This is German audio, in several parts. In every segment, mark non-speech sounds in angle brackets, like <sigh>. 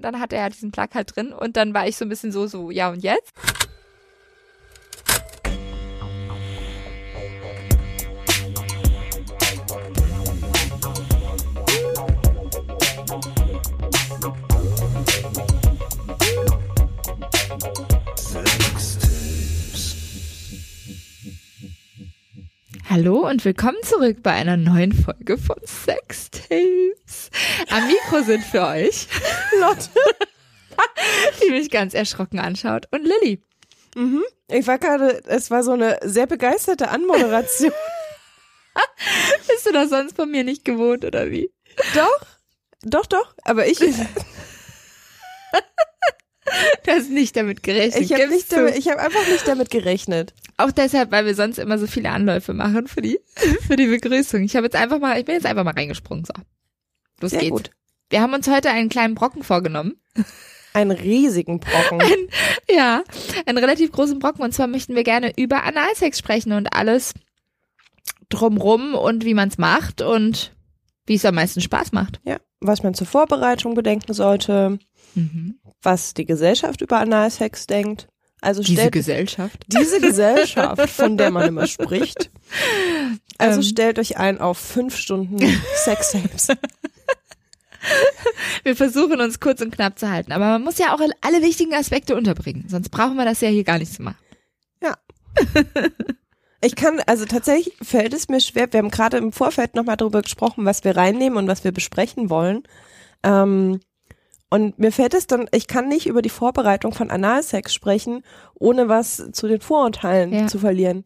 Dann hatte er diesen Plug halt drin und dann war ich so ein bisschen so, so, ja und jetzt? Hallo und willkommen zurück bei einer neuen Folge von Sex Tapes. Am Mikro sind für euch <laughs> Lotte, <laughs> die mich ganz erschrocken anschaut, und Lilly. Mhm. Ich war gerade, es war so eine sehr begeisterte Anmoderation. <laughs> Bist du das sonst von mir nicht gewohnt, oder wie? Doch, doch, doch, aber ich. <laughs> Du hast nicht damit gerechnet. Ich habe nicht damit, ich habe einfach nicht damit gerechnet. Auch deshalb, weil wir sonst immer so viele Anläufe machen für die, <laughs> für die Begrüßung. Ich habe jetzt einfach mal, ich bin jetzt einfach mal reingesprungen. So. Los Sehr geht's. gut. Wir haben uns heute einen kleinen Brocken vorgenommen. Einen riesigen Brocken. Ein, ja, einen relativ großen Brocken. Und zwar möchten wir gerne über Analsex sprechen und alles drumrum und wie man es macht und wie es am meisten Spaß macht. Ja, was man zur Vorbereitung bedenken sollte, Mhm. was die Gesellschaft über Analsex denkt. Also Diese stellt Gesellschaft. diese Gesellschaft, von der man immer spricht. <laughs> Also Ähm. stellt euch ein auf fünf Stunden Sextapes. <laughs> Wir versuchen uns kurz und knapp zu halten, aber man muss ja auch alle wichtigen Aspekte unterbringen. Sonst brauchen wir das ja hier gar nicht zu machen. Ich kann, also tatsächlich fällt es mir schwer, wir haben gerade im Vorfeld nochmal darüber gesprochen, was wir reinnehmen und was wir besprechen wollen. Ähm, und mir fällt es dann, ich kann nicht über die Vorbereitung von Analsex sprechen, ohne was zu den Vorurteilen Ja. zu verlieren.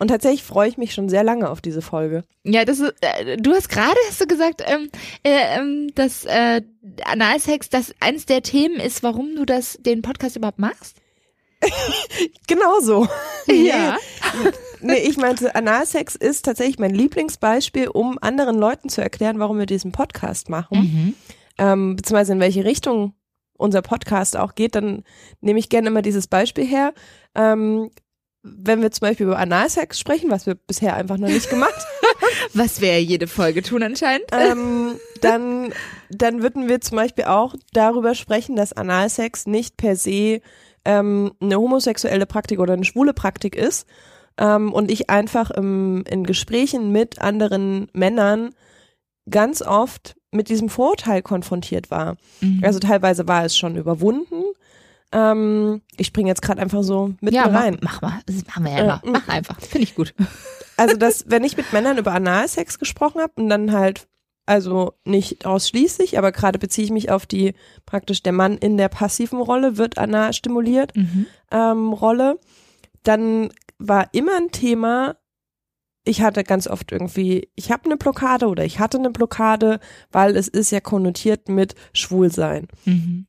Und tatsächlich freue ich mich schon sehr lange auf diese Folge. Ja, das ist, äh, du hast gerade hast du gesagt, ähm, äh, ähm, dass äh, Analsex das eins der Themen ist, warum du das den Podcast überhaupt machst. <laughs> Genau so. <laughs> Ja. Nee, ich meinte, Analsex ist tatsächlich mein Lieblingsbeispiel, um anderen Leuten zu erklären, warum wir diesen Podcast machen. Mhm. Ähm, beziehungsweise in welche Richtung unser Podcast auch geht, dann nehme ich gerne immer dieses Beispiel her. Ähm, wenn wir zum Beispiel über Analsex sprechen, was wir bisher einfach noch nicht gemacht <laughs> Was wir ja jede Folge tun anscheinend. ähm, dann, dann würden wir zum Beispiel auch darüber sprechen, dass Analsex nicht per se ähm, eine homosexuelle Praktik oder eine schwule Praktik ist. Ähm, und ich einfach im, in Gesprächen mit anderen Männern ganz oft mit diesem Vorurteil konfrontiert war. Mhm. Also teilweise war es schon überwunden. Ähm, ich springe jetzt gerade einfach so mit ja, rein. mach, mach mal. Das machen wir ja Äh, immer. Mach einfach. Finde ich gut. <laughs> Also, dass, wenn ich mit Männern über Analsex gesprochen habe und dann halt, also nicht ausschließlich, aber gerade beziehe ich mich auf die, praktisch der Mann in der passiven Rolle wird anal stimuliert, Mhm. ähm, Rolle, dann war immer ein Thema, ich hatte ganz oft irgendwie, ich habe eine Blockade oder ich hatte eine Blockade, weil es ist ja konnotiert mit Schwulsein. Mhm.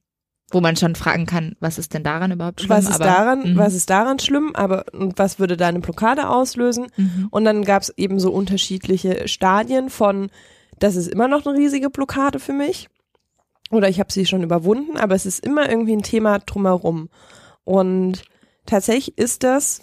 Wo man schon fragen kann, was ist denn daran überhaupt schlimm? was ist aber, daran, Mhm. was ist daran schlimm, aber und was würde da eine Blockade auslösen? Mhm. Und dann gab es eben so unterschiedliche Stadien von, das ist immer noch eine riesige Blockade für mich. Oder ich habe sie schon überwunden, aber es ist immer irgendwie ein Thema drumherum. Und tatsächlich ist das,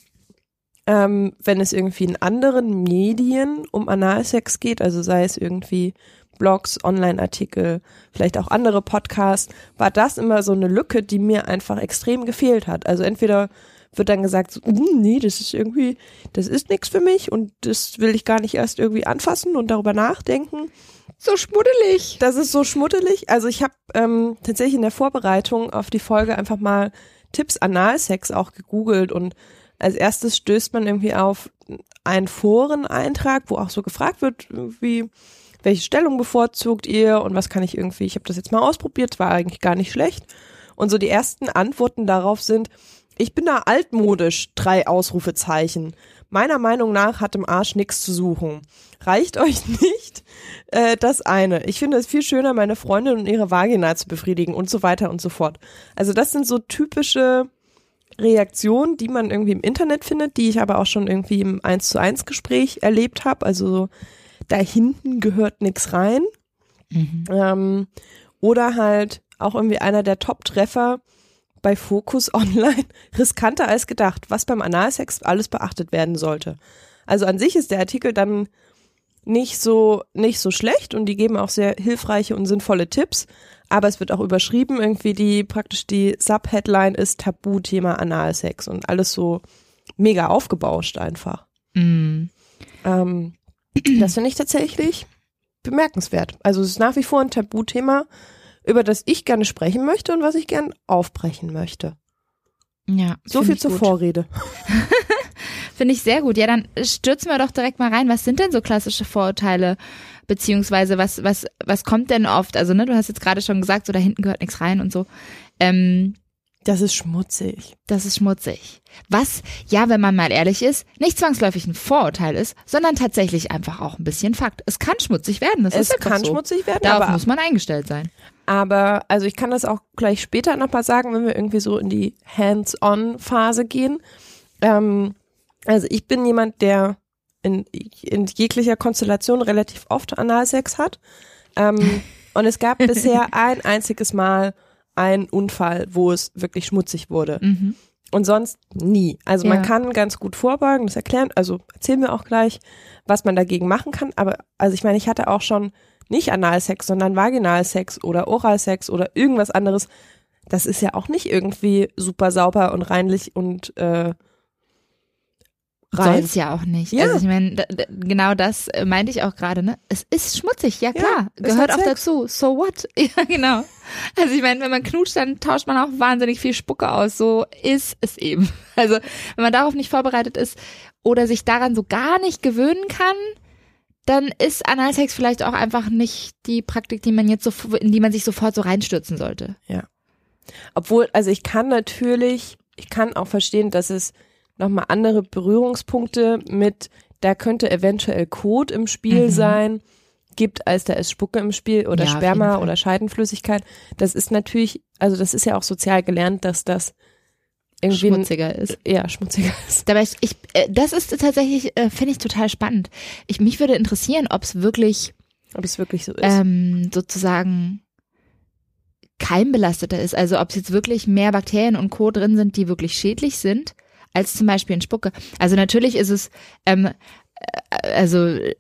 ähm, wenn es irgendwie in anderen Medien um Analsex geht, also sei es irgendwie Blogs, Online-Artikel, vielleicht auch andere Podcasts, war das immer so eine Lücke, die mir einfach extrem gefehlt hat. Also entweder wird dann gesagt, so, "Mm, nee, das ist irgendwie, das ist nichts für mich und das will ich gar nicht erst irgendwie anfassen und darüber nachdenken. So schmuddelig. Das ist so schmuddelig. Also ich habe ähm, tatsächlich in der Vorbereitung auf die Folge einfach mal Tipps Analsex auch gegoogelt und als erstes stößt man irgendwie auf einen Foreneintrag, wo auch so gefragt wird, wie welche Stellung bevorzugt ihr und was kann ich irgendwie, ich habe das jetzt mal ausprobiert, war eigentlich gar nicht schlecht. Und so die ersten Antworten darauf sind, ich bin da altmodisch, drei Ausrufezeichen. Meiner Meinung nach hat im Arsch nichts zu suchen. Reicht euch <laughs> nicht äh, das eine. Ich finde es viel schöner, meine Freundin und ihre Vagina zu befriedigen und so weiter und so fort. Also das sind so typische Reaktionen, die man irgendwie im Internet findet, die ich aber auch schon irgendwie im 1 zu 1 Gespräch erlebt habe. Also so, da hinten gehört nichts rein. Mhm. Ähm, oder halt auch irgendwie einer der Top-Treffer bei Focus <laughs> Online, riskanter als gedacht, was beim Analsex alles beachtet werden sollte. Also an sich ist der Artikel dann nicht so, nicht so schlecht und die geben auch sehr hilfreiche und sinnvolle Tipps. Aber es wird auch überschrieben, irgendwie die, praktisch die Subheadline ist Tabuthema Analsex und alles so mega aufgebauscht einfach. Mm. Ähm, das finde ich tatsächlich bemerkenswert. Also es ist nach wie vor ein Tabuthema, über das ich gerne sprechen möchte und was ich gern aufbrechen möchte. Ja. So viel zur gut. Vorrede. <laughs> Finde ich sehr gut. Ja, dann stürzen wir doch direkt mal rein. Was sind denn so klassische Vorurteile? Beziehungsweise was, was, was kommt denn oft? Also, ne, du hast jetzt gerade schon gesagt, so da hinten gehört nichts rein und so. Ähm, Das ist schmutzig. das ist schmutzig. Was, ja, wenn man mal ehrlich ist, nicht zwangsläufig ein Vorurteil ist, sondern tatsächlich einfach auch ein bisschen Fakt. Es kann schmutzig werden. Das es ist kann so. schmutzig werden, Darauf aber, muss man eingestellt sein. aber also ich kann das auch gleich später nochmal sagen, wenn wir irgendwie so in die Hands-on-Phase gehen. Ähm, also ich bin jemand, der in, in jeglicher Konstellation relativ oft Analsex hat. Ähm, <laughs> und es gab bisher ein einziges Mal einen Unfall, wo es wirklich schmutzig wurde. Mhm. Und sonst nie. Also man Ja. kann ganz gut vorbeugen, das erklären, also erzählen wir auch gleich, was man dagegen machen kann. Aber also ich meine, ich hatte auch schon nicht Analsex, sondern Vaginalsex oder Oralsex oder irgendwas anderes. Das ist ja auch nicht irgendwie super sauber und reinlich und äh, rein. Soll's ja auch nicht. Ja. Also ich meine, genau das äh, meinte ich auch gerade, ne? Es ist schmutzig, ja Ja, klar. ist Gehört auch Sex. dazu. So what? <laughs> Ja, genau. Also ich meine, wenn man knutscht, dann tauscht man auch wahnsinnig viel Spucke aus. So ist es eben. <laughs> Also wenn man darauf nicht vorbereitet ist oder sich daran so gar nicht gewöhnen kann, dann ist Analsex vielleicht auch einfach nicht die Praktik, die man jetzt so, in die man sich sofort so reinstürzen sollte. Obwohl, also ich kann natürlich, ich kann auch verstehen, dass es nochmal andere Berührungspunkte mit, da könnte eventuell Kot im Spiel Mhm. sein, gibt, als da ist Spucke im Spiel oder Ja, Sperma oder Scheidenflüssigkeit. Das ist natürlich, also das ist ja auch sozial gelernt, dass das irgendwie Schmutziger ist. eher schmutziger ist. <laughs> Dabei, ich, ich, äh, das ist tatsächlich, äh, finde ich total spannend. Ich, mich würde interessieren, ob es wirklich Ob es wirklich so ist. ähm, sozusagen keimbelasteter ist. Also ob es jetzt wirklich mehr Bakterien und Co. drin sind, die wirklich schädlich sind, als zum Beispiel in Spucke. Also natürlich ist es ähm, äh, also äh,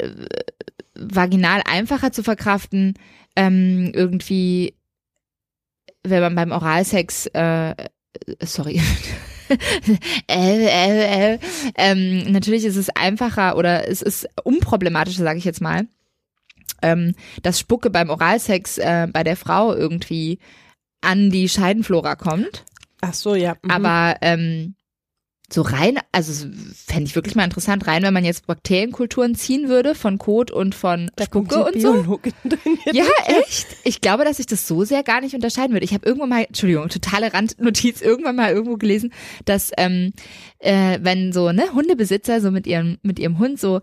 vaginal einfacher zu verkraften, ähm, irgendwie, wenn man beim Oralsex, äh, sorry, <laughs> äh, äh, äh, ähm, natürlich ist es einfacher oder es ist unproblematischer, sage ich jetzt mal, ähm, dass Spucke beim Oralsex äh, bei der Frau irgendwie an die Scheidenflora kommt. Ach so, ja. Mhm. Aber ähm, so rein, also fände ich wirklich mal interessant, rein, wenn man jetzt Bakterienkulturen ziehen würde von Kot und von da Spucke und so. Ja, echt? Ich glaube, dass ich das so sehr gar nicht unterscheiden würde. Ich habe irgendwann mal, Entschuldigung, totale Randnotiz, <laughs> irgendwann mal irgendwo gelesen, dass ähm, äh, wenn so ne Hundebesitzer so mit ihrem mit ihrem Hund so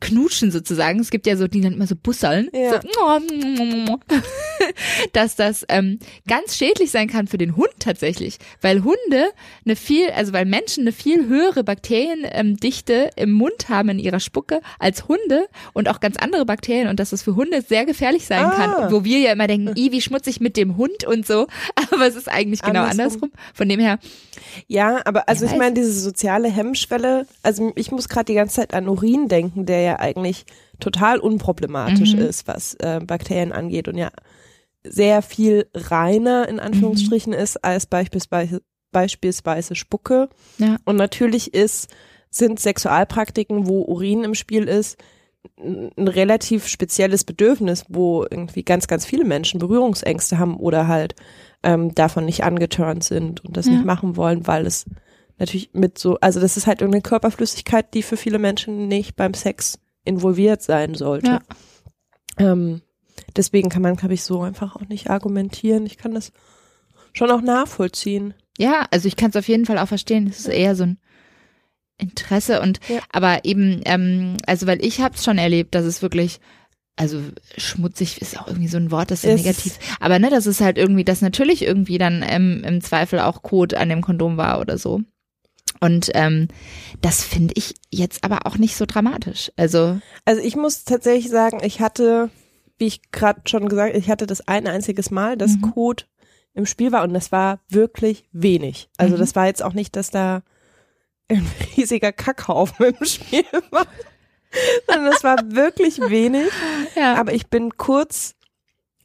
knutschen sozusagen, es gibt ja so die dann immer so Busseln, Ja. so, <laughs> dass das ähm, ganz schädlich sein kann für den Hund tatsächlich, weil Hunde eine viel, also weil Menschen eine viel höhere Bakteriendichte ähm, im Mund haben in ihrer Spucke als Hunde und auch ganz andere Bakterien und dass das für Hunde sehr gefährlich sein Ah. kann, wo wir ja immer denken, i wie schmutzig mit dem Hund und so, <laughs> aber es ist eigentlich genau Andersrum. andersrum. Von dem her, Ja, aber also ich meine, diese soziale Hemmschwelle, also ich muss gerade die ganze Zeit an Urin denken, der ja eigentlich total unproblematisch Mhm. ist, was äh, Bakterien angeht und ja sehr viel reiner in Anführungsstrichen Mhm. ist als beispielsweise beispielsweise Spucke. Ja. Und natürlich ist sind Sexualpraktiken, wo Urin im Spiel ist, ein relativ spezielles Bedürfnis, wo irgendwie ganz, ganz viele Menschen Berührungsängste haben oder halt ähm, davon nicht angeturnt sind und das Ja. nicht machen wollen, weil es natürlich mit so, also das ist halt irgendeine Körperflüssigkeit, die für viele Menschen nicht beim Sex involviert sein sollte. Ja. Ähm, deswegen kann man, glaube ich, so einfach auch nicht argumentieren. Ich kann das schon auch nachvollziehen. Ja, also ich kann es auf jeden Fall auch verstehen. Es ist eher so ein Interesse und Ja. aber eben, ähm, also weil ich habe es schon erlebt, dass es wirklich also schmutzig ist auch irgendwie so ein Wort, das ist Es- negativ. Aber ne, das ist halt irgendwie, dass natürlich irgendwie dann ähm, im Zweifel auch Kot an dem Kondom war oder so. Und ähm, das finde ich jetzt aber auch nicht so dramatisch. Also Also ich muss tatsächlich sagen, ich hatte, wie ich gerade schon gesagt, ich hatte das ein einziges Mal, dass Mhm. Code im Spiel war und das war wirklich wenig. Also Mhm. das war jetzt auch nicht, dass da ein <laughs> riesiger Kackhaufen im Spiel war, sondern das war wirklich wenig. ja, Aber ich bin kurz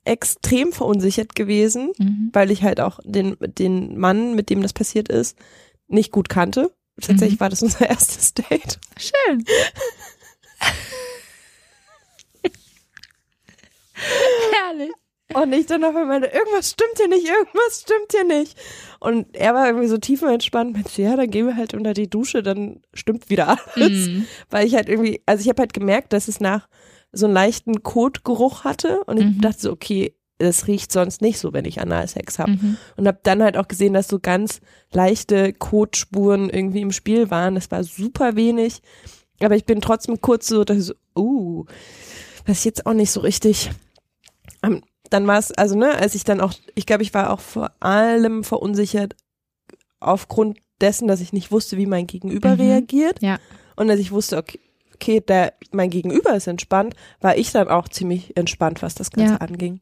extrem verunsichert gewesen, Mhm. weil ich halt auch den, den Mann, mit dem das passiert ist, nicht gut kannte. Tatsächlich Mhm. war das unser erstes Date. Schön. <laughs> Herrlich. Und ich dann auf einmal irgendwas stimmt hier nicht, irgendwas stimmt hier nicht. Und er war irgendwie so tiefenentspannt, meinte, ja, dann gehen wir halt unter die Dusche, dann stimmt wieder alles. Mhm. Weil ich halt irgendwie, also ich habe halt gemerkt, dass es nach so einen leichten Kotgeruch hatte und ich Mhm. dachte so, okay, das riecht sonst nicht so, wenn ich Analsex habe. Mhm. Und habe dann halt auch gesehen, dass so ganz leichte Kotspuren irgendwie im Spiel waren. Das war super wenig. Aber ich bin trotzdem kurz so, dass ich so, uh, das ist jetzt auch nicht so richtig. Ähm, dann war es, also ne, als ich dann auch, ich glaube, ich war auch vor allem verunsichert aufgrund dessen, dass ich nicht wusste, wie mein Gegenüber Mhm. reagiert. Ja. Und als ich wusste, okay, okay, der, mein Gegenüber ist entspannt, war ich dann auch ziemlich entspannt, was das Ganze Ja. anging.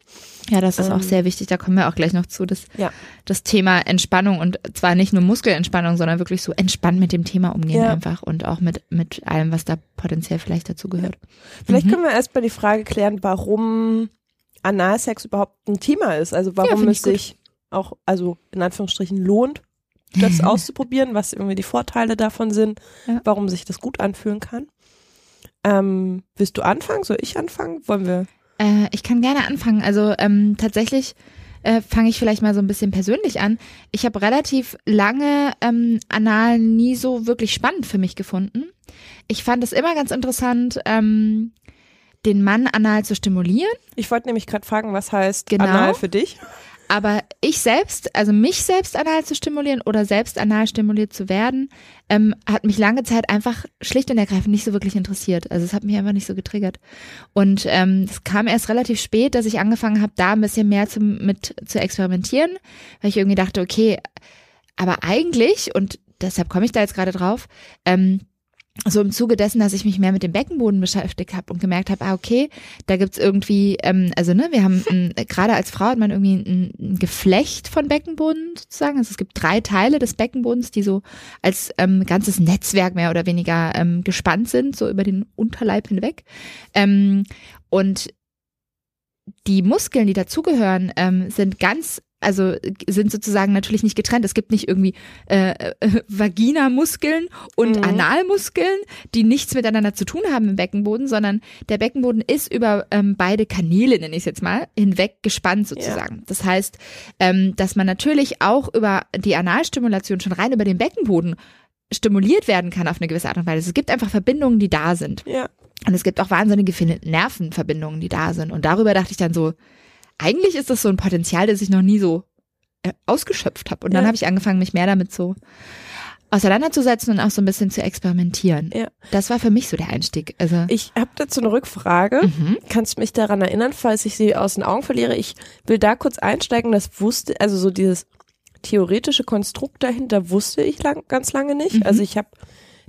Ja, das ist auch Ähm, sehr wichtig. Da kommen wir auch gleich noch zu. Das, Ja. das Thema Entspannung und zwar nicht nur Muskelentspannung, sondern wirklich so entspannt mit dem Thema umgehen Ja. einfach und auch mit, mit allem, was da potenziell vielleicht dazu gehört. Vielleicht Mhm. können wir erst mal die Frage klären, warum Analsex überhaupt ein Thema ist. Also warum finde es sich auch, also in Anführungsstrichen lohnt, das <laughs> auszuprobieren, was irgendwie die Vorteile davon sind, Ja. warum sich das gut anfühlen kann. Ähm, willst du anfangen? Soll ich anfangen? Wollen wir? Äh, ich kann gerne anfangen. Also ähm, tatsächlich äh, fange ich vielleicht mal so ein bisschen persönlich an. Ich habe relativ lange ähm, Anal nie so wirklich spannend für mich gefunden. Ich fand es immer ganz interessant, ähm, den Mann anal zu stimulieren. Ich wollte nämlich gerade fragen, was heißt Genau. Anal für dich? Aber ich selbst, also mich selbst anal zu stimulieren oder selbst anal stimuliert zu werden, ähm, hat mich lange Zeit einfach schlicht und ergreifend nicht so wirklich interessiert. Also es hat mich einfach nicht so getriggert. Und ähm, es kam erst relativ spät, dass ich angefangen habe, da ein bisschen mehr zu, mit zu experimentieren, weil ich irgendwie dachte, okay, aber eigentlich, und deshalb komme ich da jetzt gerade drauf, ähm, so im Zuge dessen, dass ich mich mehr mit dem Beckenboden beschäftigt habe und gemerkt habe, ah, okay, da gibt's irgendwie, ähm, also ne, wir haben <laughs> ein, gerade als Frau hat man irgendwie ein, ein Geflecht von Beckenboden sozusagen. Also es gibt drei Teile des Beckenbodens, die so als ähm, ganzes Netzwerk mehr oder weniger ähm, gespannt sind, so über den Unterleib hinweg. Ähm, und die Muskeln, die dazugehören, ähm, sind ganz also sind sozusagen natürlich nicht getrennt. Es gibt nicht irgendwie äh, äh, Vaginamuskeln und Mhm. Analmuskeln, die nichts miteinander zu tun haben im Beckenboden, sondern der Beckenboden ist über ähm, beide Kanäle, nenne ich es jetzt mal, hinweg gespannt sozusagen. Das heißt, ähm, dass man natürlich auch über die Analstimulation schon rein über den Beckenboden stimuliert werden kann auf eine gewisse Art und Weise. Es gibt einfach Verbindungen, die da sind. Ja. Und es gibt auch wahnsinnige viele Nervenverbindungen, die da sind. Und darüber dachte ich dann so, eigentlich ist das so ein Potenzial, das ich noch nie so äh, ausgeschöpft habe. Und dann Ja. habe ich angefangen, mich mehr damit so auseinanderzusetzen und auch so ein bisschen zu experimentieren. Ja. Das war für mich so der Einstieg. Also Ich habe dazu eine Rückfrage. mhm. Kannst du mich daran erinnern, falls ich sie aus den Augen verliere? Ich will da kurz einsteigen. Das wusste, also so dieses theoretische Konstrukt dahinter wusste ich lang, ganz lange nicht. Mhm. Also ich habe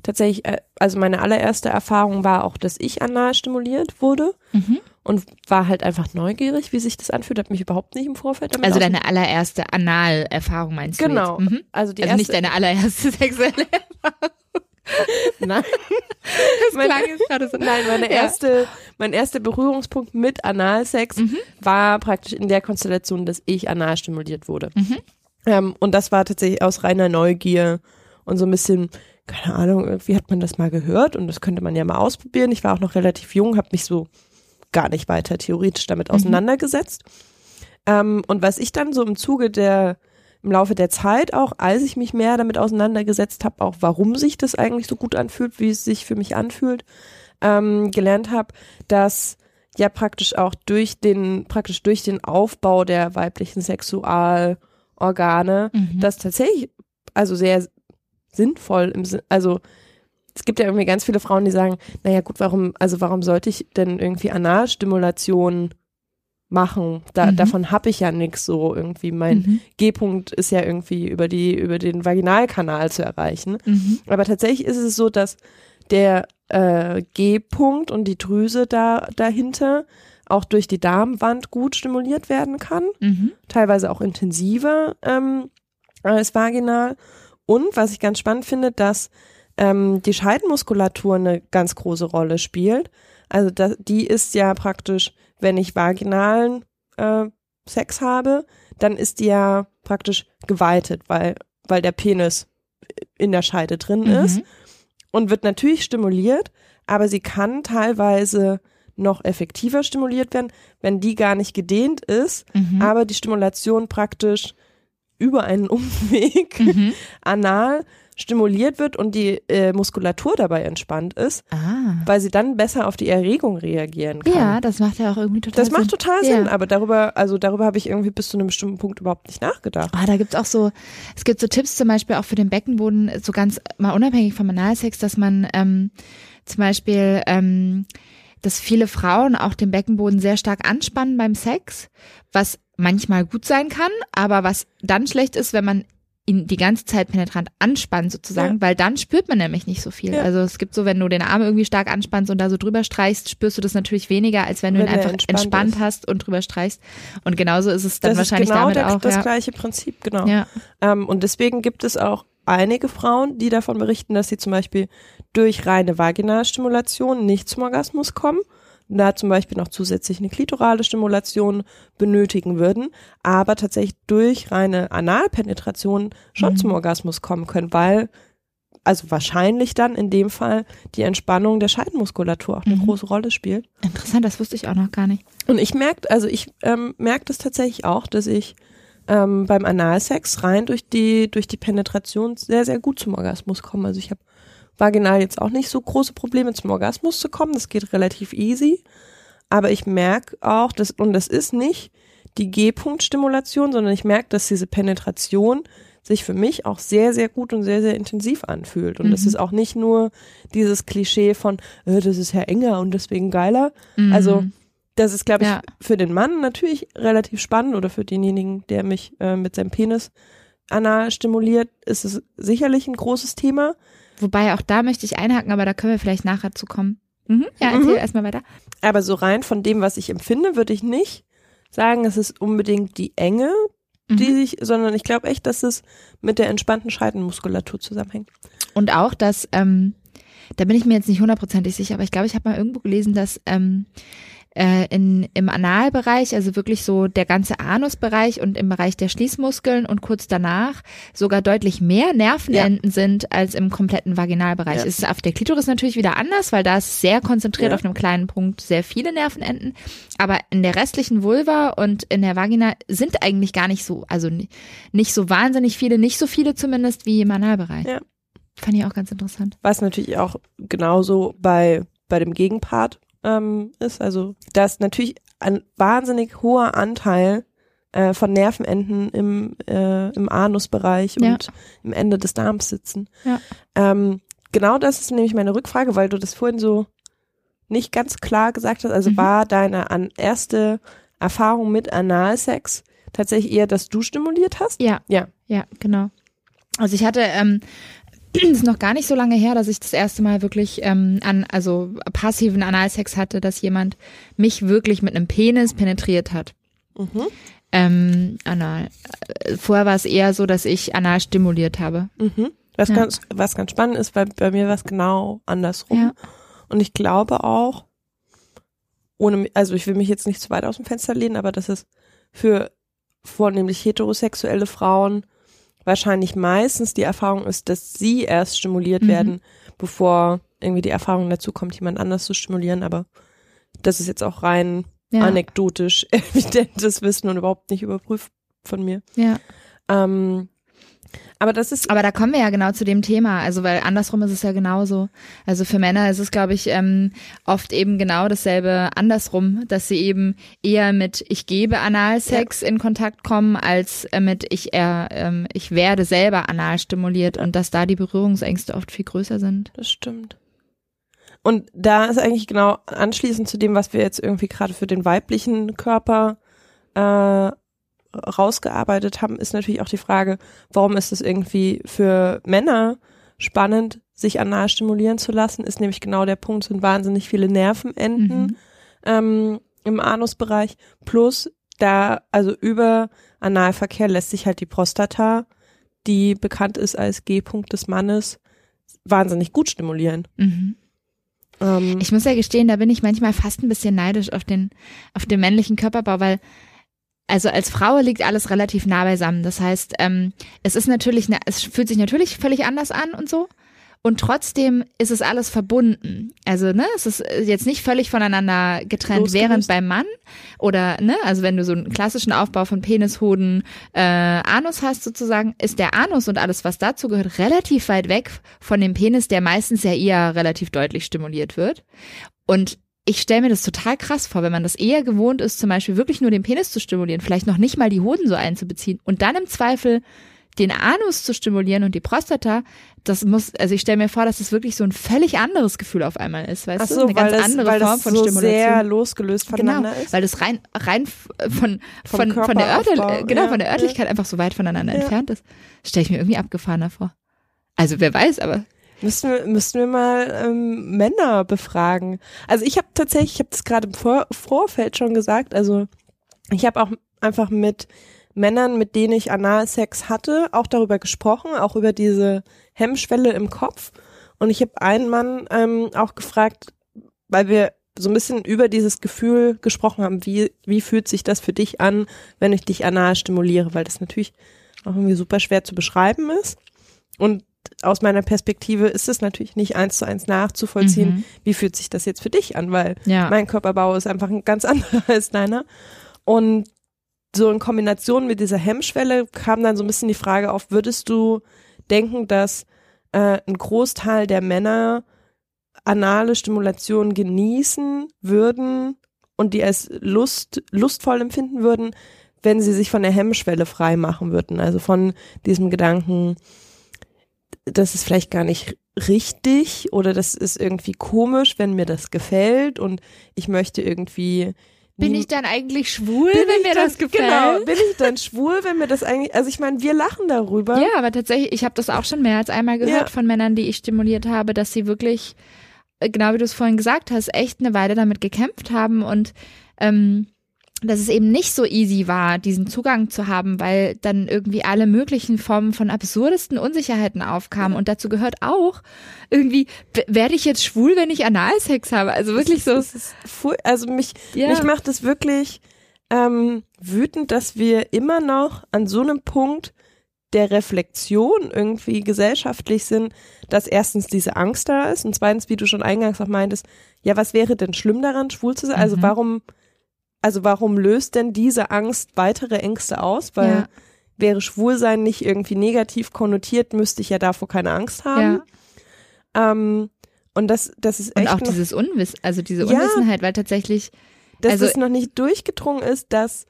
tatsächlich, äh, also meine allererste Erfahrung war auch, dass ich anal stimuliert wurde Mhm. und war halt einfach neugierig, wie sich das anfühlt. Habe mich überhaupt nicht im Vorfeld damit Also deine allererste Analerfahrung meinst du Genau. Mhm. Also die Also nicht erste, deine allererste <laughs> sexuelle nein, <laughs> Das Meine- klang jetzt gerade so. nein, meine Ja. erste, mein erster Berührungspunkt mit Analsex Mhm. war praktisch in der Konstellation, dass ich anal stimuliert wurde. Mhm. Ähm, und das war tatsächlich aus reiner Neugier und so ein bisschen, keine Ahnung, irgendwie hat man das mal gehört und das könnte man ja mal ausprobieren. Ich war auch noch relativ jung, habe mich so gar nicht weiter theoretisch damit Mhm. auseinandergesetzt. Ähm, und was ich dann so im Zuge der, im Laufe der Zeit auch, als ich mich mehr damit auseinandergesetzt habe, auch warum sich das eigentlich so gut anfühlt, wie es sich für mich anfühlt, ähm, gelernt habe, dass ja praktisch auch durch den, praktisch durch den Aufbau der weiblichen Sexualorgane, Mhm. das tatsächlich also sehr sinnvoll im Sinn, also es gibt ja irgendwie ganz viele Frauen, die sagen, naja gut, warum, also warum sollte ich denn irgendwie Analstimulation machen? Da, Mhm. Davon habe ich ja nichts so irgendwie. Mein Mhm. G-Punkt ist ja irgendwie über die, über den Vaginalkanal zu erreichen. Mhm. Aber tatsächlich ist es so, dass der äh, G-Punkt und die Drüse da dahinter auch durch die Darmwand gut stimuliert werden kann, Mhm. teilweise auch intensiver ähm, als vaginal. Und was ich ganz spannend finde, dass ähm, die Scheidenmuskulatur eine ganz große Rolle spielt. Also das, die ist ja praktisch, wenn ich vaginalen äh, Sex habe, dann ist die ja praktisch geweitet, weil, weil der Penis in der Scheide drin Mhm. ist und wird natürlich stimuliert, aber sie kann teilweise noch effektiver stimuliert werden, wenn die gar nicht gedehnt ist, Mhm. aber die Stimulation praktisch über einen <laughs> Umweg Mhm. anal stimuliert wird und die äh, Muskulatur dabei entspannt ist, Ah. weil sie dann besser auf die Erregung reagieren kann. Ja, das macht ja auch irgendwie total das Sinn. macht total Ja. Sinn, aber darüber, also darüber habe ich irgendwie bis zu einem bestimmten Punkt überhaupt nicht nachgedacht. Ah, da gibt's auch so, es gibt so Tipps zum Beispiel auch für den Beckenboden, so ganz mal unabhängig vom Analsex, dass man ähm, zum Beispiel, ähm, dass viele Frauen auch den Beckenboden sehr stark anspannen beim Sex, was manchmal gut sein kann, aber was dann schlecht ist, wenn man ihn die ganze Zeit penetrant anspannt sozusagen, Ja. weil dann spürt man nämlich nicht so viel. Ja. Also es gibt so, wenn du den Arm irgendwie stark anspannst und da so drüber streichst, spürst du das natürlich weniger, als wenn du Wenn ihn der einfach entspannt entspannt ist. hast und drüber streichst. Und genauso ist es dann das wahrscheinlich ist genau damit der, auch. das ja. gleiche Prinzip, genau. ja. Ähm, und deswegen gibt es auch einige Frauen, die davon berichten, dass sie zum Beispiel durch reine Vaginalstimulation nicht zum Orgasmus kommen. Da zum Beispiel noch zusätzlich eine klitorale Stimulation benötigen würden, aber tatsächlich durch reine Analpenetration schon Mhm. zum Orgasmus kommen können, weil also wahrscheinlich dann in dem Fall die Entspannung der Scheidenmuskulatur auch eine Mhm. große Rolle spielt. Interessant, das wusste ich auch noch gar nicht. Und ich merke, also ich ähm, merke das tatsächlich auch, dass ich ähm, beim Analsex rein durch die durch die Penetration sehr sehr gut zum Orgasmus komme. Also ich habe vaginal jetzt auch nicht so große Probleme zum Orgasmus zu kommen. Das geht relativ easy. Aber ich merke auch, dass und das ist nicht die G-Punkt-Stimulation, sondern ich merke, dass diese Penetration sich für mich auch sehr, sehr gut und sehr, sehr intensiv anfühlt. Und das Mhm. ist auch nicht nur dieses Klischee von, äh, das ist ja enger und deswegen geiler. Mhm. Also das ist, glaube ich, Ja. für den Mann natürlich relativ spannend oder für denjenigen, der mich äh, mit seinem Penis anal stimuliert, ist es sicherlich ein großes Thema. Wobei auch da möchte ich einhaken, aber da können wir vielleicht nachher zu kommen. Mhm. Ja, erzähl Mhm. erstmal weiter. Aber so rein von dem, was ich empfinde, würde ich nicht sagen, es ist unbedingt die Enge, die Mhm. sich, sondern ich glaube echt, dass es mit der entspannten Scheidenmuskulatur zusammenhängt. Und auch, dass, ähm, da bin ich mir jetzt nicht hundertprozentig sicher, aber ich glaube, ich habe mal irgendwo gelesen, dass ähm, äh, in, im Analbereich, also wirklich so der ganze Anusbereich und im Bereich der Schließmuskeln und kurz danach sogar deutlich mehr Nervenenden sind als im kompletten Vaginalbereich. Ja. Es ist auf der Klitoris natürlich wieder anders, weil da ist sehr konzentriert Ja. auf einem kleinen Punkt sehr viele Nervenenden. Aber in der restlichen Vulva und in der Vagina sind eigentlich gar nicht so, also ni- nicht so wahnsinnig viele, nicht so viele zumindest wie im Analbereich. Ja. Fand ich auch ganz interessant. Was natürlich auch genauso bei, bei dem Gegenpart ähm, ist. Also, dass natürlich ein wahnsinnig hoher Anteil äh, von Nervenenden im, äh, im Anusbereich Ja. und im Ende des Darms sitzen. Ja. Ähm, genau das ist nämlich meine Rückfrage, weil du das vorhin so nicht ganz klar gesagt hast. Also Mhm. war deine an, erste Erfahrung mit Analsex tatsächlich eher, dass du stimuliert hast? Ja. Ja. Ja, genau. Also ich hatte, ähm, ist noch gar nicht so lange her, dass ich das erste Mal wirklich ähm, an, also passiven Analsex hatte, dass jemand mich wirklich mit einem Penis penetriert hat. Mhm. Ähm, anal. Vorher war es eher so, dass ich anal stimuliert habe. Mhm. Was, Ja. ganz, was ganz spannend ist, weil bei mir war es genau andersrum. Ja. Und ich glaube auch, ohne, also ich will mich jetzt nicht zu weit aus dem Fenster lehnen, aber dass es für vornehmlich heterosexuelle Frauen wahrscheinlich meistens die Erfahrung ist, dass sie erst stimuliert Mhm. werden, bevor irgendwie die Erfahrung dazu kommt, jemand anders zu stimulieren. Aber das ist jetzt auch rein Ja. anekdotisch <laughs> evidentes Wissen und überhaupt nicht überprüft von mir. ja. Ähm, aber das ist Aber da kommen wir ja genau zu dem Thema, also weil andersrum ist es ja genauso. Also für Männer ist es, glaube ich, ähm, oft eben genau dasselbe andersrum, dass sie eben eher mit ich gebe Analsex in Kontakt kommen, als äh, mit ich äh, ähm, ich werde selber anal stimuliert und dass da die Berührungsängste oft viel größer sind. Das stimmt. Und da ist eigentlich genau anschließend zu dem, was wir jetzt irgendwie gerade für den weiblichen Körper äh, rausgearbeitet haben, ist natürlich auch die Frage, warum ist es irgendwie für Männer spannend, sich anal stimulieren zu lassen, ist nämlich genau der Punkt, sind wahnsinnig viele Nervenenden Mhm. ähm, im Anusbereich, plus da, also über Analverkehr lässt sich halt die Prostata, die bekannt ist als G-Punkt des Mannes, wahnsinnig gut stimulieren. Mhm. Ähm, Ich muss ja gestehen, da bin ich manchmal fast ein bisschen neidisch auf den, auf den männlichen Körperbau, weil also als Frau liegt alles relativ nah beisammen. Das heißt, ähm, es ist natürlich, ne, es fühlt sich natürlich völlig anders an und so. Und trotzdem ist es alles verbunden. Also, ne, es ist jetzt nicht völlig voneinander getrennt, Losgelöst. während beim Mann oder, ne, also wenn du so einen klassischen Aufbau von Penis, Hoden, äh, Anus hast sozusagen, ist der Anus und alles, was dazu gehört, relativ weit weg von dem Penis, der meistens ja eher relativ deutlich stimuliert wird. Und ich stelle mir das total krass vor, wenn man das eher gewohnt ist, zum Beispiel wirklich nur den Penis zu stimulieren, vielleicht noch nicht mal die Hoden so einzubeziehen und dann im Zweifel den Anus zu stimulieren und die Prostata, das muss, also ich stelle mir vor, dass das wirklich so ein völlig anderes Gefühl auf einmal ist, weißt Ach du? so, Eine ganz das, andere weil Form das von so Stimulation. sehr losgelöst Genau, voneinander ist. weil das rein, rein f- von, von, von der Örtel, Körperaufbau, genau, ja, von der ja. Örtlichkeit einfach so weit voneinander Ja. entfernt ist. Stelle ich mir irgendwie abgefahrener vor. Also wer weiß, aber Müssten wir, müssten wir mal ähm, Männer befragen. Also ich habe tatsächlich, ich habe das gerade im Vor Vorfeld schon gesagt, also ich habe auch einfach mit Männern, mit denen ich Analsex hatte, auch darüber gesprochen, auch über diese Hemmschwelle im Kopf. Und ich habe einen Mann ähm, auch gefragt, weil wir so ein bisschen über dieses Gefühl gesprochen haben, wie, wie fühlt sich das für dich an, wenn ich dich anal stimuliere, weil das natürlich auch irgendwie super schwer zu beschreiben ist. Und aus meiner Perspektive ist es natürlich nicht eins zu eins nachzuvollziehen, Mhm. wie fühlt sich das jetzt für dich an, weil ja. mein Körperbau ist einfach ein ganz <laughs> anderer als deiner. Und so in Kombination mit dieser Hemmschwelle kam dann so ein bisschen die Frage auf, würdest du denken, dass äh, ein Großteil der Männer anale Stimulation genießen würden und die als Lust, lustvoll empfinden würden, wenn sie sich von der Hemmschwelle frei machen würden. Also von diesem Gedanken, das ist vielleicht gar nicht richtig oder das ist irgendwie komisch, wenn mir das gefällt und ich möchte irgendwie Bin ich dann eigentlich schwul, bin wenn mir dann, das gefällt? Genau, bin ich dann schwul, wenn mir das eigentlich, also ich meine, wir lachen darüber. Ja, aber tatsächlich, ich habe das auch schon mehr als einmal gehört Ja. von Männern, die ich stimuliert habe, dass sie wirklich, äh, genau wie du es vorhin gesagt hast, echt eine Weile damit gekämpft haben und ähm, dass es eben nicht so easy war, diesen Zugang zu haben, weil dann irgendwie alle möglichen Formen von absurdesten Unsicherheiten aufkamen. Und dazu gehört auch irgendwie, werde ich jetzt schwul, wenn ich Analsex habe? Also wirklich so. Also mich, Ja. mich macht es wirklich ähm, wütend, dass wir immer noch an so einem Punkt der Reflexion irgendwie gesellschaftlich sind, dass erstens diese Angst da ist und zweitens, wie du schon eingangs auch meintest, ja, was wäre denn schlimm daran, schwul zu sein? Also Mhm. warum, also warum löst denn diese Angst weitere Ängste aus? Weil Ja. wäre Schwulsein nicht irgendwie negativ konnotiert, müsste ich ja davor keine Angst haben. Ja. Ähm, und das, das ist Und echt auch noch, dieses Unwiss, also diese Ja. Unwissenheit, weil tatsächlich dass also- es noch nicht durchgedrungen ist, dass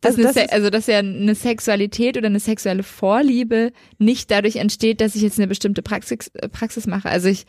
dass also eine das Se also dass ja eine Sexualität oder eine sexuelle Vorliebe nicht dadurch entsteht, dass ich jetzt eine bestimmte Praxis, Praxis mache. Also ich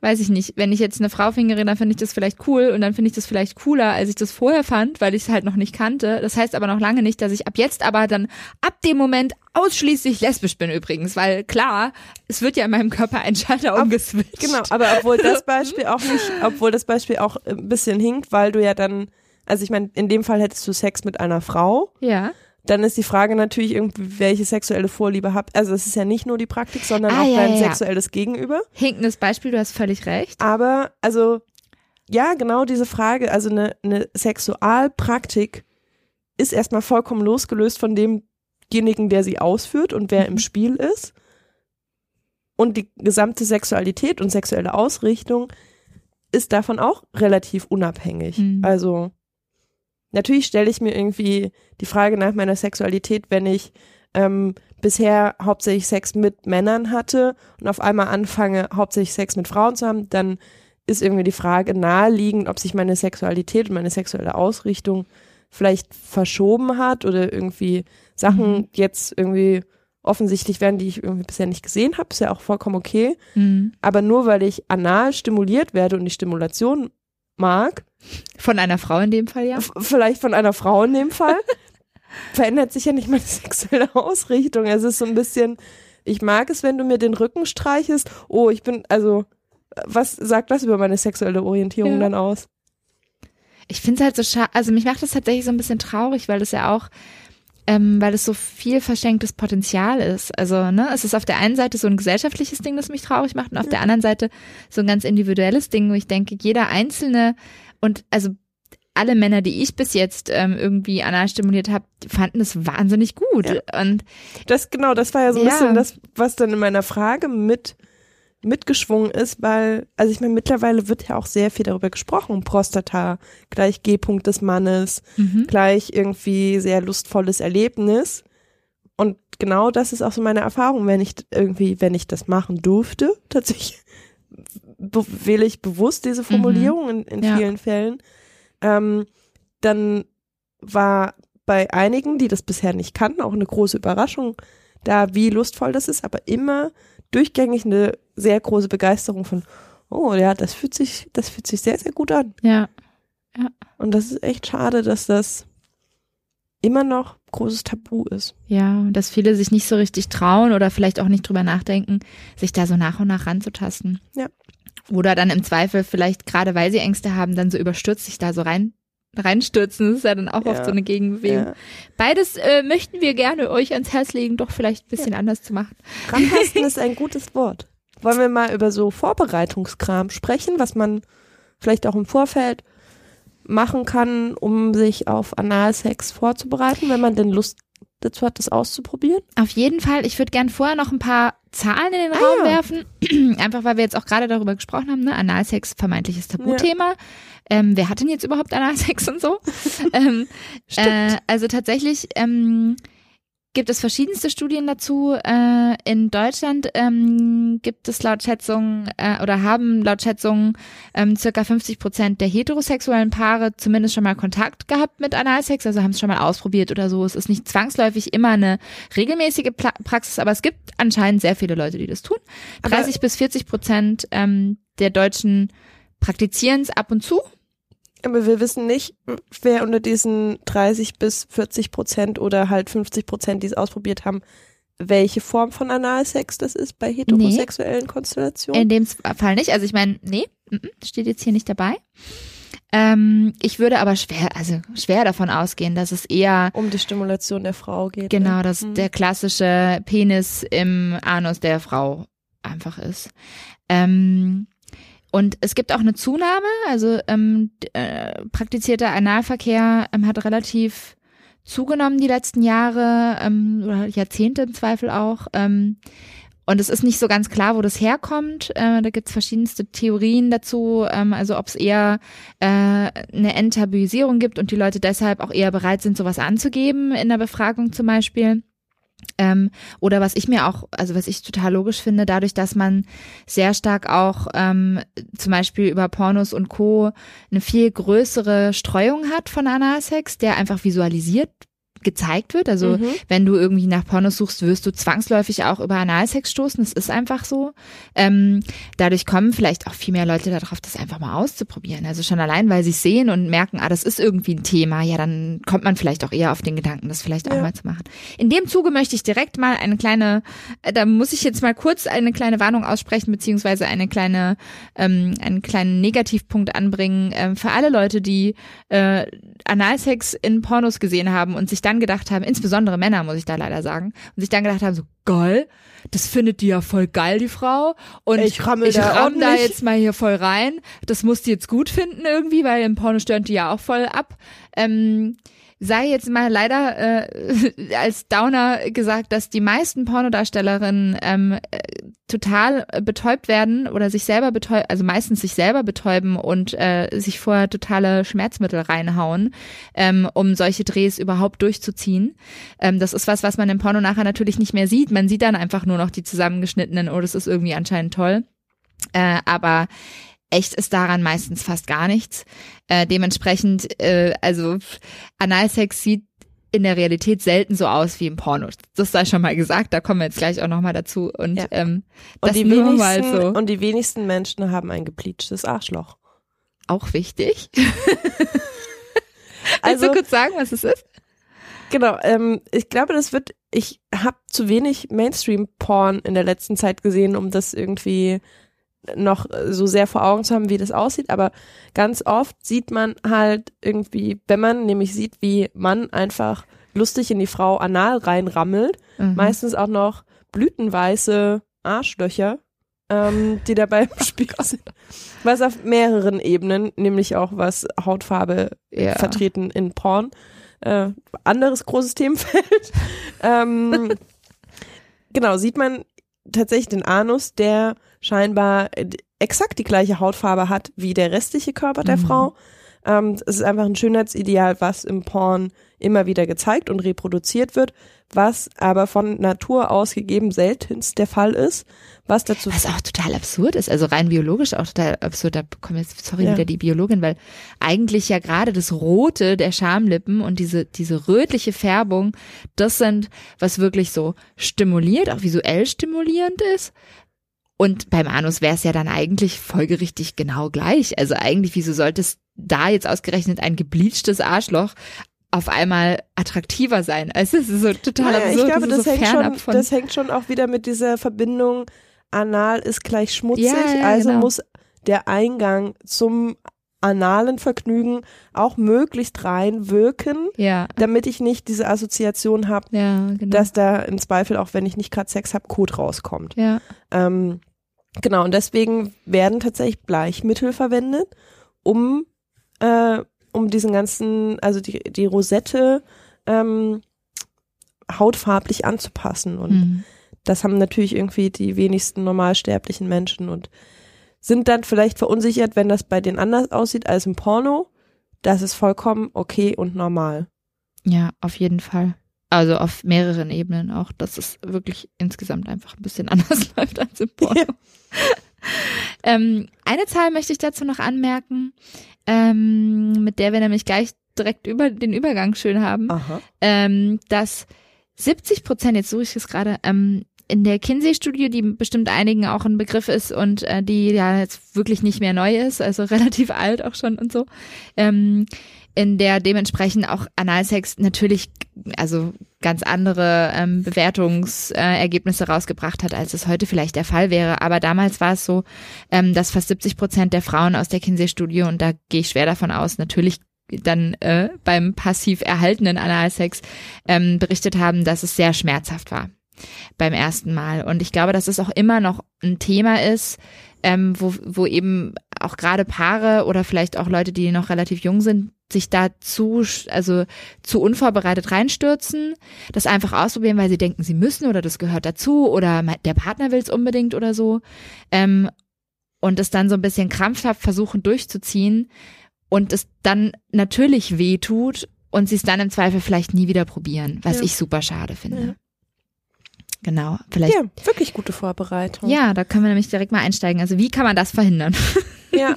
weiß ich nicht, wenn ich jetzt eine Frau fingere, dann finde ich das vielleicht cool und dann finde ich das vielleicht cooler, als ich das vorher fand, weil ich es halt noch nicht kannte. Das heißt aber noch lange nicht, dass ich ab jetzt aber dann ab dem Moment ausschließlich lesbisch bin übrigens, weil klar, es wird ja in meinem Körper ein Schalter umgeswitcht. Genau, aber obwohl das Beispiel auch nicht, obwohl das Beispiel auch ein bisschen hinkt, weil du ja dann, also ich meine, in dem Fall hättest du Sex mit einer Frau, Ja. Dann ist die Frage natürlich irgendwie, welche sexuelle Vorliebe habt. Also es ist ja nicht nur die Praktik, sondern Ah, auch ja, dein ja, sexuelles Gegenüber. Hinkendes Beispiel, du hast völlig recht. Aber, also, ja, genau diese Frage, also eine, eine Sexualpraktik ist erstmal vollkommen losgelöst von demjenigen, der sie ausführt und wer im Mhm. Spiel ist. Und die gesamte Sexualität und sexuelle Ausrichtung ist davon auch relativ unabhängig. Mhm. Also, natürlich stelle ich mir irgendwie die Frage nach meiner Sexualität, wenn ich ähm, bisher hauptsächlich Sex mit Männern hatte und auf einmal anfange, hauptsächlich Sex mit Frauen zu haben, dann ist irgendwie die Frage naheliegend, ob sich meine Sexualität und meine sexuelle Ausrichtung vielleicht verschoben hat oder irgendwie Sachen Mhm. jetzt irgendwie offensichtlich werden, die ich irgendwie bisher nicht gesehen habe, ist ja auch vollkommen okay. Mhm. Aber nur weil ich anal stimuliert werde und die Stimulation mag, Von einer Frau in dem Fall ja. vielleicht von einer Frau in dem Fall, <laughs> verändert sich ja nicht meine sexuelle Ausrichtung. Es ist so ein bisschen, ich mag es, wenn du mir den Rücken streichest. Oh, ich bin, also, was sagt das über meine sexuelle Orientierung Ja. dann aus? Ich finde es halt so schade, also mich macht das tatsächlich so ein bisschen traurig, weil das ja auch, ähm, weil es so viel verschenktes Potenzial ist. Also, ne, es ist auf der einen Seite so ein gesellschaftliches Ding, das mich traurig macht, und auf der anderen Seite so ein ganz individuelles Ding, wo ich denke, jeder Einzelne und also alle Männer, die ich bis jetzt ähm, irgendwie anal stimuliert habe, fanden es wahnsinnig gut. Ja. Und Das genau, das war ja so ein Ja. bisschen das, was dann in meiner Frage mit mitgeschwungen ist, weil, also ich meine, mittlerweile wird ja auch sehr viel darüber gesprochen, Prostata, gleich G-Punkt des Mannes, mhm. gleich irgendwie sehr lustvolles Erlebnis. Und genau das ist auch so meine Erfahrung, wenn ich irgendwie, wenn ich das machen durfte, tatsächlich wähle ich bewusst diese Formulierung in, in Ja. vielen Fällen, ähm, dann war bei einigen, die das bisher nicht kannten, auch eine große Überraschung da, wie lustvoll das ist, aber immer durchgängig eine sehr große Begeisterung von, oh ja, das fühlt sich, das fühlt sich sehr, sehr gut an. ja. Und das ist echt schade, dass das immer noch großes Tabu ist. Ja, und dass viele sich nicht so richtig trauen oder vielleicht auch nicht drüber nachdenken, sich da so nach und nach ranzutasten. Ja. Oder dann im Zweifel vielleicht, gerade weil sie Ängste haben, dann so überstürzt sich da so rein reinstürzen. Das ist ja dann auch oft Ja. so eine Gegenbewegung. Ja. Beides äh, möchten wir gerne euch ans Herz legen, doch vielleicht ein bisschen anders zu machen. Rantasten <laughs> ist ein gutes Wort. Wollen wir mal über so Vorbereitungskram sprechen, was man vielleicht auch im Vorfeld machen kann, um sich auf Analsex vorzubereiten, wenn man denn Lust dazu hat, das auszuprobieren? Auf jeden Fall. Ich würde gern vorher noch ein paar Zahlen in den Ah, Raum ja. werfen. <clears throat> Einfach weil wir jetzt auch gerade darüber gesprochen haben, ne? Analsex, vermeintliches Tabuthema. Ähm, wer hat denn jetzt überhaupt Analsex und so? <laughs> ähm, äh, also tatsächlich ähm, gibt es verschiedenste Studien dazu. Äh, in Deutschland ähm, gibt es laut Schätzungen äh, oder haben laut Schätzungen ähm, circa 50 Prozent der heterosexuellen Paare zumindest schon mal Kontakt gehabt mit Analsex, also haben es schon mal ausprobiert oder so. Es ist nicht zwangsläufig immer eine regelmäßige Pla Praxis, aber es gibt anscheinend sehr viele Leute, die das tun. Aber- 30 bis 40 Prozent ähm, der Deutschen praktizieren es ab und zu. Aber wir wissen nicht, wer unter diesen 30 bis 40 Prozent oder halt 50 Prozent, die es ausprobiert haben, welche Form von Analsex das ist bei heterosexuellen Konstellationen. In dem Fall nicht. Also ich meine, nee, steht jetzt hier nicht dabei. Ähm, ich würde aber schwer, also schwer davon ausgehen, dass es eher um die Stimulation der Frau geht. genau, ne? dass Mhm. der klassische Penis im Anus der Frau einfach ist. Ähm, und es gibt auch eine Zunahme, also ähm, äh, praktizierter Analverkehr ähm, hat relativ zugenommen die letzten Jahre ähm, oder Jahrzehnte im Zweifel auch. Ähm, und es ist nicht so ganz klar, wo das herkommt. Äh, da gibt es verschiedenste Theorien dazu, ähm, also ob es eher äh, eine Enttabuisierung gibt und die Leute deshalb auch eher bereit sind, sowas anzugeben in der Befragung zum Beispiel. Ähm, oder was ich mir auch, also was ich total logisch finde, dadurch, dass man sehr stark auch ähm, zum Beispiel über Pornos und Co. eine viel größere Streuung hat von Analsex, der einfach visualisiert gezeigt wird. Also Mhm. wenn du irgendwie nach Pornos suchst, wirst du zwangsläufig auch über Analsex stoßen. Das ist einfach so. Ähm, dadurch kommen vielleicht auch viel mehr Leute darauf, das einfach mal auszuprobieren. Also schon allein, weil sie es sehen und merken, ah, das ist irgendwie ein Thema, ja, dann kommt man vielleicht auch eher auf den Gedanken, das vielleicht auch Ja. mal zu machen. In dem Zuge möchte ich direkt mal eine kleine, äh, da muss ich jetzt mal kurz eine kleine Warnung aussprechen, beziehungsweise eine kleine, ähm, einen kleinen Negativpunkt anbringen ähm, für alle Leute, die äh, Analsex in Pornos gesehen haben und sich dann gedacht haben, insbesondere Männer, muss ich da leider sagen, und sich dann gedacht haben, so geil, das findet die ja voll geil, die Frau. Und Ich rammel ich da ramm da jetzt mal hier voll rein. Das muss die jetzt gut finden irgendwie, weil im Porno stören die ja auch voll ab. Ähm, sei jetzt mal leider äh, <laughs> als Downer gesagt, dass die meisten Pornodarstellerinnen ähm, äh, total betäubt werden oder sich selber betäuben, also meistens sich selber betäuben und äh, sich vorher totale Schmerzmittel reinhauen, ähm, um solche Drehs überhaupt durchzuziehen. Ähm, das ist was, was man im Porno nachher natürlich nicht mehr sieht. Man sieht dann einfach nur noch die zusammengeschnittenen, oh, das ist irgendwie anscheinend toll. Äh, aber echt ist daran meistens fast gar nichts. Äh, dementsprechend, äh, also Analsex sieht in der Realität selten so aus wie im Porno. Das sei schon mal gesagt, da kommen wir jetzt gleich auch nochmal dazu. Und Ja. ähm, das Und die, nur wenigsten, mal so. und die wenigsten Menschen haben ein gepleatschtes Arschloch. auch wichtig. <laughs> Also- Willst du kurz sagen, was es ist? Genau, ähm, ich glaube, das wird, ich habe zu wenig Mainstream-Porn in der letzten Zeit gesehen, um das irgendwie noch so sehr vor Augen zu haben, wie das aussieht, aber ganz oft sieht man halt irgendwie, wenn man nämlich sieht, wie Mann einfach lustig in die Frau anal reinrammelt, Mhm. meistens auch noch blütenweiße Arschlöcher ähm, die dabei im <laughs> Spiel sind. Was auf mehreren Ebenen, nämlich auch was Hautfarbe Ja. vertreten in Porn. Äh, anderes großes Themenfeld. <laughs> ähm, genau, sieht man tatsächlich den Anus, der scheinbar äh, exakt die gleiche Hautfarbe hat wie der restliche Körper der Mhm. Frau. Ähm, es ist einfach ein Schönheitsideal, was im Porn immer wieder gezeigt und reproduziert wird, was aber von Natur aus gegeben seltenst der Fall ist, was dazu Was auch total absurd ist, also rein biologisch auch total absurd. Da kommen jetzt, sorry, Ja. wieder die Biologin, weil eigentlich ja gerade das Rote der Schamlippen und diese, diese rötliche Färbung, das sind, was wirklich so stimuliert, auch visuell stimulierend ist. Und beim Anus wäre es ja dann eigentlich folgerichtig genau gleich. Also eigentlich, wieso sollte es da jetzt ausgerechnet ein gebleachtes Arschloch auf einmal attraktiver sein? Also es ist so total Naja, absurd. ich glaube, das, so hängt schon, von. das hängt schon auch wieder mit dieser Verbindung, anal ist gleich schmutzig, Ja, ja, also genau. muss der Eingang zum analen Vergnügen auch möglichst rein wirken, ja, damit ich nicht diese Assoziation habe, ja, genau. dass da im Zweifel, auch wenn ich nicht gerade Sex habe, Kot rauskommt. ja. Ähm, genau, und deswegen werden tatsächlich Bleichmittel verwendet, um, äh, um diesen ganzen, also die, die Rosette ähm, hautfarblich anzupassen. Und Mhm. das haben natürlich irgendwie die wenigsten normalsterblichen Menschen und sind dann vielleicht verunsichert, wenn das bei denen anders aussieht als im Porno. Das ist vollkommen okay und normal. Ja, auf jeden Fall. Also auf mehreren Ebenen auch, dass es wirklich insgesamt einfach ein bisschen <laughs> anders läuft als im Porno. Ja. <laughs> ähm, eine Zahl möchte ich dazu noch anmerken, ähm, mit der wir nämlich gleich direkt über den Übergang schön haben, Aha. ähm, dass 70 Prozent, jetzt suche ich es gerade, ähm, in der Kinsey-Studie, die bestimmt einigen auch ein Begriff ist und äh, die ja jetzt wirklich nicht mehr neu ist, also <laughs> relativ alt auch schon und so, ähm, in der dementsprechend auch Analsex natürlich also ganz andere ähm, Bewertungsergebnisse äh, rausgebracht hat, als es heute vielleicht der Fall wäre. Aber damals war es so, ähm, dass fast 70 Prozent der Frauen aus der Kinsey-Studie, und da gehe ich schwer davon aus, natürlich dann äh, beim passiv erhaltenen Analsex ähm, berichtet haben, dass es sehr schmerzhaft war beim ersten Mal. Und ich glaube, dass es auch immer noch ein Thema ist, ähm, wo, wo eben auch gerade Paare oder vielleicht auch Leute, die noch relativ jung sind, sich dazu, also zu unvorbereitet reinstürzen, das einfach ausprobieren, weil sie denken, sie müssen oder das gehört dazu oder der Partner will es unbedingt oder so. Ähm, und es dann so ein bisschen krampfhaft versuchen durchzuziehen und es dann natürlich weh tut und sie es dann im Zweifel vielleicht nie wieder probieren, was Ja. ich super schade finde. Ja. Genau, vielleicht. Ja, wirklich gute Vorbereitung. Ja, da können wir nämlich direkt mal einsteigen. Also wie kann man das verhindern? <laughs> Ja.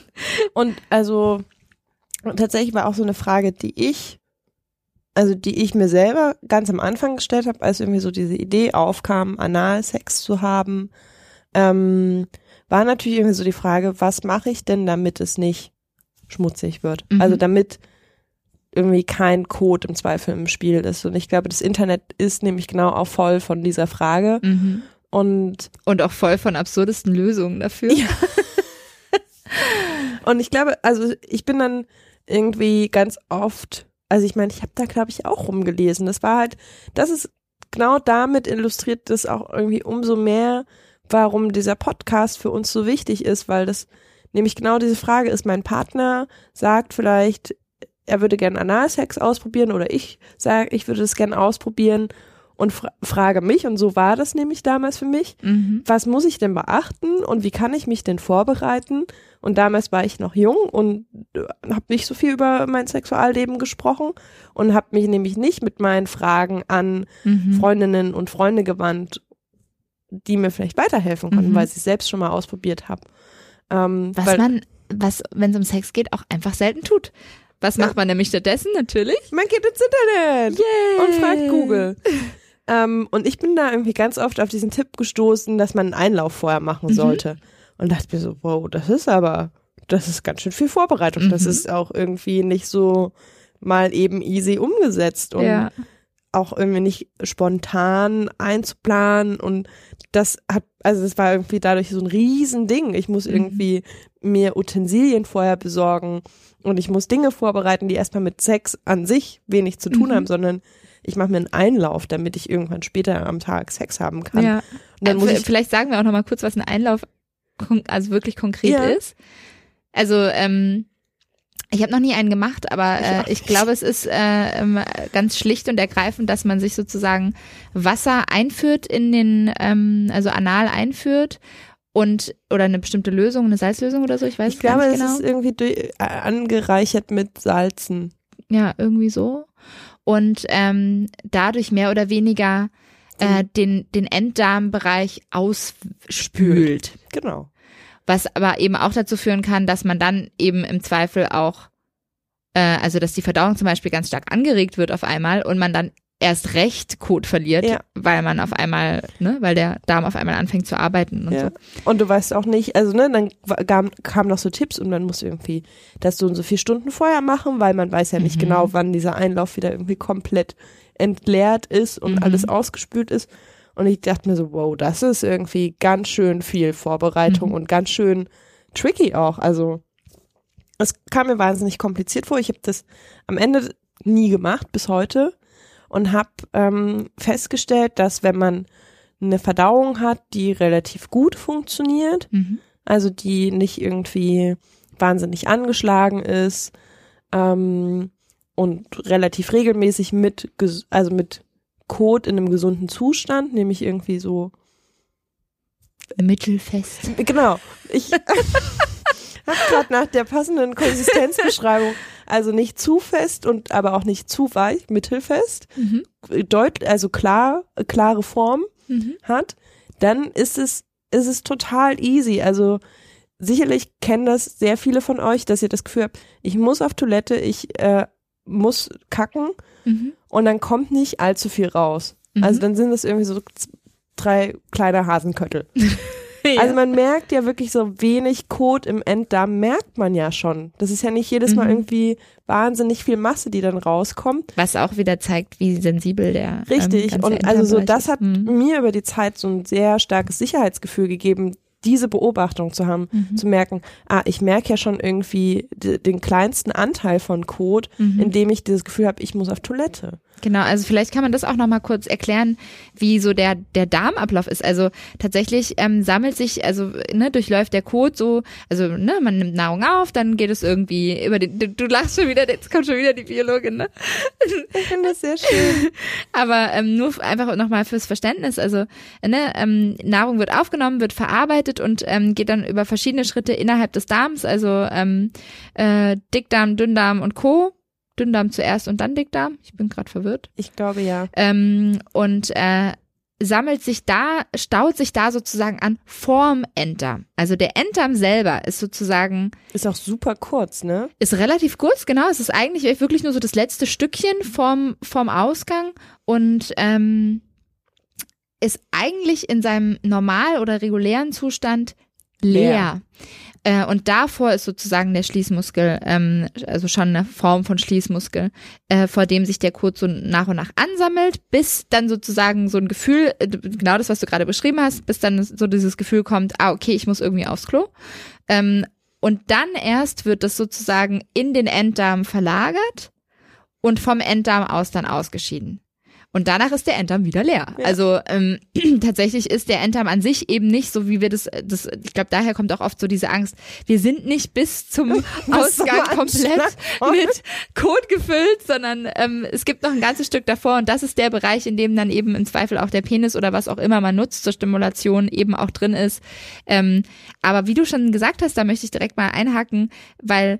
Und also tatsächlich war auch so eine Frage, die ich, also die ich mir selber ganz am Anfang gestellt habe, als irgendwie so diese Idee aufkam, Analsex zu haben, ähm, war natürlich irgendwie so die Frage, was mache ich denn, damit es nicht schmutzig wird? Mhm. Also damit irgendwie kein Code im Zweifel im Spiel ist. Und ich glaube, das Internet ist nämlich genau auch voll von dieser Frage. Mhm. Und Und auch voll von absurdesten Lösungen dafür. Ja. <laughs> Und ich glaube, also ich bin dann irgendwie ganz oft, also ich meine, ich habe da glaube ich auch rumgelesen. Das war halt, das ist genau damit illustriert das auch irgendwie umso mehr, warum dieser Podcast für uns so wichtig ist, weil das nämlich genau diese Frage ist, mein Partner sagt vielleicht, er würde gerne Analsex ausprobieren oder ich sage, ich würde es gerne ausprobieren und fra frage mich, und so war das nämlich damals für mich, Mhm. was muss ich denn beachten und wie kann ich mich denn vorbereiten? Und damals war ich noch jung und habe nicht so viel über mein Sexualleben gesprochen und habe mich nämlich nicht mit meinen Fragen an Mhm. Freundinnen und Freunde gewandt, die mir vielleicht weiterhelfen konnten, Mhm. weil ich es selbst schon mal ausprobiert habe. Ähm, Was man, was, wenn es um Sex geht, auch einfach selten tut. Was macht man nämlich stattdessen? Natürlich. man geht ins Internet Yay. und fragt Google. ähm, und ich bin da irgendwie ganz oft auf diesen Tipp gestoßen, dass man einen Einlauf vorher machen Mhm. sollte. Und dachte mir so, wow, das ist aber, das ist ganz schön viel Vorbereitung. Das Mhm. ist auch irgendwie nicht so mal eben easy umgesetzt und Ja. auch irgendwie nicht spontan einzuplanen. Und das hat, also das war irgendwie dadurch so ein Riesending. Ich muss Mhm. irgendwie mir Utensilien vorher besorgen und ich muss Dinge vorbereiten, die erstmal mit Sex an sich wenig zu tun Mhm. haben, sondern ich mache mir einen Einlauf, damit ich irgendwann später am Tag Sex haben kann. ja. Und dann Äh, muss ich Vielleicht sagen wir auch noch mal kurz, was ein Einlauf also wirklich konkret Ja. ist. Also ähm, ich habe noch nie einen gemacht, aber Ich äh, ich glaube, es ist äh, ähm, ganz schlicht und ergreifend, dass man sich sozusagen Wasser einführt in den, ähm, also anal einführt und oder eine bestimmte Lösung, eine Salzlösung oder so, ich weiß Ich es glaube, nicht es genau. ist irgendwie äh, angereichert mit Salzen. Ja, irgendwie so. Und ähm, dadurch mehr oder weniger äh, den, den Enddarmbereich ausspült. Genau. Was aber eben auch dazu führen kann, dass man dann eben im Zweifel auch, äh, also dass die Verdauung zum Beispiel ganz stark angeregt wird auf einmal und man dann erst recht Kot verliert, Ja. weil man auf einmal, ne, weil der Darm auf einmal anfängt zu arbeiten und Ja. so. Und du weißt auch nicht, also ne, dann kam, kamen noch so Tipps und man muss irgendwie das so und so vier Stunden vorher machen, weil man weiß ja nicht Mhm. genau, wann dieser Einlauf wieder irgendwie komplett entleert ist und Mhm. alles ausgespült ist. Und ich dachte mir so, wow, das ist irgendwie ganz schön viel Vorbereitung Mhm. und ganz schön tricky auch. Also es kam mir wahnsinnig kompliziert vor. Ich habe das am Ende nie gemacht bis heute und habe ähm, festgestellt, dass wenn man eine Verdauung hat, die relativ gut funktioniert, Mhm. also die nicht irgendwie wahnsinnig angeschlagen ist ähm, und relativ regelmäßig mit, also mit Kot in einem gesunden Zustand, nämlich irgendwie so Mittelfest. Genau. Ich <laughs> habe gerade nach der passenden Konsistenzbeschreibung, also nicht zu fest und aber auch nicht zu weich, mittelfest, Mhm. deut, also klar, klare Form Mhm. hat, dann ist es, ist es total easy. Also sicherlich kennen das sehr viele von euch, dass ihr das Gefühl habt, ich muss auf Toilette, ich äh, muss kacken Mhm. Und dann kommt nicht allzu viel raus. Mhm. Also dann sind es irgendwie so drei kleine Hasenköttel. <laughs> ja. Also man merkt ja wirklich so wenig Kot im Enddarm, merkt man ja schon. Das ist ja nicht jedes Mal Mhm. irgendwie wahnsinnig viel Masse, die dann rauskommt. Was auch wieder zeigt, wie sensibel der ähm, Richtig. ganze und also so, das hat Mhm. mir über die Zeit so ein sehr starkes Sicherheitsgefühl gegeben, diese Beobachtung zu haben, Mhm. zu merken, ah, ich merke ja schon irgendwie den kleinsten Anteil von Kot, Mhm. indem ich dieses Gefühl habe, ich muss auf Toilette. Genau, also vielleicht kann man das auch nochmal kurz erklären, wie so der, der Darmablauf ist. Also tatsächlich ähm, sammelt sich, also ne, durchläuft der Kot so, also ne, man nimmt Nahrung auf, dann geht es irgendwie über den, du, du lachst schon wieder, jetzt kommt schon wieder die Biologin, ne? Ich finde das sehr schön. <laughs> Aber ähm, nur einfach nochmal fürs Verständnis, also ne, ähm, Nahrung wird aufgenommen, wird verarbeitet und ähm, geht dann über verschiedene Schritte innerhalb des Darms, also ähm, äh, Dickdarm, Dünndarm und Co. Dünndarm zuerst und dann Dickdarm. Ich bin gerade verwirrt. Ich glaube ja. ähm, und äh, sammelt sich da, staut sich da sozusagen an vorm Enddarm. Also der Enddarm selber ist sozusagen, Ist auch super kurz, ne? ist relativ kurz, genau, es ist eigentlich wirklich nur so das letzte Stückchen vom, vom Ausgang und ähm, ist eigentlich in seinem normal oder regulären Zustand leer. Leer. Äh, und davor ist sozusagen der Schließmuskel, ähm, also schon eine Form von Schließmuskel, äh, vor dem sich der Kot so nach und nach ansammelt, bis dann sozusagen so ein Gefühl, äh, genau das, was du gerade beschrieben hast, bis dann so dieses Gefühl kommt, ah, okay, ich muss irgendwie aufs Klo. Ähm, und dann erst wird das sozusagen in den Enddarm verlagert und vom Enddarm aus dann ausgeschieden. Und danach ist der Enddarm wieder leer. Ja. Also ähm, <clears throat> tatsächlich ist der Enddarm an sich eben nicht so, wie wir das, das ich glaube, daher kommt auch oft so diese Angst. Wir sind nicht bis zum <laughs> Ausgang komplett <laughs> mit Kot gefüllt, sondern ähm, es gibt noch ein ganzes Stück davor und das ist der Bereich, in dem dann eben im Zweifel auch der Penis oder was auch immer man nutzt zur Stimulation eben auch drin ist. Ähm, aber wie du schon gesagt hast, da möchte ich direkt mal einhaken, weil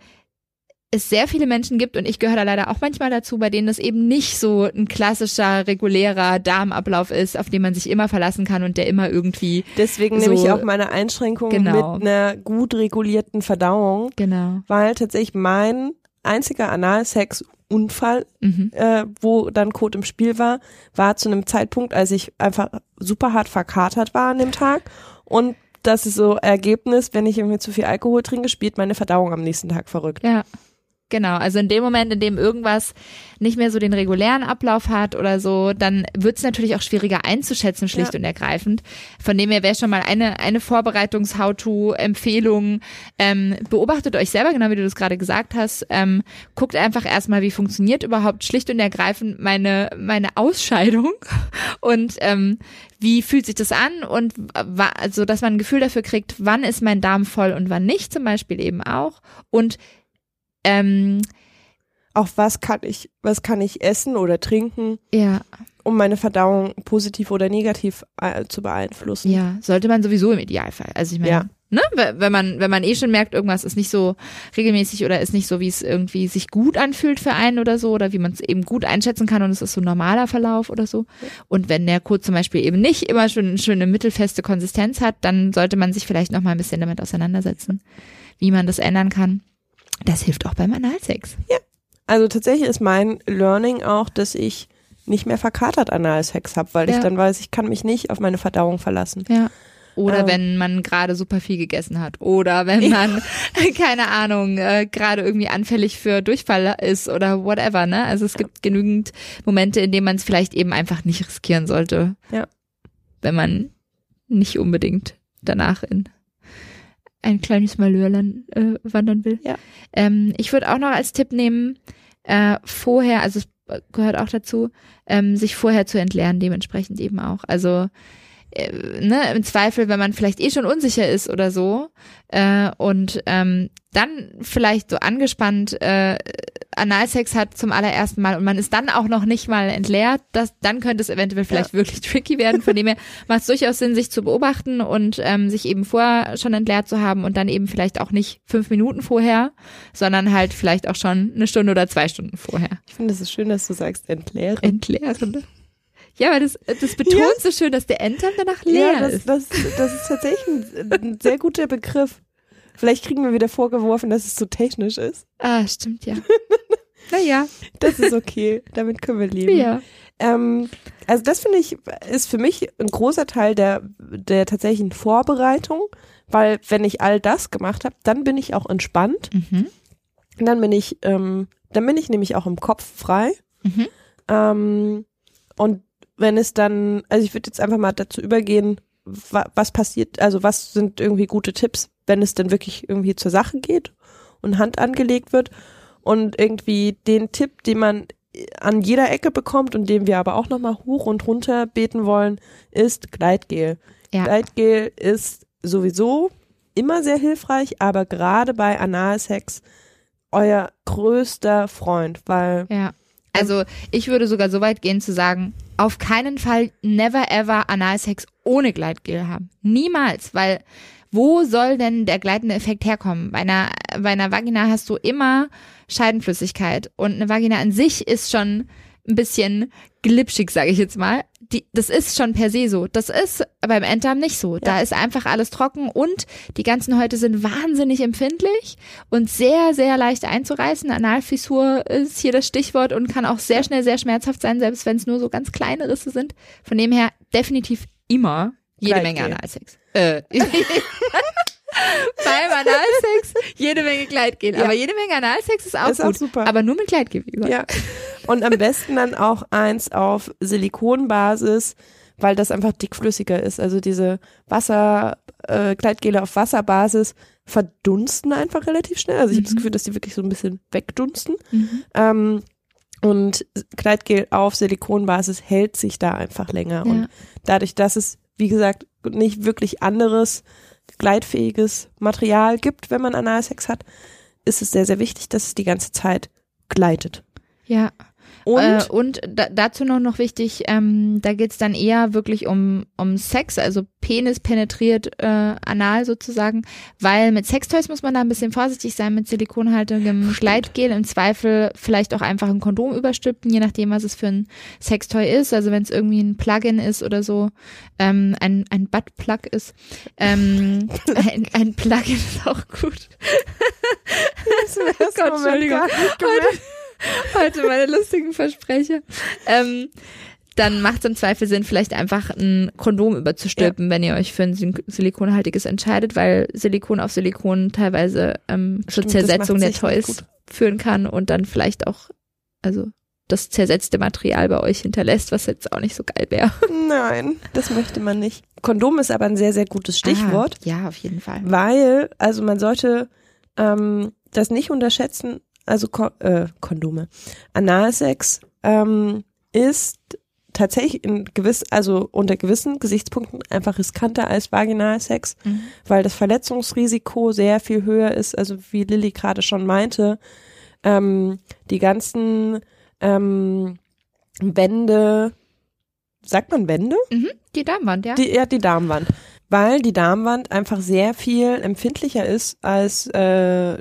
es sehr viele Menschen gibt und ich gehöre da leider auch manchmal dazu, bei denen das eben nicht so ein klassischer, regulärer Darmablauf ist, auf den man sich immer verlassen kann und der immer irgendwie Deswegen So- nehme ich auch meine Einschränkung Genau. mit einer gut regulierten Verdauung, genau. weil tatsächlich mein einziger Analsex-Unfall, Mhm. äh, wo dann Kot im Spiel war, war zu einem Zeitpunkt, als ich einfach super hart verkatert war an dem Tag und das ist so Ergebnis, wenn ich irgendwie zu viel Alkohol trinke, spielt meine Verdauung am nächsten Tag verrückt. Ja. Genau, also in dem Moment, in dem irgendwas nicht mehr so den regulären Ablauf hat oder so, dann wird es natürlich auch schwieriger einzuschätzen, schlicht Ja. und ergreifend. Von dem her wäre schon mal eine, eine Vorbereitungs-How-To-Empfehlung. Ähm, beobachtet euch selber, genau wie du das gerade gesagt hast. Ähm, guckt einfach erstmal, wie funktioniert überhaupt schlicht und ergreifend meine, meine Ausscheidung <laughs> und ähm, wie fühlt sich das an und also, dass man ein Gefühl dafür kriegt, wann ist mein Darm voll und wann nicht, zum Beispiel eben auch. Und ähm, Auch was kann ich, was kann ich essen oder trinken, ja, um meine Verdauung positiv oder negativ äh, zu beeinflussen. ja, sollte man sowieso im Idealfall. Also ich meine, Ja. ne, we- wenn man, wenn man eh schon merkt, irgendwas ist nicht so regelmäßig oder ist nicht so, wie es irgendwie sich gut anfühlt für einen oder so, oder wie man es eben gut einschätzen kann und es ist so ein normaler Verlauf oder so. Und wenn der Code zum Beispiel eben nicht immer schon, eine mittelfeste Konsistenz hat, dann sollte man sich vielleicht noch mal ein bisschen damit auseinandersetzen, wie man das ändern kann. Das hilft auch beim Analsex. Also tatsächlich ist mein Learning auch, dass ich nicht mehr verkatert Analsex habe, weil ich Ja. dann weiß, ich kann mich nicht auf meine Verdauung verlassen. Ja. Oder Ähm. wenn man gerade super viel gegessen hat. Oder wenn man, <laughs> keine Ahnung, äh, gerade irgendwie anfällig für Durchfall ist oder whatever, ne? Also es gibt genügend Momente, in denen man es vielleicht eben einfach nicht riskieren sollte. Ja. Wenn man nicht unbedingt danach in ein kleines Malheur äh, wandern will. Ja. Ähm, ich würde auch noch als Tipp nehmen, äh, vorher, also es gehört auch dazu, ähm, sich vorher zu entleeren, dementsprechend eben auch. Also äh, ne, im Zweifel, wenn man vielleicht eh schon unsicher ist oder so äh, und ähm, dann vielleicht so angespannt äh, Analsex hat zum allerersten Mal und man ist dann auch noch nicht mal entleert, das, dann könnte es eventuell vielleicht wirklich <laughs> tricky werden. Von dem her macht es durchaus Sinn, sich zu beobachten und ähm, sich eben vorher schon entleert zu haben und dann eben vielleicht auch nicht fünf Minuten vorher, sondern halt vielleicht auch schon eine Stunde oder zwei Stunden vorher. Ich finde es ist schön, dass du sagst entleeren. Entleeren. Ja, aber das, das betont Ja. so schön, dass der Enddarm danach leer ja, das, ist. das, das ist tatsächlich ein, ein sehr guter Begriff. Vielleicht kriegen wir wieder vorgeworfen, dass es so technisch ist. Ah, stimmt, ja. <laughs> naja, Das ist okay. Damit können wir leben. ja. Ähm, also das finde ich, ist für mich ein großer Teil der, der tatsächlichen Vorbereitung, weil wenn ich all das gemacht habe, dann bin ich auch entspannt. Mhm. Und dann bin ich, ähm, dann bin ich nämlich auch im Kopf frei. Mhm. Ähm, und wenn es dann, also ich würde jetzt einfach mal dazu übergehen, was passiert, also was sind irgendwie gute Tipps, wenn es dann wirklich irgendwie zur Sache geht und Hand angelegt wird und irgendwie den Tipp, den man an jeder Ecke bekommt und den wir aber auch nochmal hoch und runter beten wollen, ist Gleitgel. Ja. Gleitgel ist sowieso immer sehr hilfreich, aber gerade bei Analsex euer größter Freund, weil Ja. Also ich würde sogar so weit gehen zu sagen, auf keinen Fall never ever Analsex ohne Gleitgel haben. Niemals, weil wo soll denn der gleitende Effekt herkommen? Bei einer, bei einer Vagina hast du immer Scheidenflüssigkeit und eine Vagina an sich ist schon ein bisschen glitschig, sage ich jetzt mal. Die, das ist schon per se so. Das ist beim Enddarm nicht so. Da ist einfach alles trocken und die ganzen Häute sind wahnsinnig empfindlich und sehr, sehr leicht einzureißen. Analfissur ist hier das Stichwort und kann auch sehr schnell sehr schmerzhaft sein, selbst wenn es nur so ganz kleine Risse sind. Von dem her definitiv immer jede Gleitgel. Menge Analsex. Äh, <laughs> <laughs> <laughs> beim Analsex jede Menge Gleitgel. Ja. Aber jede Menge Analsex ist auch Ist auch gut. super. Aber nur mit wie gesagt. Ja. Und am besten dann auch eins auf Silikonbasis, weil das einfach dickflüssiger ist. Also diese Wasser, äh, Gleitgele auf Wasserbasis verdunsten einfach relativ schnell. Also ich habe das Mhm. Gefühl, dass die wirklich so ein bisschen wegdunsten. Mhm. Ähm, und Gleitgel auf Silikonbasis hält sich da einfach länger. Ja. Und dadurch, dass es, wie gesagt, nicht wirklich anderes gleitfähiges Material gibt, wenn man Analsex hat, ist es sehr, sehr wichtig, dass es die ganze Zeit gleitet. Ja. Und äh, und da, dazu noch noch wichtig, ähm, da geht's dann eher wirklich um, um Sex, also Penis penetriert äh, anal sozusagen, weil mit Sextoys muss man da ein bisschen vorsichtig sein, mit silikonhaltigem Gleitgel, im Zweifel vielleicht auch einfach ein Kondom überstülpen, je nachdem, was es für ein Sextoy ist, also wenn es irgendwie ein Plugin ist oder so, ähm, ein, ein Buttplug ist, ähm, <laughs> ein, ein Plugin ist auch gut. das ersten <laughs> Gott, Entschuldigung. gemerkt. Heute meine lustigen Versprecher. Ähm, dann macht es im Zweifel Sinn, vielleicht einfach ein Kondom überzustülpen, ja. wenn ihr euch für ein silikonhaltiges entscheidet, weil Silikon auf Silikon teilweise ähm, zur Zersetzung der Toys führen kann und dann vielleicht auch, also das zersetzte Material bei euch hinterlässt, was jetzt auch nicht so geil wäre. Nein, das möchte man nicht. Kondom ist aber ein sehr, sehr gutes Stichwort. Ah, ja, auf jeden Fall. Weil, also man sollte ähm, das nicht unterschätzen, also Ko äh, Kondome. Analsex ähm, ist tatsächlich in gewiss, also unter gewissen Gesichtspunkten einfach riskanter als Vaginalsex, mhm. weil das Verletzungsrisiko sehr viel höher ist. Also wie Lilly gerade schon meinte, ähm, die ganzen ähm, Wände, sagt man Wände? Mhm, die Darmwand, ja. Die, ja, die Darmwand. Weil die Darmwand einfach sehr viel empfindlicher ist als äh,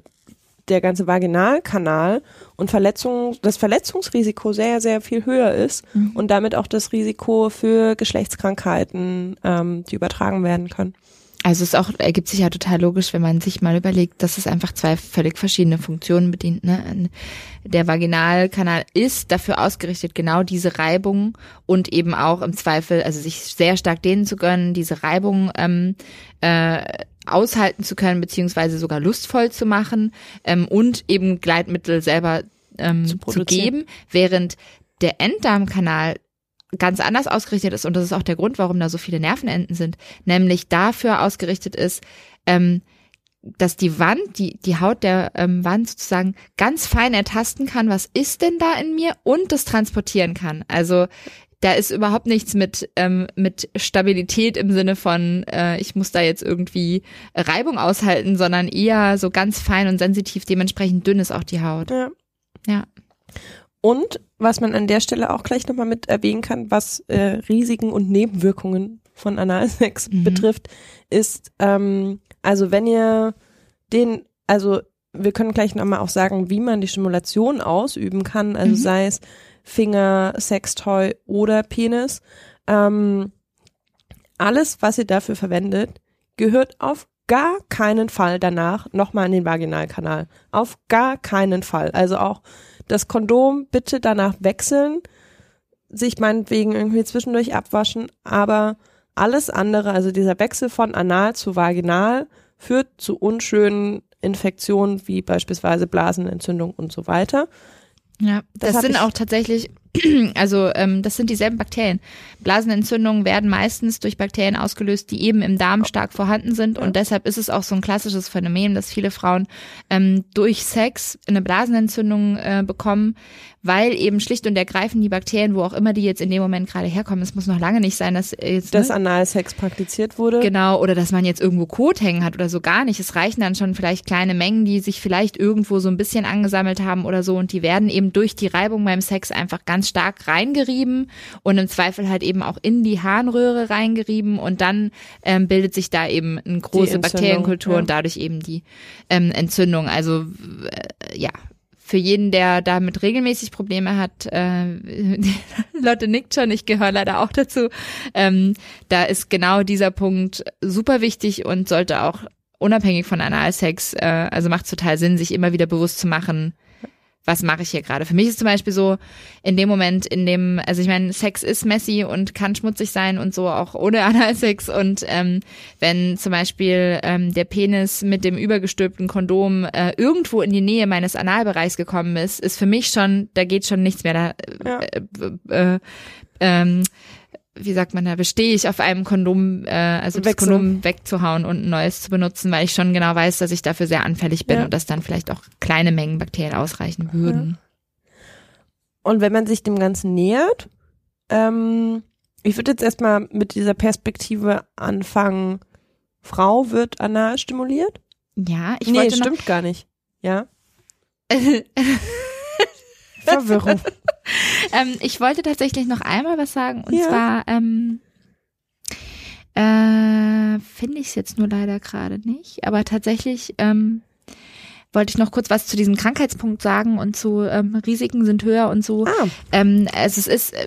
der ganze Vaginalkanal und Verletzung, das Verletzungsrisiko sehr, sehr viel höher ist mhm. und damit auch das Risiko für Geschlechtskrankheiten, ähm, die übertragen werden können. Also es auch ergibt sich ja total logisch, wenn man sich mal überlegt, dass es einfach zwei völlig verschiedene Funktionen bedient. Ne? Der Vaginalkanal ist dafür ausgerichtet, genau diese Reibung und eben auch im Zweifel, also sich sehr stark dehnen zu können, diese Reibung ähm, äh, aushalten zu können, beziehungsweise sogar lustvoll zu machen ähm, und eben Gleitmittel selber ähm, zu, zu geben, während der Enddarmkanal ganz anders ausgerichtet ist und das ist auch der Grund, warum da so viele Nervenenden sind, nämlich dafür ausgerichtet ist, ähm, dass die Wand, die, die Haut der ähm, Wand sozusagen ganz fein ertasten kann, was ist denn da in mir und das transportieren kann. Also da ist überhaupt nichts mit, ähm, mit Stabilität im Sinne von, äh, ich muss da jetzt irgendwie Reibung aushalten, sondern eher so ganz fein und sensitiv, dementsprechend dünn ist auch die Haut. Ja. Ja. Und was man an der Stelle auch gleich nochmal mit erwähnen kann, was äh, Risiken und Nebenwirkungen von Analsex mhm. betrifft, ist, ähm, also wenn ihr den, also wir können gleich nochmal auch sagen, wie man die Stimulation ausüben kann, also mhm. sei es Finger, Sextoy oder Penis. Ähm, alles, was ihr dafür verwendet, gehört auf gar keinen Fall danach nochmal in den Vaginalkanal. Auf gar keinen Fall. Also auch das Kondom bitte danach wechseln, sich meinetwegen irgendwie zwischendurch abwaschen, aber alles andere, also dieser Wechsel von anal zu vaginal, führt zu unschönen Infektionen wie beispielsweise Blasenentzündung und so weiter. Ja, das, das sind auch tatsächlich, <clears throat> also ähm, das sind dieselben Bakterien. Blasenentzündungen werden meistens durch Bakterien ausgelöst, die eben im Darm stark vorhanden sind und deshalb ist es auch so ein klassisches Phänomen, dass viele Frauen ähm, durch Sex eine Blasenentzündung äh, bekommen, weil eben schlicht und ergreifend die Bakterien, wo auch immer die jetzt in dem Moment gerade herkommen, es muss noch lange nicht sein, dass jetzt dass ne? Analsex praktiziert wurde. Genau, oder dass man jetzt irgendwo Kot hängen hat oder so gar nicht. Es reichen dann schon vielleicht kleine Mengen, die sich vielleicht irgendwo so ein bisschen angesammelt haben oder so und die werden eben durch die Reibung beim Sex einfach ganz stark reingerieben und im Zweifel halt eben auch in die Harnröhre reingerieben und dann ähm, bildet sich da eben eine große Bakterienkultur ja. und dadurch eben die ähm, Entzündung. Also äh, ja, für jeden, der damit regelmäßig Probleme hat, äh, <laughs> Lotte nickt schon, ich gehöre leider auch dazu, ähm, da ist genau dieser Punkt super wichtig und sollte auch unabhängig von Analsex, äh, also macht total Sinn, sich immer wieder bewusst zu machen, was mache ich hier gerade? Für mich ist zum Beispiel so, in dem Moment, in dem, also ich meine, Sex ist messy und kann schmutzig sein und so auch ohne <laughs> Analsex und ähm, wenn zum Beispiel ähm, der Penis mit dem übergestülpten Kondom äh, irgendwo in die Nähe meines Analbereichs gekommen ist, ist für mich schon, da geht schon nichts mehr da. Ja. Äh, äh, ähm, wie sagt man da, bestehe ich auf einem Kondom, äh, also das Kondom wegzuhauen und ein neues zu benutzen, weil ich schon genau weiß, dass ich dafür sehr anfällig bin ja. und dass dann vielleicht auch kleine Mengen Bakterien ausreichen würden. Und wenn man sich dem Ganzen nähert, ähm, ich würde jetzt erstmal mit dieser Perspektive anfangen, Frau wird anal stimuliert? Ja, ich nee, wollte stimmt gar nicht. Ja. <laughs> Verwirrung. <laughs> ähm, ich wollte tatsächlich noch einmal was sagen und ja. zwar ähm, äh, finde ich es jetzt nur leider gerade nicht, aber tatsächlich ähm, wollte ich noch kurz was zu diesem Krankheitspunkt sagen und zu ähm, Risiken sind höher und so. Ah. Ähm, also es ist, äh,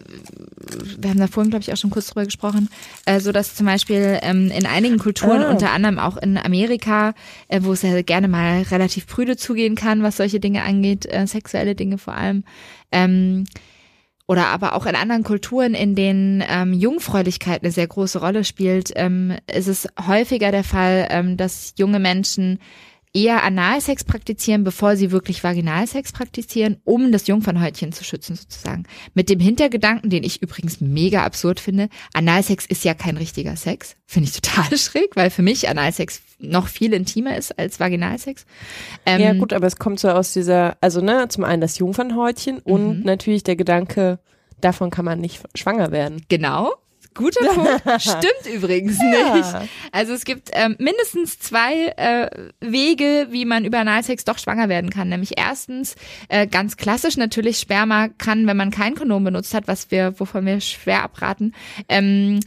wir haben da vorhin, glaube ich, auch schon kurz drüber gesprochen, äh, so dass zum Beispiel ähm, in einigen Kulturen, ah. unter anderem auch in Amerika, äh, wo es ja gerne mal relativ prüde zugehen kann, was solche Dinge angeht, äh, sexuelle Dinge vor allem, ähm, oder aber auch in anderen Kulturen, in denen ähm, Jungfräulichkeit eine sehr große Rolle spielt, ähm, ist es häufiger der Fall, ähm, dass junge Menschen eher Analsex praktizieren, bevor sie wirklich Vaginalsex praktizieren, um das Jungfernhäutchen zu schützen sozusagen. Mit dem Hintergedanken, den ich übrigens mega absurd finde, Analsex ist ja kein richtiger Sex. Finde ich total <laughs> schräg, weil für mich Analsex noch viel intimer ist als Vaginalsex. Ähm, ja gut, aber es kommt so aus dieser, also ne, zum einen das Jungfernhäutchen und mhm. natürlich der Gedanke, davon kann man nicht schwanger werden. Genau, Guter <laughs> Punkt. Stimmt übrigens ja. nicht. Also es gibt ähm, mindestens zwei äh, Wege, wie man über Analsex doch schwanger werden kann. Nämlich erstens äh, ganz klassisch natürlich Sperma kann, wenn man kein Kondom benutzt hat, was wir, wovon wir schwer abraten, ähm,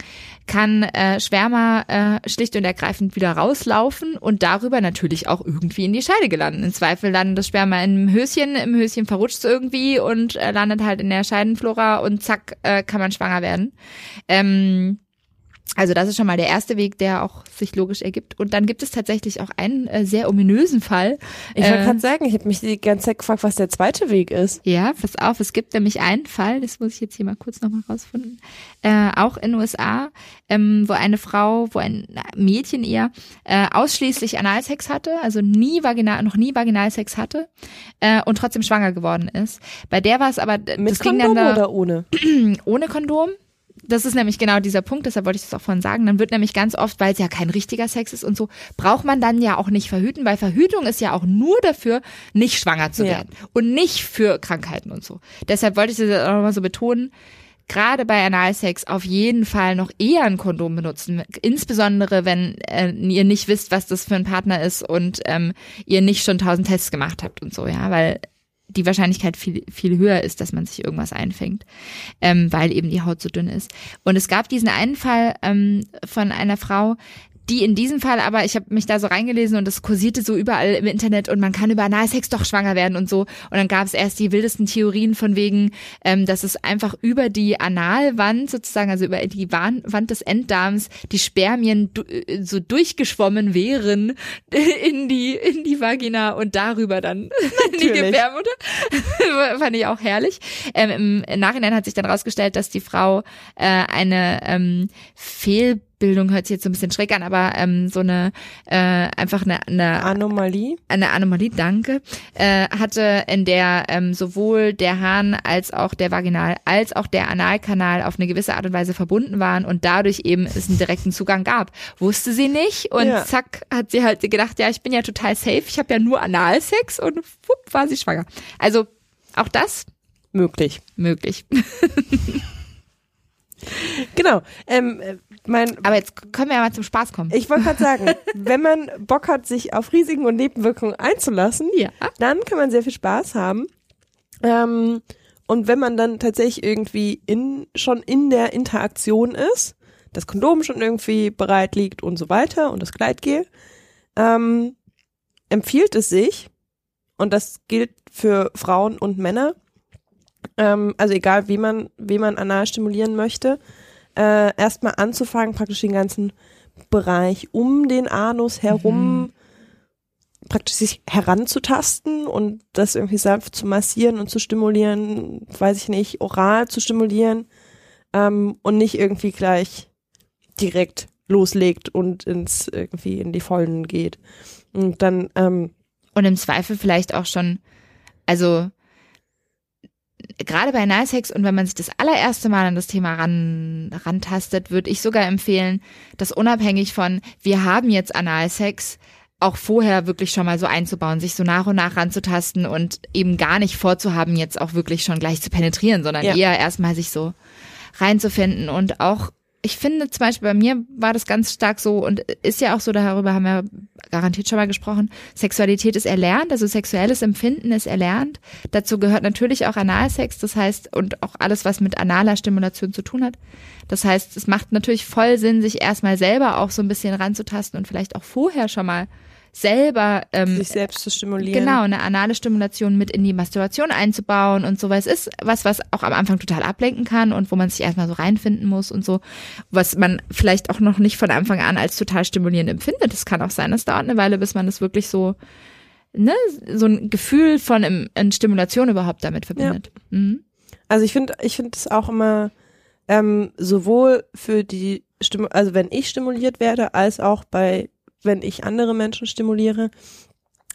kann äh, Schwärmer äh, schlicht und ergreifend wieder rauslaufen und darüber natürlich auch irgendwie in die Scheide gelandet. Im Zweifel landet das Sperma im Höschen, im Höschen verrutscht es irgendwie und äh, landet halt in der Scheidenflora und zack, äh, kann man schwanger werden. Ähm, also das ist schon mal der erste Weg, der auch sich logisch ergibt. Und dann gibt es tatsächlich auch einen äh, sehr ominösen Fall. Ich wollte äh, gerade sagen, ich habe mich die ganze Zeit gefragt, was der zweite Weg ist. Ja, pass auf, es gibt nämlich einen Fall, das muss ich jetzt hier mal kurz nochmal rausfinden, äh, auch in den USA, ähm, wo eine Frau, wo ein Mädchen eher äh, ausschließlich Analsex hatte, also nie vaginal, noch nie Vaginalsex hatte äh, und trotzdem schwanger geworden ist. Bei der war es aber, Mit das Kondom ging dann da, oder ohne? <clears throat> ohne Kondom das ist nämlich genau dieser Punkt, deshalb wollte ich das auch vorhin sagen. Dann wird nämlich ganz oft, weil es ja kein richtiger Sex ist und so, braucht man dann ja auch nicht verhüten, weil Verhütung ist ja auch nur dafür, nicht schwanger zu werden ja. und nicht für Krankheiten und so. Deshalb wollte ich das auch nochmal so betonen. Gerade bei Analsex auf jeden Fall noch eher ein Kondom benutzen, insbesondere wenn äh, ihr nicht wisst, was das für ein Partner ist und ähm, ihr nicht schon tausend Tests gemacht habt und so, ja, weil die Wahrscheinlichkeit viel, viel höher ist, dass man sich irgendwas einfängt, ähm, weil eben die Haut so dünn ist. Und es gab diesen einen Fall ähm, von einer Frau, die in diesem Fall aber, ich habe mich da so reingelesen und es kursierte so überall im Internet und man kann über Analsex doch schwanger werden und so. Und dann gab es erst die wildesten Theorien von wegen, ähm, dass es einfach über die Analwand sozusagen, also über die Wand des Enddarms, die Spermien äh, so durchgeschwommen wären <laughs> in die, in die Vagina und darüber dann <laughs> in die Gebärmutter. <laughs> Fand ich auch herrlich. Ähm, Im Nachhinein hat sich dann rausgestellt, dass die Frau äh, eine ähm, Fehl Bildung hört sich jetzt so ein bisschen schräg an, aber ähm, so eine äh, einfach eine, eine Anomalie, eine Anomalie, danke, äh, hatte, in der ähm, sowohl der Hahn als auch der Vaginal als auch der Analkanal auf eine gewisse Art und Weise verbunden waren und dadurch eben es einen direkten Zugang gab. Wusste sie nicht und ja. zack hat sie halt gedacht, ja, ich bin ja total safe, ich habe ja nur Analsex und wupp, war sie schwanger. Also auch das möglich, möglich. <laughs> Genau. Ähm, mein, Aber jetzt können wir ja mal zum Spaß kommen. Ich wollte gerade sagen, <laughs> wenn man Bock hat, sich auf Risiken und Nebenwirkungen einzulassen, ja. dann kann man sehr viel Spaß haben. Ähm, und wenn man dann tatsächlich irgendwie in, schon in der Interaktion ist, das Kondom schon irgendwie bereit liegt und so weiter und das Gleitgel, ähm, empfiehlt es sich, und das gilt für Frauen und Männer, ähm, also egal wie man, wie man anal stimulieren möchte, äh, erstmal anzufangen, praktisch den ganzen Bereich um den Anus herum mhm. praktisch sich heranzutasten und das irgendwie sanft zu massieren und zu stimulieren, weiß ich nicht, oral zu stimulieren ähm, und nicht irgendwie gleich direkt loslegt und ins irgendwie in die Vollen geht. Und dann ähm, und im Zweifel vielleicht auch schon, also gerade bei Nicex und wenn man sich das allererste Mal an das Thema ran, rantastet, würde ich sogar empfehlen, das unabhängig von, wir haben jetzt Analsex, auch vorher wirklich schon mal so einzubauen, sich so nach und nach ranzutasten und eben gar nicht vorzuhaben, jetzt auch wirklich schon gleich zu penetrieren, sondern ja. eher erstmal sich so reinzufinden und auch ich finde zum Beispiel bei mir war das ganz stark so und ist ja auch so, darüber haben wir garantiert schon mal gesprochen, Sexualität ist erlernt, also sexuelles Empfinden ist erlernt. Dazu gehört natürlich auch Analsex, das heißt, und auch alles, was mit analer Stimulation zu tun hat. Das heißt, es macht natürlich voll Sinn, sich erstmal selber auch so ein bisschen ranzutasten und vielleicht auch vorher schon mal selber ähm, sich selbst zu stimulieren. Genau, eine anale Stimulation mit in die Masturbation einzubauen und so, weil es ist was, was auch am Anfang total ablenken kann und wo man sich erstmal so reinfinden muss und so, was man vielleicht auch noch nicht von Anfang an als total stimulierend empfindet. Es kann auch sein, es dauert eine Weile, bis man das wirklich so, ne, so ein Gefühl von in Stimulation überhaupt damit verbindet. Ja. Mhm. Also ich finde, ich finde es auch immer ähm, sowohl für die Stimme, also wenn ich stimuliert werde, als auch bei, wenn ich andere Menschen stimuliere,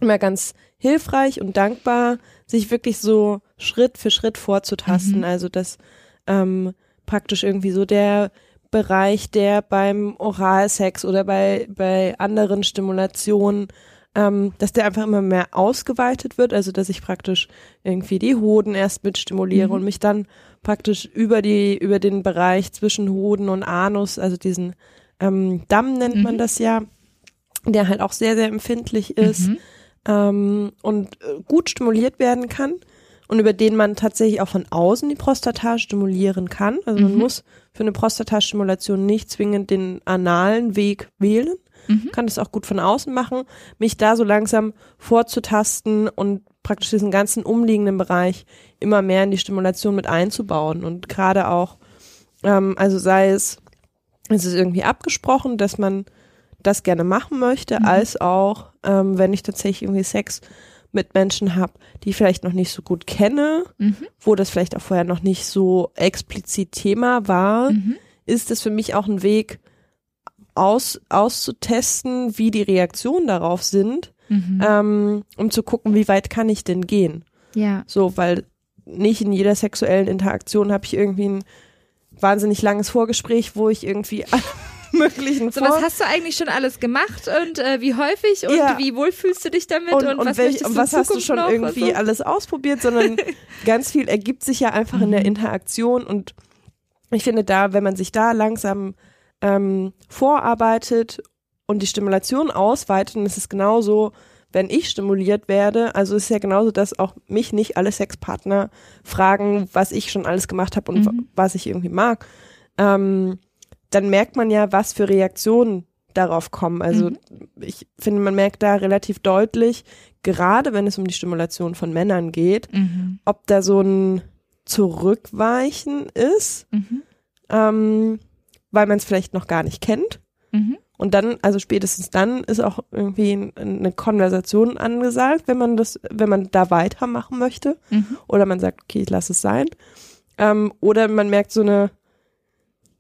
immer ganz hilfreich und dankbar, sich wirklich so Schritt für Schritt vorzutasten. Mhm. Also dass ähm, praktisch irgendwie so der Bereich, der beim Oralsex oder bei, bei anderen Stimulationen, ähm, dass der einfach immer mehr ausgeweitet wird, also dass ich praktisch irgendwie die Hoden erst mit stimuliere Mhm. und mich dann praktisch über die, über den Bereich zwischen Hoden und Anus, also diesen ähm, Damm nennt man Mhm. das ja, der halt auch sehr, sehr empfindlich ist Mhm. ähm, und äh, gut stimuliert werden kann und über den man tatsächlich auch von außen die Prostata stimulieren kann. Also man Mhm. muss für eine Prostatastimulation nicht zwingend den analen Weg wählen, Mhm. kann das auch gut von außen machen, mich da so langsam vorzutasten und praktisch diesen ganzen umliegenden Bereich immer mehr in die Stimulation mit einzubauen und gerade auch, ähm, also sei es, es ist irgendwie abgesprochen, dass man das gerne machen möchte, Mhm. als auch, ähm, wenn ich tatsächlich irgendwie Sex mit Menschen habe, die ich vielleicht noch nicht so gut kenne, Mhm. wo das vielleicht auch vorher noch nicht so explizit Thema war, Mhm. ist es für mich auch ein Weg, aus, auszutesten, wie die Reaktionen darauf sind, Mhm. ähm, um zu gucken, wie weit kann ich denn gehen. ja. So, weil nicht in jeder sexuellen Interaktion habe ich irgendwie ein wahnsinnig langes Vorgespräch, wo ich irgendwie <laughs> möglichen So, was hast du eigentlich schon alles gemacht und äh, wie häufig und Ja. wie wohl fühlst du dich damit und, und, und, was welch, und was hast du schon noch irgendwie und so? alles ausprobiert, sondern <laughs> ganz viel ergibt sich ja einfach in der Mhm. Interaktion und ich finde da, wenn man sich da langsam ähm, vorarbeitet und die Stimulation ausweitet, es ist genauso, wenn ich stimuliert werde, also es ist ja genauso, dass auch mich nicht alle Sexpartner fragen, was ich schon alles gemacht habe und Mhm. wa- was ich irgendwie mag, ähm, dann merkt man ja, was für Reaktionen darauf kommen. Also Mhm. ich finde, man merkt da relativ deutlich, gerade wenn es um die Stimulation von Männern geht, Mhm. ob da so ein Zurückweichen ist, Mhm. ähm, weil man es vielleicht noch gar nicht kennt. Mhm. Und dann, also spätestens dann ist auch irgendwie ein- eine Konversation angesagt, wenn man das, wenn man da weitermachen möchte. Mhm. Oder man sagt, okay, ich lasse es sein. Ähm, oder man merkt so eine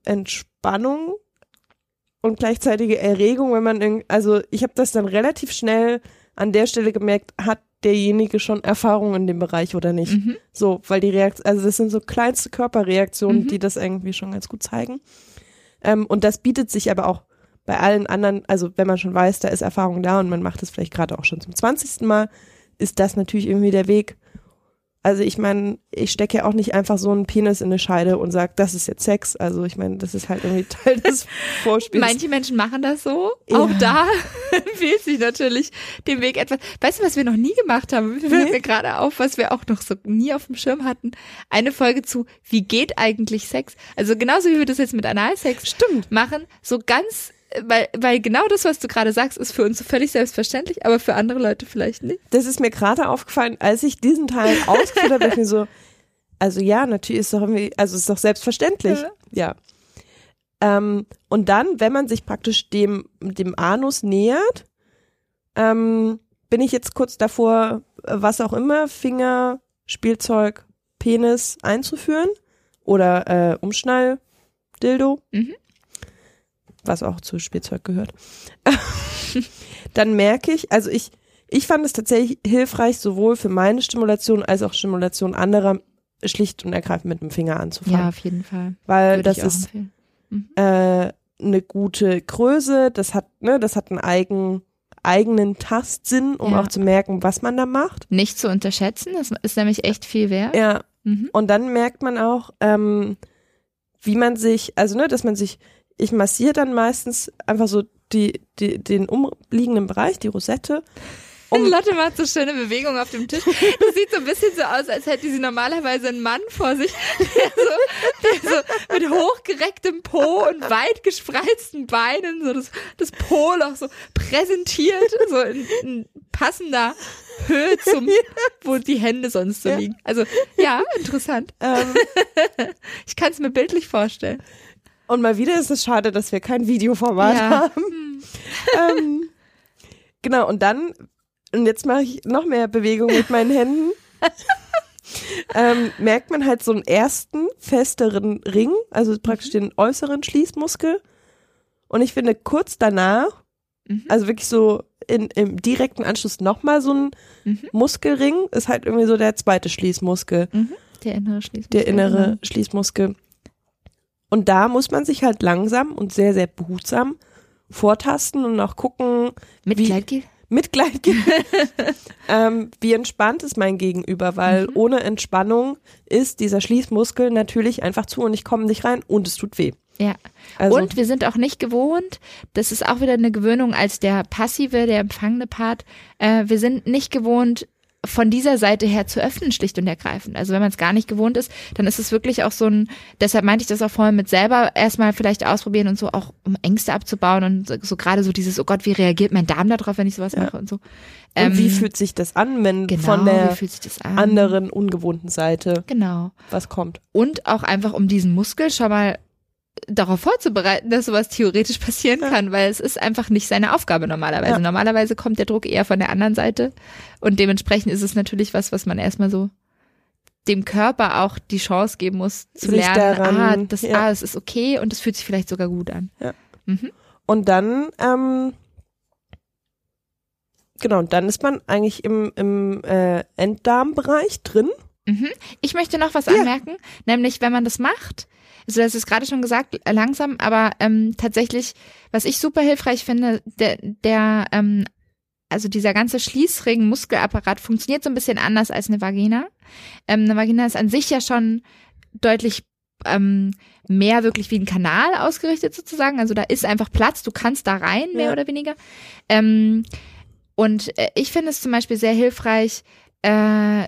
Entspannung und gleichzeitige Erregung, wenn man, irgend- also ich habe das dann relativ schnell an der Stelle gemerkt, hat derjenige schon Erfahrung in dem Bereich oder nicht. Mhm. So, weil die Reaktion, also das sind so kleinste Körperreaktionen, Mhm. die das irgendwie schon ganz gut zeigen. Ähm, und das bietet sich aber auch bei allen anderen, also wenn man schon weiß, da ist Erfahrung da und man macht es vielleicht gerade auch schon zum 20. Mal, ist das natürlich irgendwie der Weg. Also ich meine, ich stecke ja auch nicht einfach so einen Penis in eine Scheide und sage, das ist jetzt Sex. Also ich meine, das ist halt irgendwie <laughs> Teil des Vorspiels. Manche Menschen machen das so. Ja. Auch da <laughs> empfiehlt sich natürlich den Weg etwas. Weißt du, was wir noch nie gemacht haben? Fällt Nee. mir gerade auf, was wir auch noch so nie auf dem Schirm hatten. Eine Folge zu, wie geht eigentlich Sex? Also genauso wie wir das jetzt mit Analsex Stimmt. machen, so ganz, weil, weil genau das, was du gerade sagst, ist für uns völlig selbstverständlich, aber für andere Leute vielleicht nicht. Das ist mir gerade aufgefallen, als ich diesen Teil <laughs> ausgeführt habe, ich mir so, also ja, natürlich ist doch irgendwie, also ist doch selbstverständlich. Ja. Ähm, und dann, wenn man sich praktisch dem, dem Anus nähert, ähm, bin ich jetzt kurz davor, was auch immer, Finger, Spielzeug, Penis einzuführen oder äh, Umschnall, Dildo, Mhm. Was auch zu Spielzeug gehört. <laughs> dann merke ich, also ich, ich fand es tatsächlich hilfreich, sowohl für meine Stimulation als auch Stimulation anderer schlicht und ergreifend mit dem Finger anzufangen. Ja, auf jeden Fall. weil Würde das ist empfehlen. äh, eine gute Größe, das hat, ne, das hat einen eigen, eigenen Tastsinn, um Ja. auch zu merken, was man da macht. Nicht zu unterschätzen, das ist nämlich echt viel wert. Ja. Mhm. Und dann merkt man auch, ähm, wie man sich, also ne, dass man sich, ich massiere dann meistens einfach so die, die, den umliegenden Bereich, die Rosette. Um, <laughs> Lotte macht so schöne Bewegungen auf dem Tisch. Das sieht so ein bisschen so aus, als hätte sie normalerweise einen Mann vor sich, der so, der so mit hochgerecktem Po und weit gespreizten Beinen so das, das Po-Loch so präsentiert, so in, in passender Höhe zum, wo die Hände sonst so liegen. Also ja, interessant. ähm, <laughs> Ich kann es mir bildlich vorstellen. Und mal wieder ist es schade, dass wir kein Videoformat Ja. haben. <laughs> ähm, genau, und dann, und jetzt mache ich noch mehr Bewegung mit meinen Händen. <laughs> ähm, merkt man halt so einen ersten festeren Ring, also praktisch den äußeren Schließmuskel. Und ich finde kurz danach, Mhm. also wirklich so in, im direkten Anschluss nochmal so ein Mhm. Muskelring, ist halt irgendwie so der zweite Schließmuskel, Der innere Schließmuskel. der innere genau. Schließmuskel. Und da muss man sich halt langsam und sehr, sehr behutsam vortasten und auch gucken, Mit wie- Gleitgel? Mitleid gibt. <laughs> ähm, wie entspannt ist mein Gegenüber, weil Mhm. ohne Entspannung ist dieser Schließmuskel natürlich einfach zu und ich komme nicht rein und es tut weh. Ja. Also, Und wir sind auch nicht gewohnt, das ist auch wieder eine Gewöhnung als der passive, der empfangene Part, äh, wir sind nicht gewohnt, von dieser Seite her zu öffnen, schlicht und ergreifend. Also wenn man es gar nicht gewohnt ist, dann ist es wirklich auch so ein, deshalb meinte ich das auch vorhin mit selber erstmal vielleicht ausprobieren und so auch, um Ängste abzubauen und so, so gerade so dieses, oh Gott, wie reagiert mein Darm darauf, wenn ich sowas Ja. mache und so. und wie Ähm, fühlt sich das an, wenn genau, von der an? anderen ungewohnten Seite Genau. was kommt? Und auch einfach, um diesen Muskel schon mal darauf vorzubereiten, dass sowas theoretisch passieren Ja. kann, weil es ist einfach nicht seine Aufgabe normalerweise. Ja. Normalerweise kommt der Druck eher von der anderen Seite und dementsprechend ist es natürlich was, was man erstmal so dem Körper auch die Chance geben muss zu Sich lernen, daran- ah, das, ja. ah, es ist okay und es fühlt sich vielleicht sogar gut an. Ja. Mhm. Und dann, ähm, genau, und dann ist man eigentlich im, im äh, Enddarmbereich drin. Mhm. Ich möchte noch was anmerken, nämlich wenn man das macht, also das ist gerade schon gesagt, äh, langsam, aber ähm, tatsächlich, was ich super hilfreich finde, der, der ähm, also dieser ganze Schließring-Muskelapparat funktioniert so ein bisschen anders als eine Vagina. Ähm, eine Vagina ist an sich ja schon deutlich ähm, mehr wirklich wie ein Kanal ausgerichtet sozusagen. Also da ist einfach Platz, du kannst da rein, mehr Ja. oder weniger. Ähm, und äh, ich finde es zum Beispiel sehr hilfreich, äh,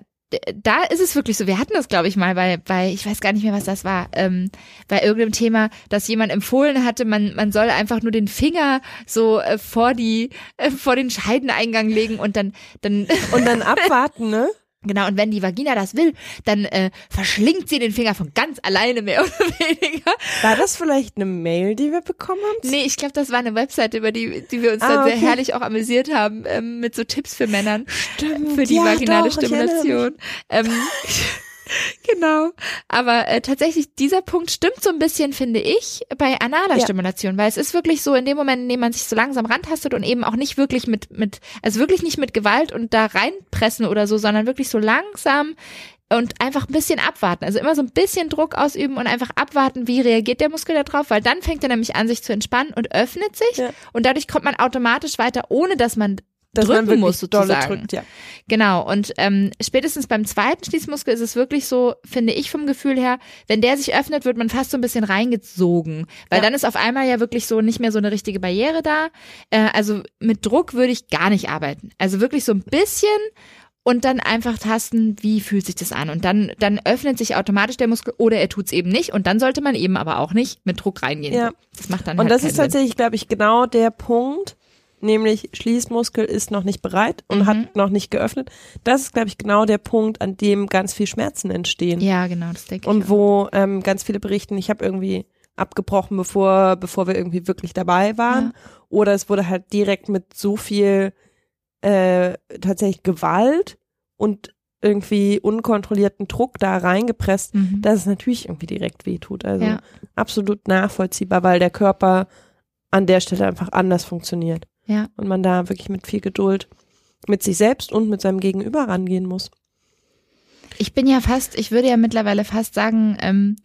da ist es wirklich so, wir hatten das, glaube ich, mal bei, bei, ich weiß gar nicht mehr, was das war, ähm, bei irgendeinem Thema, dass jemand empfohlen hatte, man, man soll einfach nur den Finger so äh, vor die, äh, vor den Scheideneingang legen und dann, dann, Und dann <laughs> abwarten, ne? Genau, und wenn die Vagina das will, dann äh, verschlingt sie den Finger von ganz alleine mehr <laughs> oder weniger. War das vielleicht eine Mail, die wir bekommen haben? Nee, ich glaube, das war eine Webseite, über die, die wir uns Ah, dann sehr okay. herrlich auch amüsiert haben, ähm, mit so Tipps für Männern. Stimmt. für die ja, vaginale doch. Stimulation. Ähm, <laughs> <laughs> genau. Aber äh, tatsächlich, dieser Punkt stimmt so ein bisschen, finde ich, bei analer Ja. Stimulation, weil es ist wirklich so, in dem Moment, in dem man sich so langsam rantastet und eben auch nicht wirklich mit, mit, also wirklich nicht mit Gewalt und da reinpressen oder so, sondern wirklich so langsam und einfach ein bisschen abwarten. Also immer so ein bisschen Druck ausüben und einfach abwarten, wie reagiert der Muskel da drauf, weil dann fängt er nämlich an, sich zu entspannen und öffnet sich Ja. und dadurch kommt man automatisch weiter, ohne dass man Dass drücken muss sozusagen. drückt, ja. Genau, und ähm, spätestens beim zweiten Schließmuskel ist es wirklich so, finde ich vom Gefühl her, wenn der sich öffnet, wird man fast so ein bisschen reingezogen. Weil Ja. dann ist auf einmal ja wirklich so nicht mehr so eine richtige Barriere da. Äh, also mit Druck würde ich gar nicht arbeiten. Also wirklich so ein bisschen und dann einfach tasten, wie fühlt sich das an. Und dann, dann öffnet sich automatisch der Muskel oder er tut's eben nicht. Und dann sollte man eben aber auch nicht mit Druck reingehen. Ja. Das macht dann Und halt das ist Sinn. tatsächlich, glaube ich, genau der Punkt, nämlich Schließmuskel ist noch nicht bereit und Mhm. hat noch nicht geöffnet. Das ist, glaube ich, genau der Punkt, an dem ganz viel Schmerzen entstehen. Ja, genau, das denke ich. Und wo ähm, ganz viele berichten, ich habe irgendwie abgebrochen, bevor, bevor wir irgendwie wirklich dabei waren. Oder es wurde halt direkt mit so viel äh, tatsächlich Gewalt und irgendwie unkontrollierten Druck da reingepresst, Mhm. dass es natürlich irgendwie direkt wehtut. Also Ja. absolut nachvollziehbar, weil der Körper an der Stelle einfach anders funktioniert. Ja. Und man da wirklich mit viel Geduld mit sich selbst und mit seinem Gegenüber rangehen muss. Ich bin ja fast, ich würde ja mittlerweile fast sagen, ähm,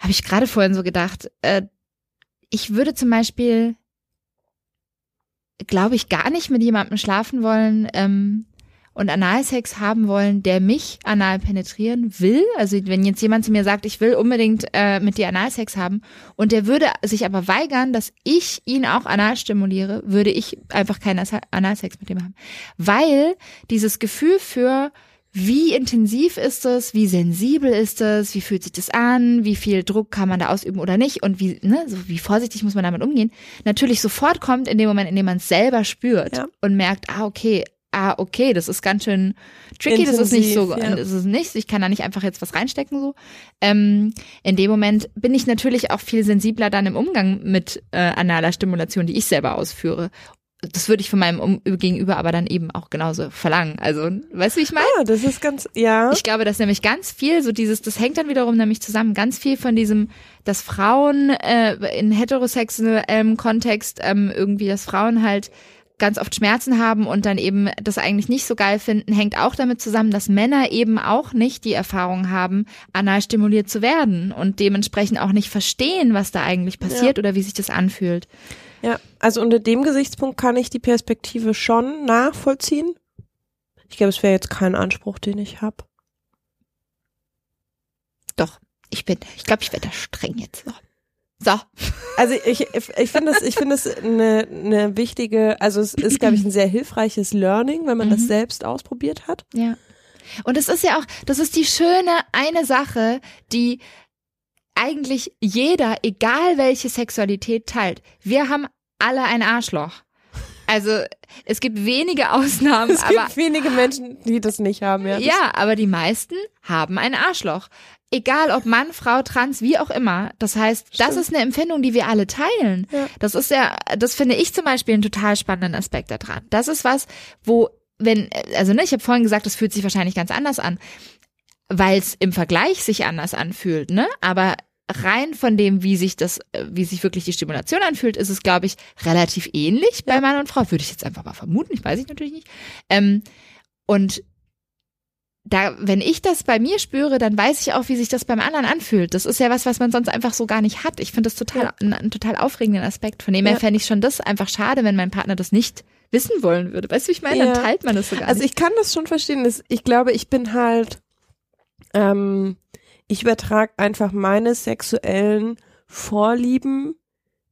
habe ich gerade vorhin so gedacht, äh, ich würde zum Beispiel, glaube ich, gar nicht mit jemandem schlafen wollen ähm, und Analsex haben wollen, der mich anal penetrieren will. Also wenn jetzt jemand zu mir sagt, ich will unbedingt äh, mit dir Analsex haben und der würde sich aber weigern, dass ich ihn auch anal stimuliere, würde ich einfach keinen Analsex mit ihm haben. Weil dieses Gefühl für wie intensiv ist es, wie sensibel ist es, wie fühlt sich das an, wie viel Druck kann man da ausüben oder nicht und wie, ne, so wie vorsichtig muss man damit umgehen, natürlich sofort kommt in dem Moment, in dem man es selber spürt Ja. und merkt, ah, okay, ah, okay, das ist ganz schön tricky, das ist nicht so, Intensiv, ja. das ist nicht, ich kann da nicht einfach jetzt was reinstecken so. Ähm, in dem Moment bin ich natürlich auch viel sensibler dann im Umgang mit äh, analer Stimulation, die ich selber ausführe. das würde ich von meinem um Gegenüber aber dann eben auch genauso verlangen. Also, weißt du, wie ich meine? Ah, das ist ganz, ja. Ich glaube, dass nämlich ganz viel, so dieses, das hängt dann wiederum nämlich zusammen, ganz viel von diesem, dass Frauen äh, in heterosexuellem Kontext ähm, irgendwie, dass Frauen halt ganz oft Schmerzen haben und dann eben das eigentlich nicht so geil finden, hängt auch damit zusammen, dass Männer eben auch nicht die Erfahrung haben, anal stimuliert zu werden und dementsprechend auch nicht verstehen, was da eigentlich passiert Ja. oder wie sich das anfühlt. Ja, also unter dem Gesichtspunkt kann ich die Perspektive schon nachvollziehen. Ich glaube, es wäre jetzt kein Anspruch, den ich habe. Doch, ich bin, ich glaube, ich werde da streng jetzt. So. So. Also ich, ich finde es, ich finde es eine, eine wichtige, also es ist, glaube ich, ein sehr hilfreiches Learning, wenn man das Mhm. selbst ausprobiert hat. Ja. Und es ist ja auch, das ist die schöne eine Sache, die eigentlich jeder, egal welche Sexualität teilt. Wir haben alle ein Arschloch. Also es gibt wenige Ausnahmen, Es gibt aber wenige Menschen, die das nicht haben, ja. Das- ja, aber die meisten haben ein Arschloch. Egal ob Mann, Frau, Trans, wie auch immer. Das heißt, das Stimmt. ist eine Empfindung, die wir alle teilen. Ja. Das ist ja, das finde ich zum Beispiel einen total spannenden Aspekt daran. Das ist was, wo, wenn, also ne, ich habe vorhin gesagt, das fühlt sich wahrscheinlich ganz anders an, weil es im Vergleich sich anders anfühlt, ne? Aber rein von dem, wie sich das, wie sich wirklich die Stimulation anfühlt, ist es, glaube ich, relativ ähnlich bei Mann und Frau. Würde ich jetzt einfach mal vermuten. Ich weiß ich natürlich nicht. Ähm, und da, wenn ich das bei mir spüre, dann weiß ich auch, wie sich das beim anderen anfühlt. Das ist ja was, was man sonst einfach so gar nicht hat. Ich finde das total, Ja. einen, einen total aufregenden Aspekt. Von dem her Ja. fände ich schon das einfach schade, wenn mein Partner das nicht wissen wollen würde. Weißt du, wie ich meine? Ja. Dann teilt man das so gar Also nicht. ich kann das schon verstehen. Ich glaube, ich bin halt, ähm, ich übertrage einfach meine sexuellen Vorlieben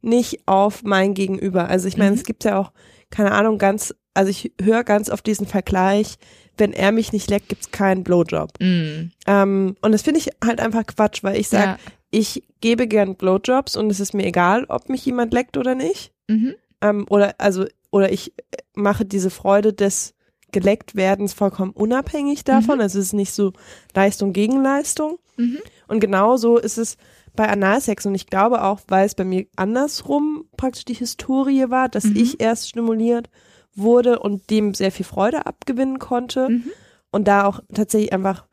nicht auf mein Gegenüber. Also ich meine, Mhm. es gibt ja auch, keine Ahnung, ganz, also ich höre ganz oft diesen Vergleich, wenn er mich nicht leckt, gibt's keinen Blowjob. Mm, Ähm, und das finde ich halt einfach Quatsch, weil ich sage, ja. ich gebe gern Blowjobs und es ist mir egal, ob mich jemand leckt oder nicht. Mhm. Ähm, oder also oder ich äh, mache diese Freude des geleckt werdens vollkommen unabhängig davon. Mhm. Also es ist nicht so Leistung gegen Leistung. Mhm. Und genauso ist es bei Analsex und ich glaube auch, weil es bei mir andersrum praktisch die Historie war, dass Mhm. ich erst stimuliert wurde und dem sehr viel Freude abgewinnen konnte Mhm. und da auch tatsächlich einfach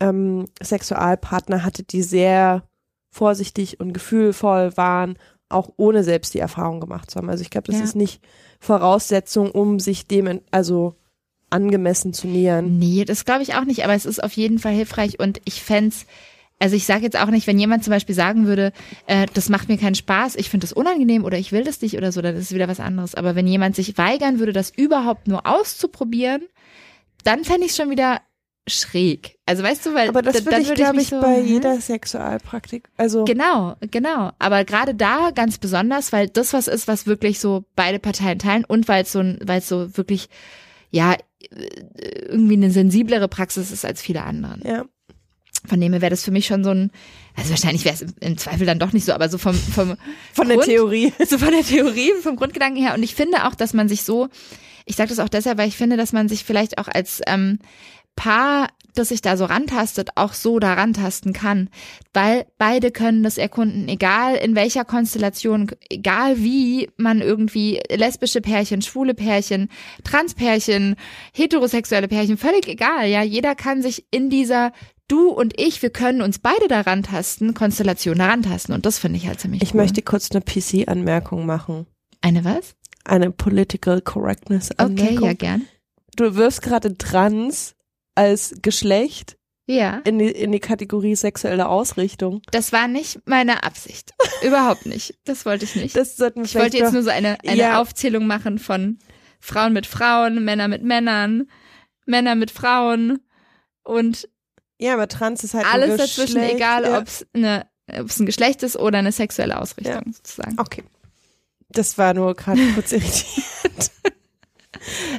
ähm, Sexualpartner hatte, die sehr vorsichtig und gefühlvoll waren, auch ohne selbst die Erfahrung gemacht zu haben. Also ich glaube, das Ja. ist nicht Voraussetzung, um sich dem also angemessen zu nähern. Nee, das glaube ich auch nicht, aber es ist auf jeden Fall hilfreich und ich fänd's, also ich sage jetzt auch nicht, wenn jemand zum Beispiel sagen würde, äh, das macht mir keinen Spaß, ich finde das unangenehm oder ich will das nicht oder so, dann ist es wieder was anderes. Aber wenn jemand sich weigern würde, das überhaupt nur auszuprobieren, dann fände ich schon wieder schräg. Also weißt du, weil Aber das da- würde ich, würde glaube mich ich, so, bei hä? jeder Sexualpraktik. Also Genau, genau. Aber gerade da ganz besonders, weil das was ist, was wirklich so beide Parteien teilen und weil es so, weil es so wirklich, ja, äh, irgendwie eine sensiblere Praxis ist als viele anderen. ja. Von dem her wäre das für mich schon so ein, also wahrscheinlich wäre es im, im Zweifel dann doch nicht so, aber so vom, vom <laughs> von der Grund- Theorie. <laughs> so von der Theorie, vom Grundgedanken her. Und ich finde auch, dass man sich so, ich sage das auch deshalb, weil ich finde, dass man sich vielleicht auch als ähm, Paar, das sich da so rantastet, auch so da rantasten kann. Weil beide können das erkunden, egal in welcher Konstellation, egal wie man irgendwie lesbische Pärchen, schwule Pärchen, Transpärchen, heterosexuelle Pärchen, völlig egal, ja. Jeder kann sich in dieser Du und ich, wir können uns beide daran tasten, Konstellation daran tasten. Und das finde ich halt ziemlich Ich cool. möchte kurz eine PC-Anmerkung machen. Eine was? Eine Political Correctness Okay, Anmerkung. ja, gern. Du wirfst gerade Trans als Geschlecht Ja, in die, in die Kategorie sexuelle Ausrichtung. das war nicht meine Absicht. <laughs> Überhaupt nicht. Das wollte ich nicht. Das sollten wir ich wollte jetzt nur so eine, eine Ja. Aufzählung machen von Frauen mit Frauen, Männer mit Männern, Männer mit Frauen und Ja, aber Trans ist halt alles dazwischen, Geschlecht, egal ja. ob es eine, ob's ein Geschlecht ist oder eine sexuelle Ausrichtung sozusagen. Okay. Das war nur gerade <laughs> kurz irritierend.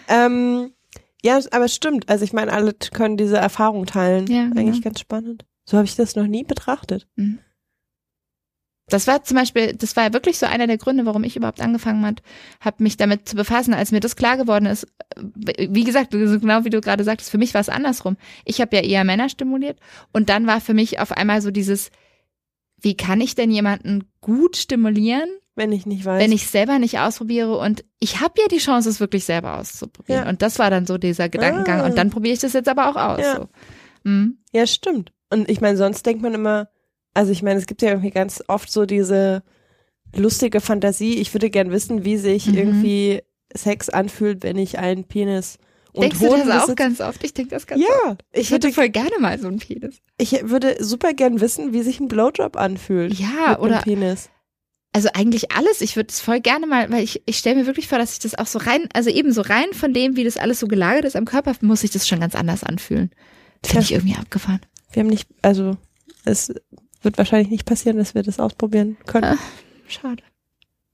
ähm, ja, aber es stimmt. Also ich meine, alle können diese Erfahrung teilen. Ja. Eigentlich ganz spannend. So habe ich das noch nie betrachtet. Das war zum Beispiel, das war ja wirklich so einer der Gründe, warum ich überhaupt angefangen habe, hab mich damit zu befassen, als mir das klar geworden ist. äh, Wie gesagt, genau wie du gerade sagtest, für mich war es andersrum. Ich habe ja eher Männer stimuliert und dann war für mich auf einmal so dieses, wie kann ich denn jemanden gut stimulieren, wenn ich nicht weiß. wenn ich es selber nicht ausprobiere und ich habe ja die Chance, es wirklich selber auszuprobieren. Ja. Und das war dann so dieser Gedankengang. Ah. Und dann probiere ich das jetzt aber auch aus. Ja. So. Mhm. Ja, stimmt. Und ich meine, sonst denkt man immer, also ich meine, es gibt ja irgendwie ganz oft so diese lustige Fantasie, ich würde gern wissen, wie sich Mhm. irgendwie Sex anfühlt, wenn ich einen Penis und Denkst du Hoden das auch ganz oft? Ich denke das ganz oft. Ja, ich Ich hätte voll gerne mal so einen Penis. ich würde super gern wissen, wie sich ein Blowjob anfühlt. Ja, mit oder Penis. also eigentlich alles. Ich würde es voll gerne mal, weil ich, ich stelle mir wirklich vor, dass ich das auch so rein, also eben so rein von dem, wie das alles so gelagert ist am Körper, muss ich das schon ganz anders anfühlen. Finde ich irgendwie abgefahren. Wir haben nicht, also es wird wahrscheinlich nicht passieren, dass wir das ausprobieren können. Ah. Schade.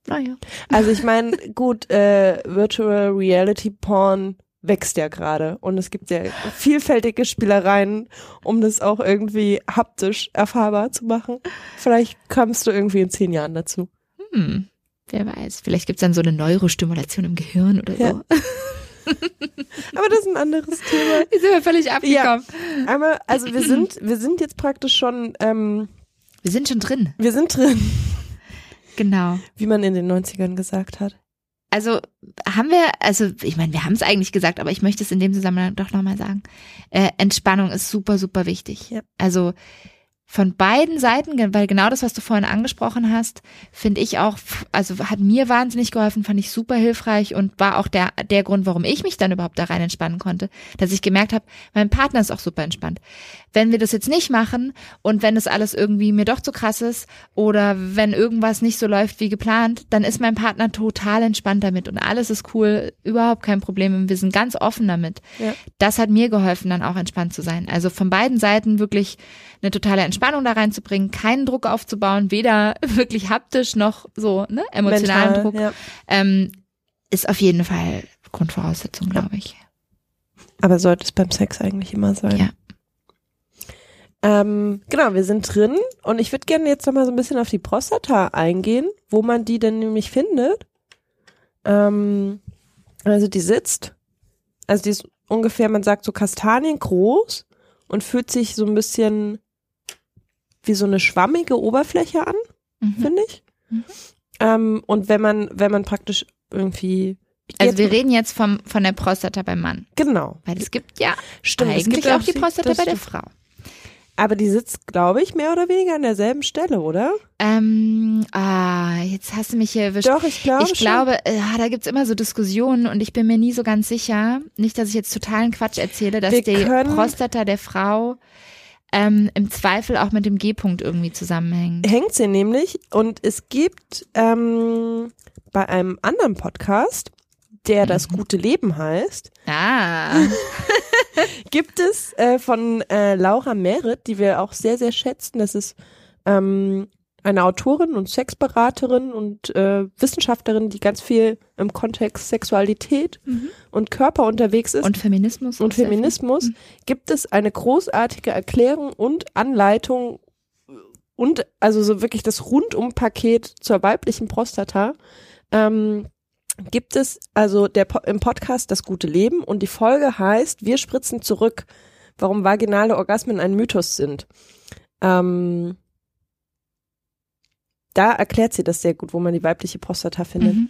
Naja. Also ich meine, gut, äh, Virtual Reality Porn wächst ja gerade und es gibt ja vielfältige Spielereien, um das auch irgendwie haptisch erfahrbar zu machen. Vielleicht kommst du irgendwie in zehn Jahren dazu. Hm. Wer weiß. Vielleicht gibt's dann so eine Neurostimulation im Gehirn oder Ja. so. <laughs> Aber das ist ein anderes Thema. Jetzt sind wir völlig abgekommen. Einmal, also wir sind, wir sind jetzt praktisch schon, ähm, Wir sind schon drin. wir sind drin, Genau. wie man in den 90ern gesagt hat. Also haben wir, also ich meine, wir haben es eigentlich gesagt, aber ich möchte es in dem Zusammenhang doch nochmal sagen. Äh, Entspannung ist super, super wichtig. Ja. Also von beiden Seiten, weil genau das, was du vorhin angesprochen hast, finde ich auch, also hat mir wahnsinnig geholfen, fand ich super hilfreich und war auch der, der Grund, warum ich mich dann überhaupt da rein entspannen konnte, dass ich gemerkt habe, mein Partner ist auch super entspannt. Wenn wir das jetzt nicht machen und wenn das alles irgendwie mir doch zu krass ist oder wenn irgendwas nicht so läuft wie geplant, dann ist mein Partner total entspannt damit und alles ist cool, überhaupt kein Problem und wir sind ganz offen damit. Ja. Das hat mir geholfen, dann auch entspannt zu sein. Also von beiden Seiten wirklich eine totale Entspannung da reinzubringen, keinen Druck aufzubauen, weder <laughs> wirklich haptisch noch so ne, emotionalen Mental, Druck, Ja. ähm, ist auf jeden Fall Grundvoraussetzung, glaube ich. Aber sollte es beim Sex eigentlich immer sein. Ja. Ähm, genau, wir sind drin und ich würde gerne jetzt nochmal so ein bisschen auf die Prostata eingehen, wo man die denn nämlich findet. Ähm, also die sitzt, also die ist ungefähr, man sagt so Kastanien groß und fühlt sich so ein bisschen wie so eine schwammige Oberfläche an, Mhm. finde ich. Mhm. Ähm, und wenn man, wenn man praktisch irgendwie Also wir reden jetzt vom, von der Prostata beim Mann. genau, Weil es gibt ja stimmt. es eigentlich gibt auch die Prostata bei der. Frau. Aber die sitzt, glaube ich, mehr oder weniger an derselben Stelle, oder? Ähm, ah, jetzt hast du mich hier erwischt. Doch, ich glaube ich schon. glaube, äh, da gibt's immer so Diskussionen und ich bin mir nie so ganz sicher, nicht, dass ich jetzt totalen Quatsch erzähle, dass Wir die Prostata der Frau ähm, im Zweifel auch mit dem G-Punkt irgendwie zusammenhängt. hängt sie nämlich und es gibt ähm, bei einem anderen Podcast, der das Mhm. gute Leben heißt, Ah, <laughs> gibt es äh, von äh, Laura Merritt, die wir auch sehr, sehr schätzen. Das ist ähm, eine Autorin und Sexberaterin und äh, Wissenschaftlerin, die ganz viel im Kontext Sexualität Mhm. und Körper unterwegs ist. und Feminismus. und. Feminismus Mhm. gibt es eine großartige Erklärung und Anleitung und also so wirklich das Rundum-Paket zur weiblichen Prostata. Ähm, gibt es also der im Podcast Das gute Leben und die Folge heißt Wir spritzen zurück, warum vaginale Orgasmen ein Mythos sind. Ähm, da erklärt sie das sehr gut, wo man die weibliche Prostata findet. Mhm.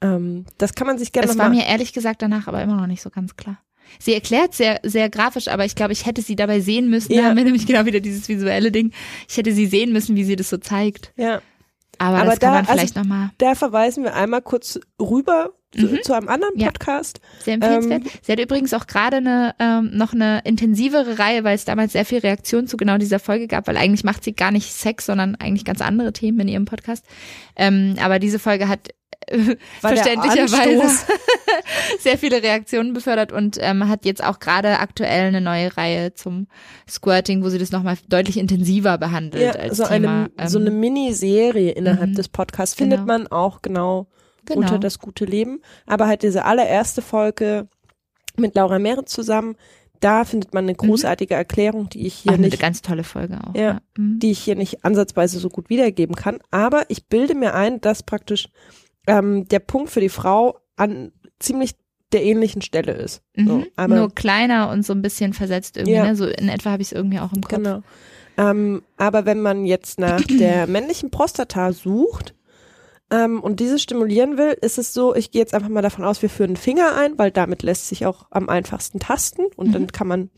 Ähm, das kann man sich gerne noch war mir ehrlich gesagt danach aber immer noch nicht so ganz klar. Sie erklärt sehr, sehr grafisch, aber ich glaube, ich hätte sie dabei sehen müssen. Ja. Da haben wir nämlich genau wieder dieses visuelle Ding. Ich hätte sie sehen müssen, wie sie das so zeigt. ja. Aber, Aber das kann da- man vielleicht noch nochmal. Da verweisen wir einmal kurz rüber Mhm. zu einem anderen Ja. Podcast. Sehr empfehlenswert. Ähm, Sie hat übrigens auch gerade eine, ähm, noch eine intensivere Reihe, weil es damals sehr viel Reaktion zu genau dieser Folge gab, weil eigentlich macht sie gar nicht Sex, sondern eigentlich ganz andere Themen in ihrem Podcast. Ähm, aber diese Folge hat äh, verständlicherweise <laughs> sehr viele Reaktionen befördert und ähm, hat jetzt auch gerade aktuell eine neue Reihe zum Squirting, wo sie das nochmal deutlich intensiver behandelt Ja, als so, Thema. eine, so eine ähm, Miniserie innerhalb mhm. des Podcasts findet Genau. man auch genau, genau. unter das gute Leben. Aber halt diese allererste Folge mit Laura Mehret zusammen, da findet man eine großartige Erklärung, die ich auch hier eine nicht, ganz tolle Folge auch. Ja. Mhm. die ich hier nicht ansatzweise so gut wiedergeben kann. Aber ich bilde mir ein, dass praktisch ähm, der Punkt für die Frau an ziemlich der ähnlichen Stelle ist. So, Mhm. aber Nur kleiner und so ein bisschen versetzt irgendwie, Ja. ne? So in etwa habe ich es irgendwie auch im Kopf. Genau. Ähm, aber wenn man jetzt nach <clears throat> der männlichen Prostata sucht, ähm, und diese stimulieren will, ist es so, ich gehe jetzt einfach mal davon aus, wir führen einen Finger ein, weil damit lässt sich auch am einfachsten tasten und Mhm. dann kann man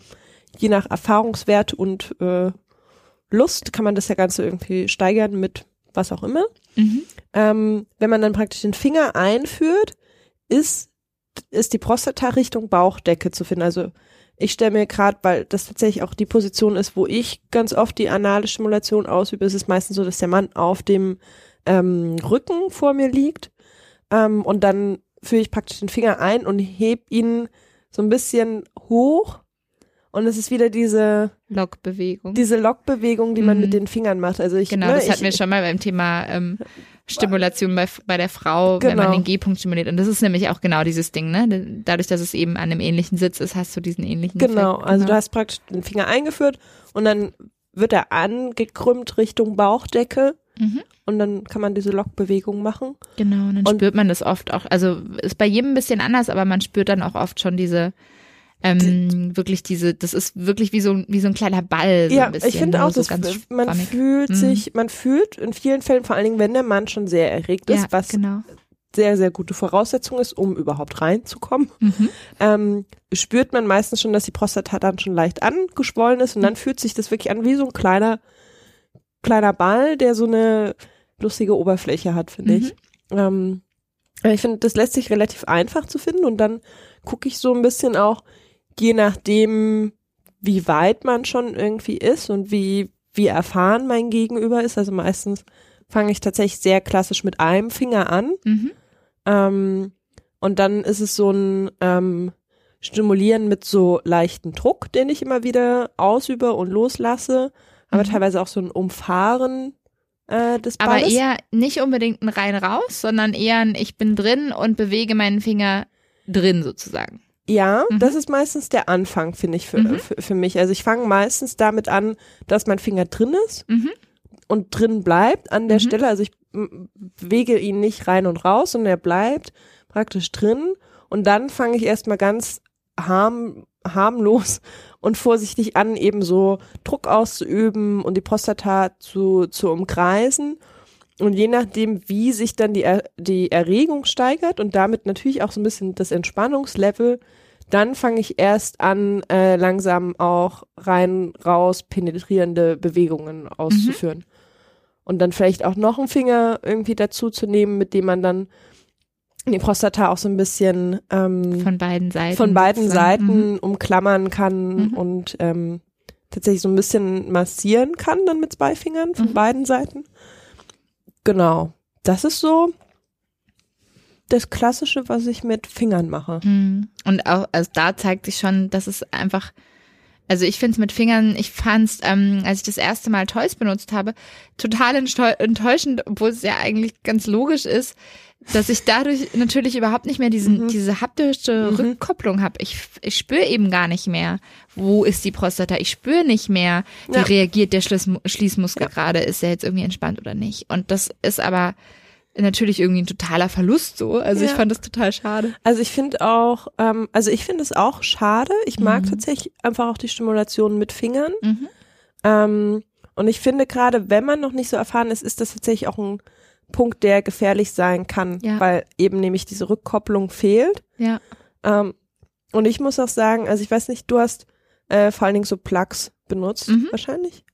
je nach Erfahrungswert und äh, Lust kann man das ja Ganze irgendwie steigern mit was auch immer. Mhm. Ähm, wenn man dann praktisch den Finger einführt, ist, ist die Prostata Richtung Bauchdecke zu finden. Also ich stelle mir gerade, weil das tatsächlich auch die Position ist, wo ich ganz oft die anale Stimulation ausübe, ist es meistens so, dass der Mann auf dem ähm, Rücken vor mir liegt ähm, und dann führe ich praktisch den Finger ein und heb ihn so ein bisschen hoch und es ist wieder diese Lockbewegung. diese Lockbewegung, die man Mhm. mit den Fingern macht. Also ich Genau, ne, das hatten wir schon mal beim Thema ähm, Stimulation bei, bei der Frau, wenn man Genau. den G-Punkt stimuliert. Und das ist nämlich auch genau dieses Ding, ne? Dadurch, dass es eben an einem ähnlichen Sitz ist, hast du diesen ähnlichen Genau, Effekt. also du hast praktisch den Finger eingeführt und dann wird er angekrümmt Richtung Bauchdecke Mhm. und dann kann man diese Lockbewegung machen. Genau, und dann Und- spürt man das oft auch. Also ist bei jedem ein bisschen anders, aber man spürt dann auch oft schon diese, ähm, wirklich diese, das ist wirklich wie so, ein- wie so ein kleiner Ball. So ja, ein bisschen, ich finde nur auch, so ganz man fühlt Mhm. sich, man fühlt in vielen Fällen, vor allen Dingen, wenn der Mann schon sehr erregt ist, ja, was genau. sehr, sehr gute Voraussetzung ist, um überhaupt reinzukommen, Mhm. ähm, spürt man meistens schon, dass die Prostata dann schon leicht angeschwollen ist und Mhm. dann fühlt sich das wirklich an wie so ein kleiner, kleiner Ball, der so eine lustige Oberfläche hat, finde Mhm. ich. Ähm, ich finde, das lässt sich relativ einfach zu finden und dann gucke ich so ein bisschen auch, je nachdem, wie weit man schon irgendwie ist und wie, wie erfahren mein Gegenüber ist. Also meistens fange ich tatsächlich sehr klassisch mit einem Finger an. Mhm. Ähm, und dann ist es so ein ähm, Stimulieren mit so leichten Druck, den ich immer wieder ausübe und loslasse, aber Mhm. teilweise auch so ein Umfahren äh, des Aber Balles. eher nicht unbedingt ein rein raus, sondern eher ein Ich bin drin und bewege meinen Finger drin sozusagen. Ja, Mhm. das ist meistens der Anfang, finde ich, für, Mhm. für, für mich. Also ich fange meistens damit an, dass mein Finger drin ist Mhm. und drin bleibt an der Mhm. Stelle. Also ich bewege ihn nicht rein und raus, sondern er bleibt praktisch drin. Und dann fange ich erstmal ganz harm, harmlos und vorsichtig an, eben so Druck auszuüben und die Prostata zu, zu umkreisen. Und je nachdem, wie sich dann die, Er- die Erregung steigert und damit natürlich auch so ein bisschen das Entspannungslevel, dann fange ich erst an, äh, langsam auch rein, raus penetrierende Bewegungen auszuführen. Und dann vielleicht auch noch einen Finger irgendwie dazu zu nehmen, mit dem man dann die Prostata auch so ein bisschen ähm, Von beiden Seiten. von beiden. Seiten Mhm. umklammern kann Mhm. und ähm, tatsächlich so ein bisschen massieren kann dann mit zwei Fingern von Mhm. beiden Seiten. Genau. Das ist so das Klassische, was ich mit Fingern mache. Mhm. Und auch, also da zeigt sich schon, dass es einfach, also ich finde es mit Fingern, ich fand es, ähm, als ich das erste Mal Toys benutzt habe, total enttäu- enttäuschend, obwohl es ja eigentlich ganz logisch ist, dass ich dadurch natürlich überhaupt nicht mehr diesen, Mhm. diese haptische Mhm. Rückkopplung habe. Ich, ich spüre eben gar nicht mehr, wo ist die Prostata. Ich spüre nicht mehr, wie Ja. reagiert der Schließ, Schließmuskel Ja. gerade, ist er jetzt irgendwie entspannt oder nicht. Und das ist aber natürlich irgendwie ein totaler Verlust so. Also ich Ja. fand das total schade. Also ich finde auch, ähm, also ich finde es auch schade. Ich mag Mhm. tatsächlich einfach auch die Stimulation mit Fingern. Mhm. Ähm, und ich finde gerade, wenn man noch nicht so erfahren ist, ist das tatsächlich auch ein Punkt, der gefährlich sein kann, Ja. weil eben nämlich diese Rückkopplung fehlt. Ja. Ähm, und ich muss auch sagen, also ich weiß nicht, du hast äh, vor allen Dingen so Plugs benutzt, Mhm. wahrscheinlich.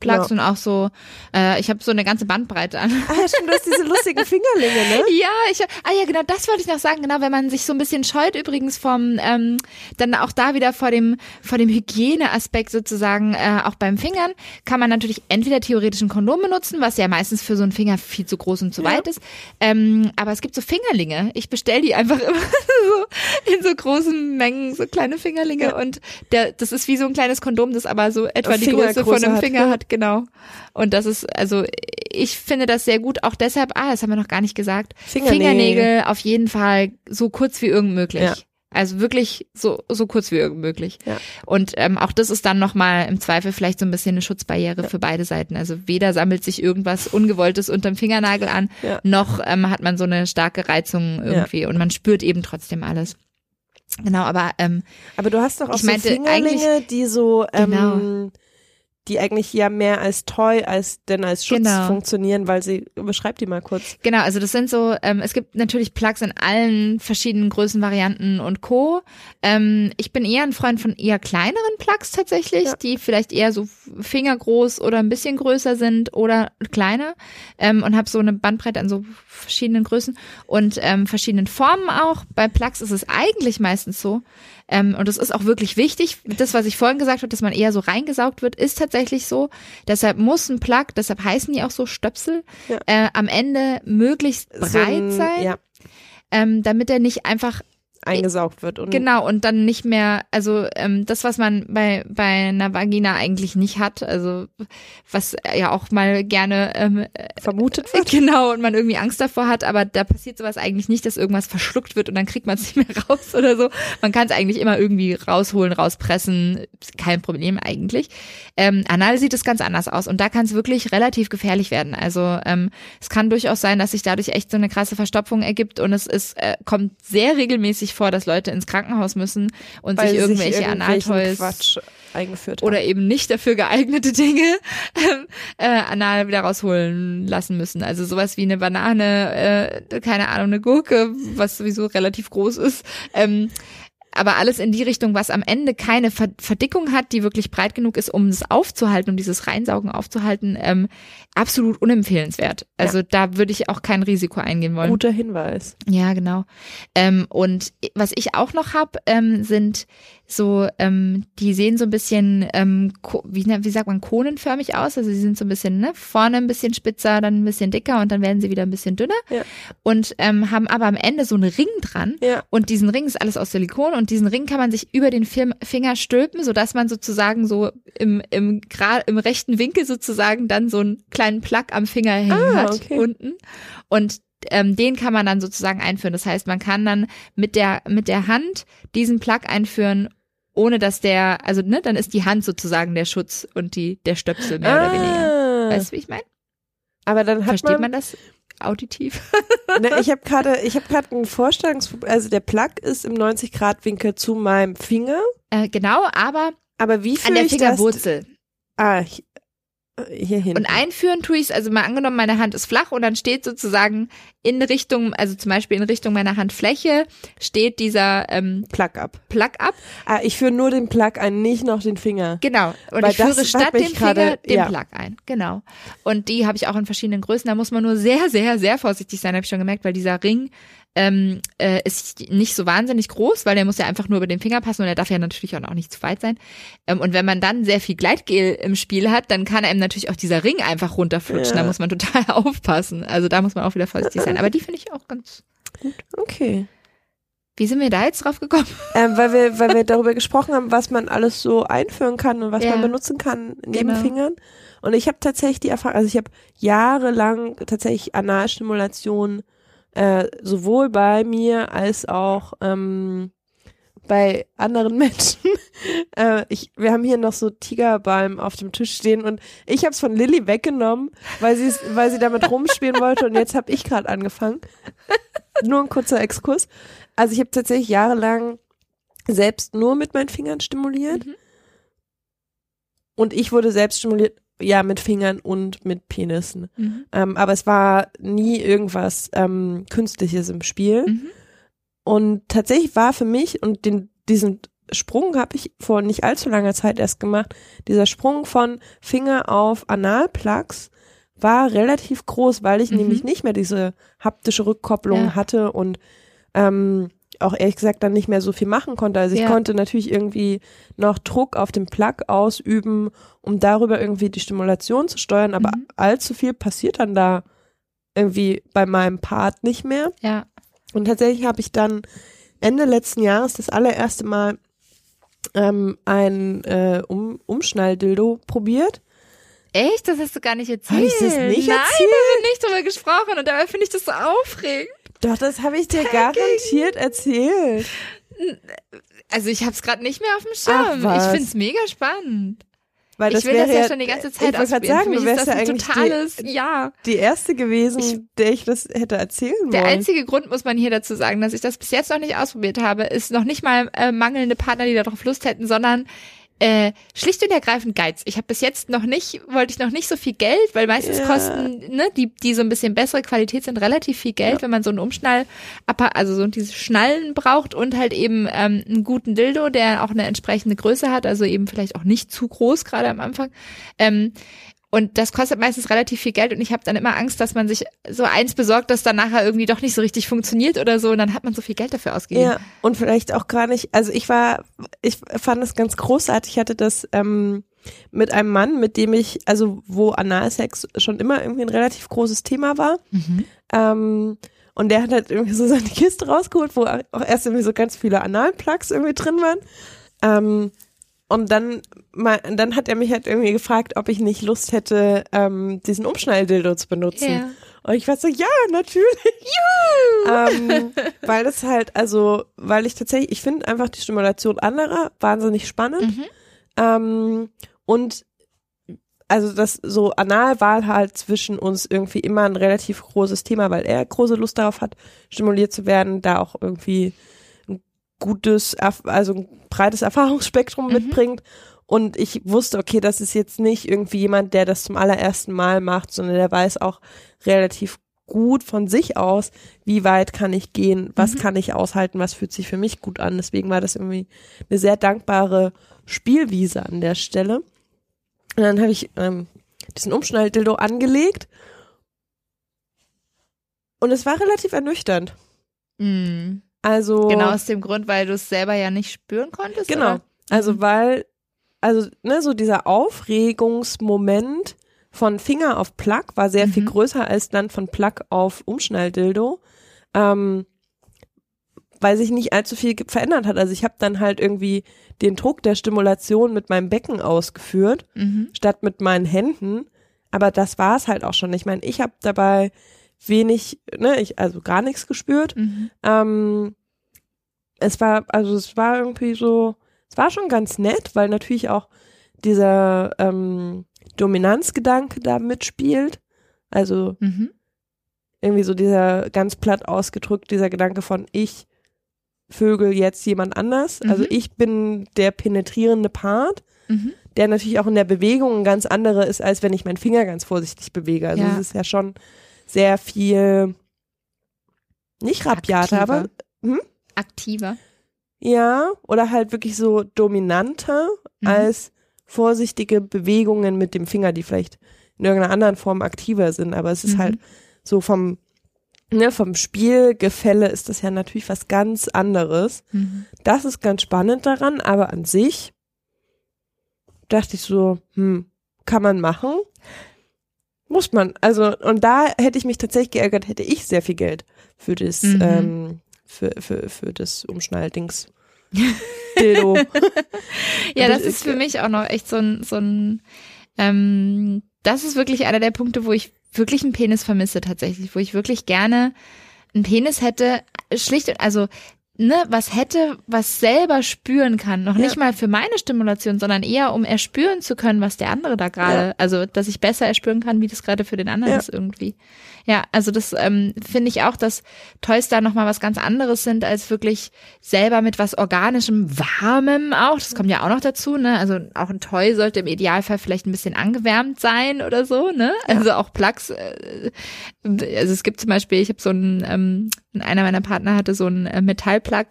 Plugs und auch so, äh, ich habe so eine ganze Bandbreite an. Ah ja, stimmt, du hast diese lustigen Fingerlinge, ne? <laughs> Ja, ich, ah ja, genau, das wollte ich noch sagen. Genau, wenn man sich so ein bisschen scheut übrigens vom, ähm, dann auch da wieder vor dem, vor dem Hygieneaspekt sozusagen, äh, auch beim Fingern, kann man natürlich entweder theoretisch ein Kondom benutzen, was ja meistens für so einen Finger viel zu groß und zu Ja. weit ist. Ähm, aber es gibt so Fingerlinge. Ich bestell die einfach <laughs> immer so in so großen Mengen, so kleine Fingerlinge Ja. und der, das ist wie so ein kleines Kondom, das aber so etwa die Größe von einem hat, Finger ja. hat, genau. Und das ist, also ich finde das sehr gut, auch deshalb, ah, das haben wir noch gar nicht gesagt, Fingernägel. Fingernägel auf jeden Fall so kurz wie irgend möglich. Ja. Also wirklich so, so kurz wie irgend möglich. Ja. Und ähm, auch das ist dann nochmal im Zweifel vielleicht so ein bisschen eine Schutzbarriere für beide Seiten. Also weder sammelt sich irgendwas Ungewolltes unterm Fingernagel an, Ja. noch ähm, hat man so eine starke Reizung irgendwie und man spürt eben trotzdem alles. Genau, aber ähm, Aber du hast doch auch so meinte Fingerlinge, die so, ähm, Genau. Die eigentlich ja mehr als Toy als denn als Schutz Genau. funktionieren, weil sie, beschreibt die mal kurz. Genau, also das sind so, ähm, es gibt natürlich Plugs in allen verschiedenen Größenvarianten und Co. Ähm, ich bin eher ein Freund von eher kleineren Plugs tatsächlich, Ja. die vielleicht eher so fingergroß oder ein bisschen größer sind oder kleiner ähm, und habe so eine Bandbreite an so verschiedenen Größen und ähm, verschiedenen Formen auch. Bei Plugs ist es eigentlich meistens so, ähm, und das ist auch wirklich wichtig. Das, was ich vorhin gesagt habe, dass man eher so reingesaugt wird, ist tatsächlich so. Deshalb muss ein Plug, deshalb heißen die auch so Stöpsel, Ja. äh, am Ende möglichst breit So ein- sein, Ja, ähm, damit er nicht einfach eingesaugt wird. Und Genau, und dann nicht mehr, also ähm, das, was man bei, bei einer Vagina eigentlich nicht hat, also was ja auch mal gerne ähm, vermutet wird. <laughs> Genau, und man irgendwie Angst davor hat, aber da passiert sowas eigentlich nicht, dass irgendwas verschluckt wird und dann kriegt man es <laughs> nicht mehr raus oder so. Man kann es eigentlich immer irgendwie rausholen, rauspressen, kein Problem eigentlich. Ähm, anal sieht es ganz anders aus und da kann es wirklich relativ gefährlich werden. Also ähm, es kann durchaus sein, dass sich dadurch echt so eine krasse Verstopfung ergibt und es ist, äh, kommt sehr regelmäßig vor, dass Leute ins Krankenhaus müssen und weil sich irgendwelche Analtoys Quatsch eingeführt oder haben. eben nicht dafür geeignete Dinge <laughs> äh, anal wieder rausholen lassen müssen. Also sowas wie eine Banane, äh, keine Ahnung, eine Gurke, was sowieso relativ groß ist. Ähm, aber alles in die Richtung, was am Ende keine Ver Verdickung hat, die wirklich breit genug ist, um es aufzuhalten, um dieses Reinsaugen aufzuhalten, ähm, absolut unempfehlenswert. Also da würde ich auch kein Risiko eingehen wollen. Guter Hinweis. Ja, genau. Ähm, und was ich auch noch hab, ähm, sind so, ähm, die sehen so ein bisschen, ähm, wie, wie sagt man, konenförmig aus. Also sie sind so ein bisschen, ne, vorne ein bisschen spitzer, dann ein bisschen dicker und dann werden sie wieder ein bisschen dünner. Ja. Und ähm, haben aber am Ende so einen Ring dran. Ja. Und diesen Ring ist alles aus Silikon und diesen Ring kann man sich über den Finger stülpen, sodass man sozusagen so im, im, im rechten Winkel sozusagen dann so einen kleinen Plug am Finger hängen Ah, hat okay. unten. Und ähm, den kann man dann sozusagen einführen. Das heißt, man kann dann mit der, mit der Hand diesen Plug einführen, ohne dass der, also ne, dann ist die Hand sozusagen der Schutz und die, der Stöpsel mehr oder weniger. Ah, Weißt du, wie ich meine? aber dann hat Versteht man, man das auditiv? <laughs> ne, ich habe <laughs> gerade, ich habe gerade einen Vorstellungsproblem. Also der Plug ist im 90 Grad Winkel zu meinem Finger. äh, genau, aber Aber wie an der? Fingerwurzel. Ah, hier hin. Und einführen tue ich also mal angenommen, meine Hand ist flach und dann steht sozusagen in Richtung, also zum Beispiel in Richtung meiner Handfläche, steht dieser ähm, Plug ab. Plug ab. Ah, ich führe nur den Plug ein, nicht noch den Finger. Genau. Und Weil ich führe statt dem Finger gerade- den ja. Plug ein. Genau. Und die habe ich auch in verschiedenen Größen. Da muss man nur sehr, sehr, sehr vorsichtig sein, habe ich schon gemerkt, weil dieser Ring ähm, äh, ist nicht so wahnsinnig groß, weil der muss ja einfach nur über den Finger passen und der darf ja natürlich auch noch nicht zu weit sein. Ähm, und wenn man dann sehr viel Gleitgel im Spiel hat, dann kann einem natürlich auch dieser Ring einfach runterflutschen. Ja. Da muss man total <laughs> aufpassen. Also da muss man auch wieder vorsichtig sein. Aber die finde ich auch ganz. Okay. Wie sind wir da jetzt drauf gekommen? Ähm, weil wir, weil wir darüber gesprochen haben, was man alles so einführen kann und was Ja. man benutzen kann neben Genau. Fingern. Und ich habe tatsächlich die Erfahrung, also ich habe jahrelang tatsächlich Analstimulation äh, sowohl bei mir als auch ähm, bei anderen <laughs> Menschen. äh, ich, wir haben hier noch so Tigerbalm auf dem Tisch stehen und ich habe es von Lilly weggenommen, weil sie weil sie damit rumspielen wollte und jetzt habe ich gerade angefangen. Nur ein kurzer Exkurs. Also ich habe tatsächlich jahrelang selbst nur mit meinen Fingern stimuliert Mhm. und ich wurde selbst stimuliert, ja, mit Fingern und mit Penissen. Mhm. Ähm, aber es war nie irgendwas ähm, Künstliches im Spiel. Mhm. Und tatsächlich war für mich, und den, diesen Sprung habe ich vor nicht allzu langer Zeit erst gemacht, dieser Sprung von Finger auf Analplugs war relativ groß, weil ich Mhm. nämlich nicht mehr diese haptische Rückkopplung Ja. hatte und ähm, auch ehrlich gesagt dann nicht mehr so viel machen konnte. Also ich Ja. konnte natürlich irgendwie noch Druck auf den Plug ausüben, um darüber irgendwie die Stimulation zu steuern, aber Mhm. allzu viel passiert dann da irgendwie bei meinem Part nicht mehr. Ja. Und tatsächlich habe ich dann Ende letzten Jahres das allererste Mal ähm, ein äh, um Umschnalldildo probiert. Echt? Das hast du gar nicht erzählt. Hab ich das nicht Nein, erzählt? da haben wir nicht drüber gesprochen und dabei finde ich das so aufregend. Doch, das habe ich dir garantiert erzählt. Also ich habe es gerade nicht mehr auf dem Schirm. Ach, ich finde es mega spannend. Weil das ich will das ja schon die ganze Zeit Ich ausprobieren. sagen, Für mich ist ja das ein eigentlich totales, die, ja. die erste gewesen, Ich- der ich das hätte erzählen Der wollen. einzige Grund, muss man hier dazu sagen, dass ich das bis jetzt noch nicht ausprobiert habe, ist noch nicht mal äh, mangelnde Partner, die darauf Lust hätten, sondern Äh, schlicht und ergreifend Geiz. Ich habe bis jetzt noch nicht, wollte ich noch nicht so viel Geld, weil meistens Ja. kosten, ne, die, die so ein bisschen bessere Qualität sind, relativ viel Geld, Ja. wenn man so einen Umschnall, also so diese Schnallen braucht und halt eben ähm, einen guten Dildo, der auch eine entsprechende Größe hat, also eben vielleicht auch nicht zu groß, gerade am Anfang. Ähm, und das kostet meistens relativ viel Geld und ich habe dann immer Angst, dass man sich so eins besorgt, das dann nachher irgendwie doch nicht so richtig funktioniert oder so und dann hat man so viel Geld dafür ausgegeben. Ja, und vielleicht auch gar nicht, also ich war, ich fand es ganz großartig, ich hatte das ähm, mit einem Mann, mit dem ich, also wo Analsex schon immer irgendwie ein relativ großes Thema war. Mhm. Ähm, und der hat halt irgendwie so seine Kiste rausgeholt, wo auch erst irgendwie so ganz viele Analplugs irgendwie drin waren. Ähm, und dann, mal, dann hat er mich halt irgendwie gefragt, ob ich nicht Lust hätte, ähm, diesen Umschnalldildo zu benutzen. Ja. Und ich war so, ja, natürlich. ähm, <laughs> weil das halt, also, weil ich tatsächlich, ich finde einfach die Stimulation anderer wahnsinnig spannend. Mhm. Ähm, und also das so anal war halt zwischen uns irgendwie immer ein relativ großes Thema, weil er große Lust darauf hat, stimuliert zu werden, da auch irgendwie gutes, also ein breites <laughs> Erfahrungsspektrum Mhm. mitbringt. Und ich wusste, okay, das ist jetzt nicht irgendwie jemand, der das zum allerersten Mal macht, sondern der weiß auch relativ gut von sich aus, wie weit kann ich gehen, was Mhm. kann ich aushalten, was fühlt sich für mich gut an. Deswegen war das irgendwie eine sehr dankbare Spielwiese an der Stelle. Und dann habe ich ähm, diesen Umschnalldildo angelegt. Und es war relativ ernüchternd. Mhm. Also Genau aus dem Grund, weil du es selber ja nicht spüren konntest. Genau. Oder? Also weil, also ne, so dieser Aufregungsmoment von Finger auf Plug war sehr viel Mhm. größer als dann von Plug auf Umschnalldildo, ähm, weil sich nicht allzu viel verändert hat. Also ich habe dann halt irgendwie den Druck der Stimulation mit meinem Becken ausgeführt, Mhm. statt mit meinen Händen. Aber das war es halt auch schon. Ich meine, ich habe dabei wenig, ne, ich also gar nichts gespürt. Mhm. Ähm, es war, also es war irgendwie so, es war schon ganz nett, weil natürlich auch dieser ähm, Dominanzgedanke da mitspielt. Also Mhm. irgendwie so dieser ganz platt ausgedrückt, dieser Gedanke von ich vögel jetzt jemand anders. Also Mhm. ich bin der penetrierende Part, Mhm. der natürlich auch in der Bewegung ein ganz anderer ist, als wenn ich meinen Finger ganz vorsichtig bewege. Also Ja. es ist ja schon sehr viel nicht rabiater, Aktiver. aber Aktiver. Ja, oder halt wirklich so dominanter Mhm. als vorsichtige Bewegungen mit dem Finger, die vielleicht in irgendeiner anderen Form aktiver sind. Aber es ist Mhm. halt so vom, ne, vom Spielgefälle ist das ja natürlich was ganz anderes. Mhm. Das ist ganz spannend daran, aber an sich dachte ich so, hm, kann man machen? Muss man. Also, und da hätte ich mich tatsächlich geärgert, hätte ich sehr viel Geld für das, Mhm. ähm, für, für, für das Umschnalldings. <laughs> Dildo. Ja, das ist für mich auch noch echt so ein, so ein, ähm, das ist wirklich einer der Punkte, wo ich wirklich einen Penis vermisse tatsächlich, wo ich wirklich gerne einen Penis hätte, schlicht, und- also, ne, was hätte, was selber spüren kann, noch nicht Ja. mal für meine Stimulation, sondern eher, um erspüren zu können, was der andere da gerade, Ja. also, dass ich besser erspüren kann, wie das gerade für den anderen Ja. ist irgendwie. Ja, also das ähm, finde ich auch, dass Toys da nochmal was ganz anderes sind, als wirklich selber mit was Organischem, Warmem auch. Das kommt ja auch noch dazu, ne? Also auch ein Toy sollte im Idealfall vielleicht ein bisschen angewärmt sein oder so, ne? Also auch Plugs. Äh, also es gibt zum Beispiel, ich habe so einen, ähm, einer meiner Partner hatte so einen äh, Metallplug,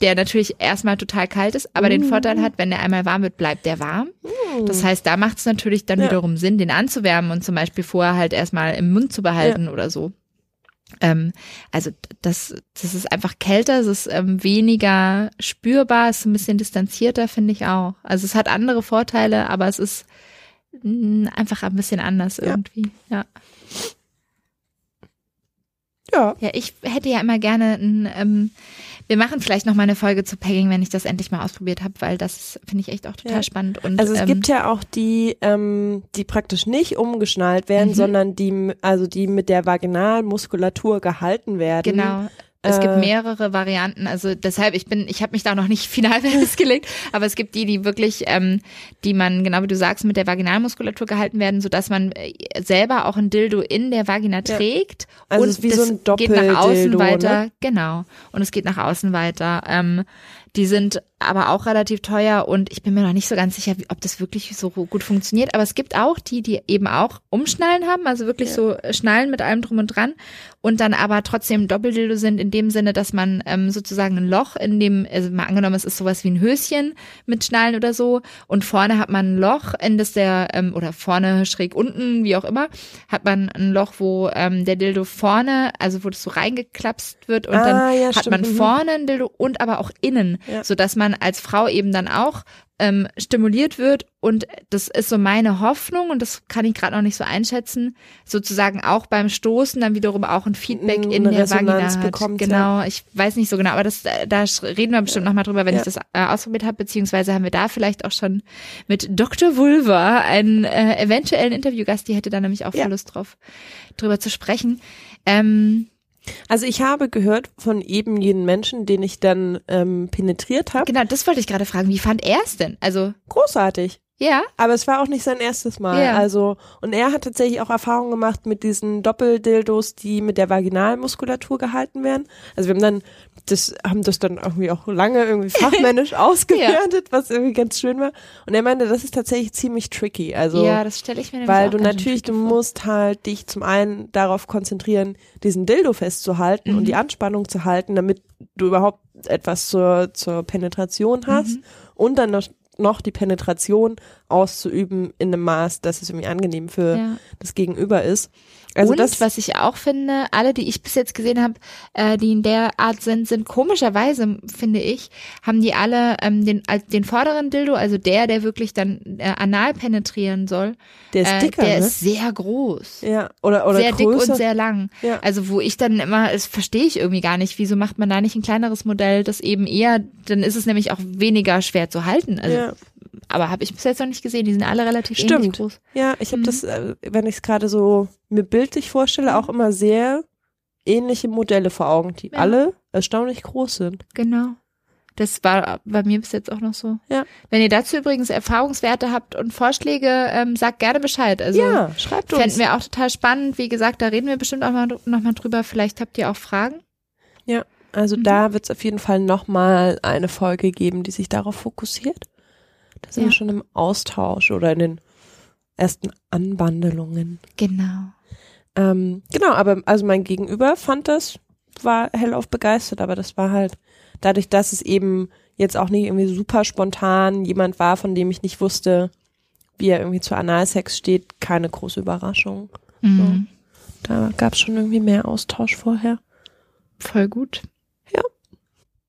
der natürlich erstmal total kalt ist, aber den Vorteil hat, wenn der einmal warm wird, bleibt der warm. Das heißt, da macht es natürlich dann Ja. wiederum Sinn, den anzuwärmen und zum Beispiel vorher halt erstmal im Mund zu behalten oder so. Ähm, also das, das ist einfach kälter, es ist ähm, weniger spürbar, es ist ein bisschen distanzierter, finde ich auch. Also es hat andere Vorteile, aber es ist mh, einfach ein bisschen anders Ja. irgendwie. Ja. ja. Ja, ich hätte ja immer gerne ein, ähm, wir machen vielleicht noch mal eine Folge zu Pegging, wenn ich das endlich mal ausprobiert habe, weil das finde ich echt auch total Ja. spannend. Und, Also es ähm, gibt ja auch die, ähm, die praktisch nicht umgeschnallt werden, Mhm. sondern die, also die mit der Vaginalmuskulatur gehalten werden. genau, es gibt Äh. mehrere Varianten. Also deshalb, ich bin, ich habe mich da noch nicht <laughs> final festgelegt, aber es gibt die, die wirklich, ähm, die man, genau wie du sagst, mit der Vaginalmuskulatur gehalten werden, so dass man äh, selber auch ein Dildo in der Vagina trägt Also und es ist wie das so ein geht nach außen Doppeldildo, weiter. ne? Genau. Und es geht nach außen weiter. Ähm, die sind aber auch relativ teuer und ich bin mir noch nicht so ganz sicher, ob das wirklich so gut funktioniert. Aber es gibt auch die, die eben auch Umschnallen haben, also wirklich so Schnallen mit allem drum und dran und dann aber trotzdem Doppeldildo sind in dem Sinne, dass man ähm, sozusagen ein Loch in dem, also mal angenommen, es ist sowas wie ein Höschen mit Schnallen oder so und vorne hat man ein Loch, in das der, ähm, oder vorne schräg unten, wie auch immer, hat man ein Loch, wo ähm, der Dildo vorne, also wo das so reingeklapst wird und Ah, dann ja, hat stimmt, man mhm. vorne ein Dildo und aber auch innen, Ja. so dass man als Frau eben dann auch ähm, stimuliert wird und das ist so meine Hoffnung und das kann ich gerade noch nicht so einschätzen, sozusagen auch beim Stoßen dann wiederum auch ein Feedback Eine in der Vagina Resonanz hat. bekommt, genau, ich weiß nicht so genau, aber das äh, da reden wir bestimmt noch mal drüber, wenn Ja. ich das äh, ausprobiert habe, beziehungsweise haben wir da vielleicht auch schon mit Dr. Vulva einen äh, eventuellen Interviewgast, die hätte da nämlich auch Ja. Lust drauf, drüber zu sprechen. Ähm, Also ich habe gehört von eben jenen Menschen, den ich dann ähm, penetriert habe. genau, das wollte ich gerade fragen. Wie fand er es denn? Also, Großartig. Ja, Aber es war auch nicht sein erstes Mal. Ja. Also, und er hat tatsächlich auch Erfahrungen gemacht mit diesen Doppeldildos, die mit der Vaginalmuskulatur gehalten werden. Also wir haben dann, das, haben das dann irgendwie auch lange irgendwie <laughs> fachmännisch ausgewertet, was irgendwie ganz schön war. Und er meinte, das ist tatsächlich ziemlich tricky. Also, ja, das stelle ich mir weil du natürlich, du musst halt dich zum einen darauf konzentrieren, diesen Dildo festzuhalten Mhm. und die Anspannung zu halten, damit du überhaupt etwas zur, zur Penetration hast Mhm. und dann noch, noch die Penetration auszuüben in einem Maß, dass es irgendwie angenehm für Ja. das Gegenüber ist. Also und das, was ich auch finde, alle, die ich bis jetzt gesehen habe, äh, die in der Art sind, sind komischerweise, finde ich, haben die alle ähm, den, als den vorderen Dildo, also der, der wirklich dann äh, anal penetrieren soll, der ist äh, dicker, der ne? ist sehr groß. ja, oder, oder sehr dick größer. und sehr lang. Ja. Also wo ich dann immer, das verstehe ich irgendwie gar nicht, wieso macht man da nicht ein kleineres Modell, das eben eher, dann ist es nämlich auch weniger schwer zu halten. Also, ja. Aber habe ich bis jetzt noch nicht gesehen, die sind alle relativ ähnlich Stimmt. groß. Ja, ich habe Mhm. das, äh, wenn ich es gerade so mir bildlich vorstelle, auch immer sehr ähnliche Modelle vor Augen, die Ja. alle erstaunlich groß sind. Genau. Das war bei mir bis jetzt auch noch so. Ja. Wenn ihr dazu übrigens Erfahrungswerte habt und Vorschläge, ähm, sagt gerne Bescheid. Also ja, schreibt uns. fänden wir auch total spannend. Wie gesagt, da reden wir bestimmt auch mal, noch mal drüber. Vielleicht habt ihr auch Fragen. Also Mhm. da wird es auf jeden Fall nochmal eine Folge geben, die sich darauf fokussiert. Da sind Ja. wir schon im Austausch oder in den ersten Anbandelungen. Genau. Ähm, genau, aber also mein Gegenüber fand das, war hellauf begeistert, aber das war halt dadurch, dass es eben jetzt auch nicht irgendwie super spontan jemand war, von dem ich nicht wusste, wie er irgendwie zu Analsex steht, keine große Überraschung. Mhm. Da gab es schon irgendwie mehr Austausch vorher. Voll gut.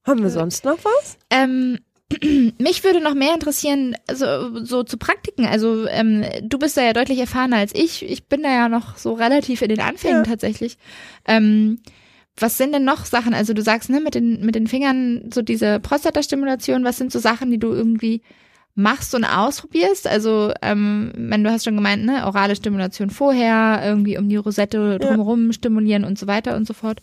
Haben wir Äh, sonst noch was? Ähm, <clears throat> mich würde noch mehr interessieren, so, so zu Praktiken. Also ähm, du bist da ja deutlich erfahrener als ich. Ich bin da ja noch so relativ in den Anfängen Ja. tatsächlich. Ähm, was sind denn noch Sachen? Also du sagst, ne, mit den, mit den Fingern so diese Prostatastimulation, was sind so Sachen, die du irgendwie machst und ausprobierst? Also, ähm, wenn du hast schon gemeint, ne, orale Stimulation vorher, irgendwie um die Rosette drumherum stimulieren und so weiter und so fort.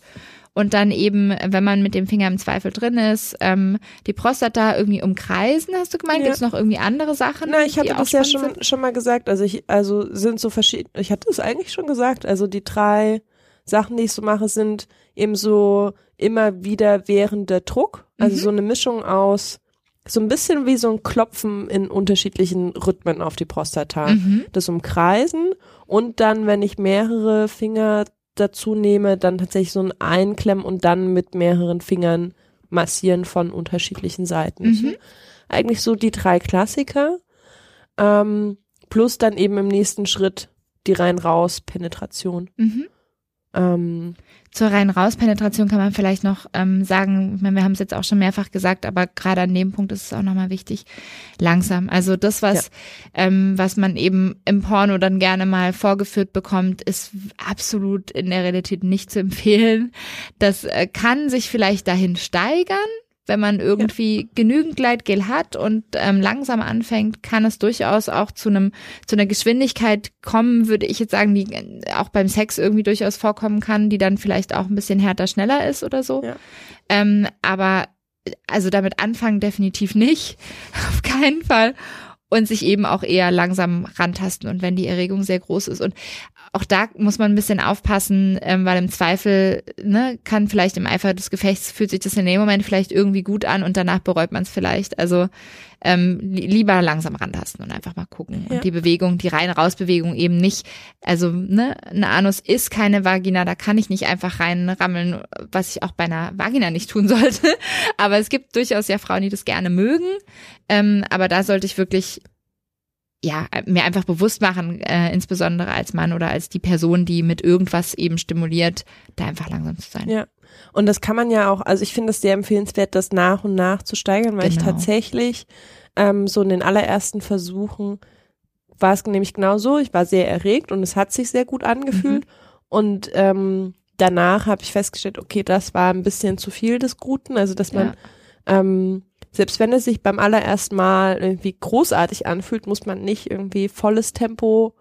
Und dann eben, wenn man mit dem Finger im Zweifel drin ist, ähm, die Prostata irgendwie umkreisen, hast du gemeint? Ja. Gibt's noch irgendwie andere Sachen? Na, ich hatte das ja schon, sind? schon mal gesagt. Also ich, also sind so verschiedene, ich hatte es eigentlich schon gesagt. Also die drei Sachen, die ich so mache, sind eben so immer wieder währender Druck. Also Mhm. so eine Mischung aus, so ein bisschen wie so ein Klopfen in unterschiedlichen Rhythmen auf die Prostata. Mhm. Das Umkreisen und dann, wenn ich mehrere Finger dazu nehme, dann tatsächlich so ein Einklemmen und dann mit mehreren Fingern massieren von unterschiedlichen Seiten. Mhm. Eigentlich so die drei Klassiker. Ähm, plus dann eben im nächsten Schritt die Rein-Raus-Penetration. Mhm. Ähm, Zur rein Rauspenetration kann man vielleicht noch ähm, sagen, ich meine, wir haben es jetzt auch schon mehrfach gesagt, aber gerade an dem Punkt ist es auch nochmal wichtig, langsam. Also das, was, ähm, was man eben im Porno dann gerne mal vorgeführt bekommt, ist absolut in der Realität nicht zu empfehlen. Das äh, kann sich vielleicht dahin steigern, wenn man irgendwie genügend Gleitgel hat und ähm, langsam anfängt, kann es durchaus auch zu einem zu einer Geschwindigkeit kommen, würde ich jetzt sagen, die äh, auch beim Sex irgendwie durchaus vorkommen kann, die dann vielleicht auch ein bisschen härter, schneller ist oder so. Ja. Ähm, aber also damit anfangen definitiv nicht, <laughs> auf keinen Fall. Und sich eben auch eher langsam rantasten und wenn die Erregung sehr groß ist. Und auch da muss man ein bisschen aufpassen, ähm, weil im Zweifel ne, kann vielleicht im Eifer des Gefechts fühlt sich das in dem Moment vielleicht irgendwie gut an und danach bereut man es vielleicht. Also ähm, li lieber langsam rantasten und einfach mal gucken. Ja. Und die Bewegung, die Rein-Raus-Bewegung eben nicht. Also ne, eine Anus ist keine Vagina, da kann ich nicht einfach reinrammeln, was ich auch bei einer Vagina nicht tun <laughs> sollte. Aber es gibt durchaus ja Frauen, die das gerne mögen. Ähm, aber da sollte ich wirklich ja, mir einfach bewusst machen, äh, insbesondere als Mann oder als die Person, die mit irgendwas eben stimuliert, da einfach langsam zu sein. Ja. Und das kann man ja auch, also ich finde es sehr empfehlenswert, das nach und nach zu steigern, weil ich Genau. tatsächlich ähm, so in den allerersten Versuchen war es nämlich genau so, ich war sehr erregt und es hat sich sehr gut angefühlt Mhm. und ähm, danach habe ich festgestellt, okay, das war ein bisschen zu viel des Guten, also dass man Ja. ähm, selbst wenn es sich beim allerersten Mal irgendwie großartig anfühlt, muss man nicht irgendwie volles Tempo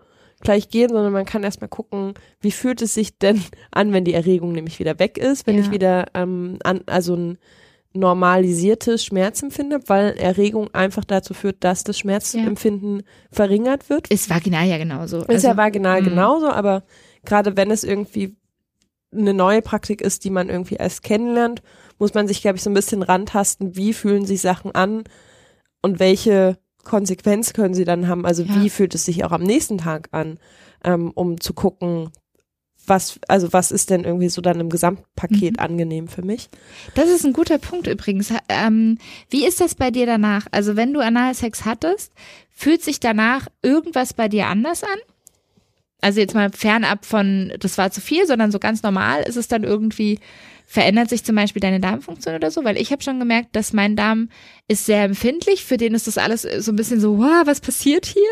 gleich gehen, sondern man kann erstmal gucken, wie fühlt es sich denn an, wenn die Erregung nämlich wieder weg ist, wenn Ja. ich wieder ähm, an, also ein normalisiertes Schmerzempfinden habe, weil Erregung einfach dazu führt, dass das Schmerzempfinden verringert wird. Ist vaginal ja genauso. Ist ja Also, vaginal mm. genauso, aber gerade wenn es irgendwie eine neue Praktik ist, die man irgendwie erst kennenlernt, muss man sich, glaube ich, so ein bisschen rantasten, wie fühlen sich Sachen an und welche Konsequenz können sie dann haben. Also Ja. wie fühlt es sich auch am nächsten Tag an, ähm, um zu gucken, was, also was ist denn irgendwie so dann im Gesamtpaket Mhm. angenehm für mich? Das ist ein guter Punkt übrigens. Ähm, wie ist das bei dir danach? Also wenn du Analsex hattest, fühlt sich danach irgendwas bei dir anders an? Also jetzt mal fernab von, das war zu viel, sondern so ganz normal ist es dann irgendwie, verändert sich zum Beispiel deine Darmfunktion oder so? Weil ich habe schon gemerkt, dass mein Darm ist sehr empfindlich, für den ist das alles so ein bisschen so, wow, was passiert hier?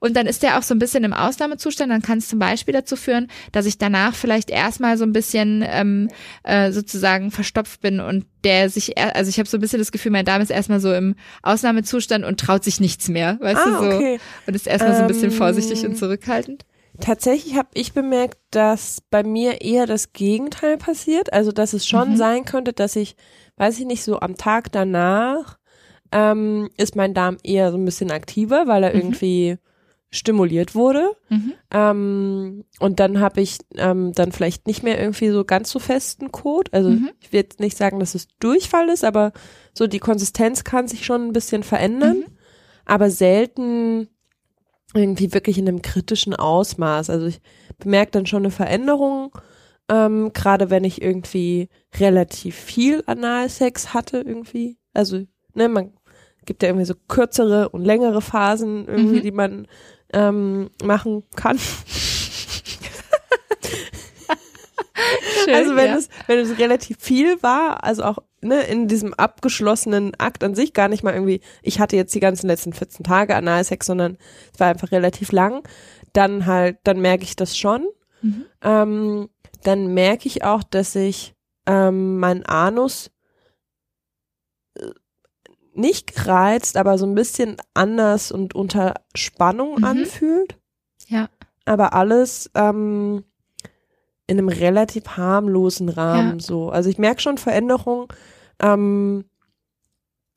Und dann ist der auch so ein bisschen im Ausnahmezustand, dann kann es zum Beispiel dazu führen, dass ich danach vielleicht erstmal so ein bisschen ähm, äh, sozusagen verstopft bin und der sich, also ich habe so ein bisschen das Gefühl, mein Darm ist erstmal so im Ausnahmezustand und traut sich nichts mehr, weißt ah, du so. okay. Und ist erstmal so ein bisschen Ähm, vorsichtig und zurückhaltend. Tatsächlich habe ich bemerkt, dass bei mir eher das Gegenteil passiert. Also, dass es schon Mhm. sein könnte, dass ich, weiß ich nicht, so am Tag danach ähm, ist mein Darm eher so ein bisschen aktiver, weil er Mhm. irgendwie stimuliert wurde. Mhm. Ähm, und dann habe ich ähm, dann vielleicht nicht mehr irgendwie so ganz so festen Kot. Also Mhm. ich will jetzt nicht sagen, dass es Durchfall ist, aber so die Konsistenz kann sich schon ein bisschen verändern. Mhm. Aber selten irgendwie wirklich in einem kritischen Ausmaß. Also ich bemerke dann schon eine Veränderung, ähm, gerade wenn ich irgendwie relativ viel Analsex hatte irgendwie. Also, ne, man gibt ja irgendwie so kürzere und längere Phasen irgendwie, Mhm. die man ähm, machen kann. <laughs> Schön, Also wenn ja. es, wenn es relativ viel war, also auch ne, in diesem abgeschlossenen Akt an sich gar nicht mal irgendwie, ich hatte jetzt die ganzen letzten 14 Tage Analsex, sondern es war einfach relativ lang, dann halt, dann merke ich das schon. Mhm. Ähm, dann merke ich auch, dass ich ähm, mein Anus äh, nicht gereizt, aber so ein bisschen anders und unter Spannung Mhm. anfühlt. Ja. Aber alles ähm, in einem relativ harmlosen Rahmen Ja. so. Also ich merke schon Veränderungen, ähm,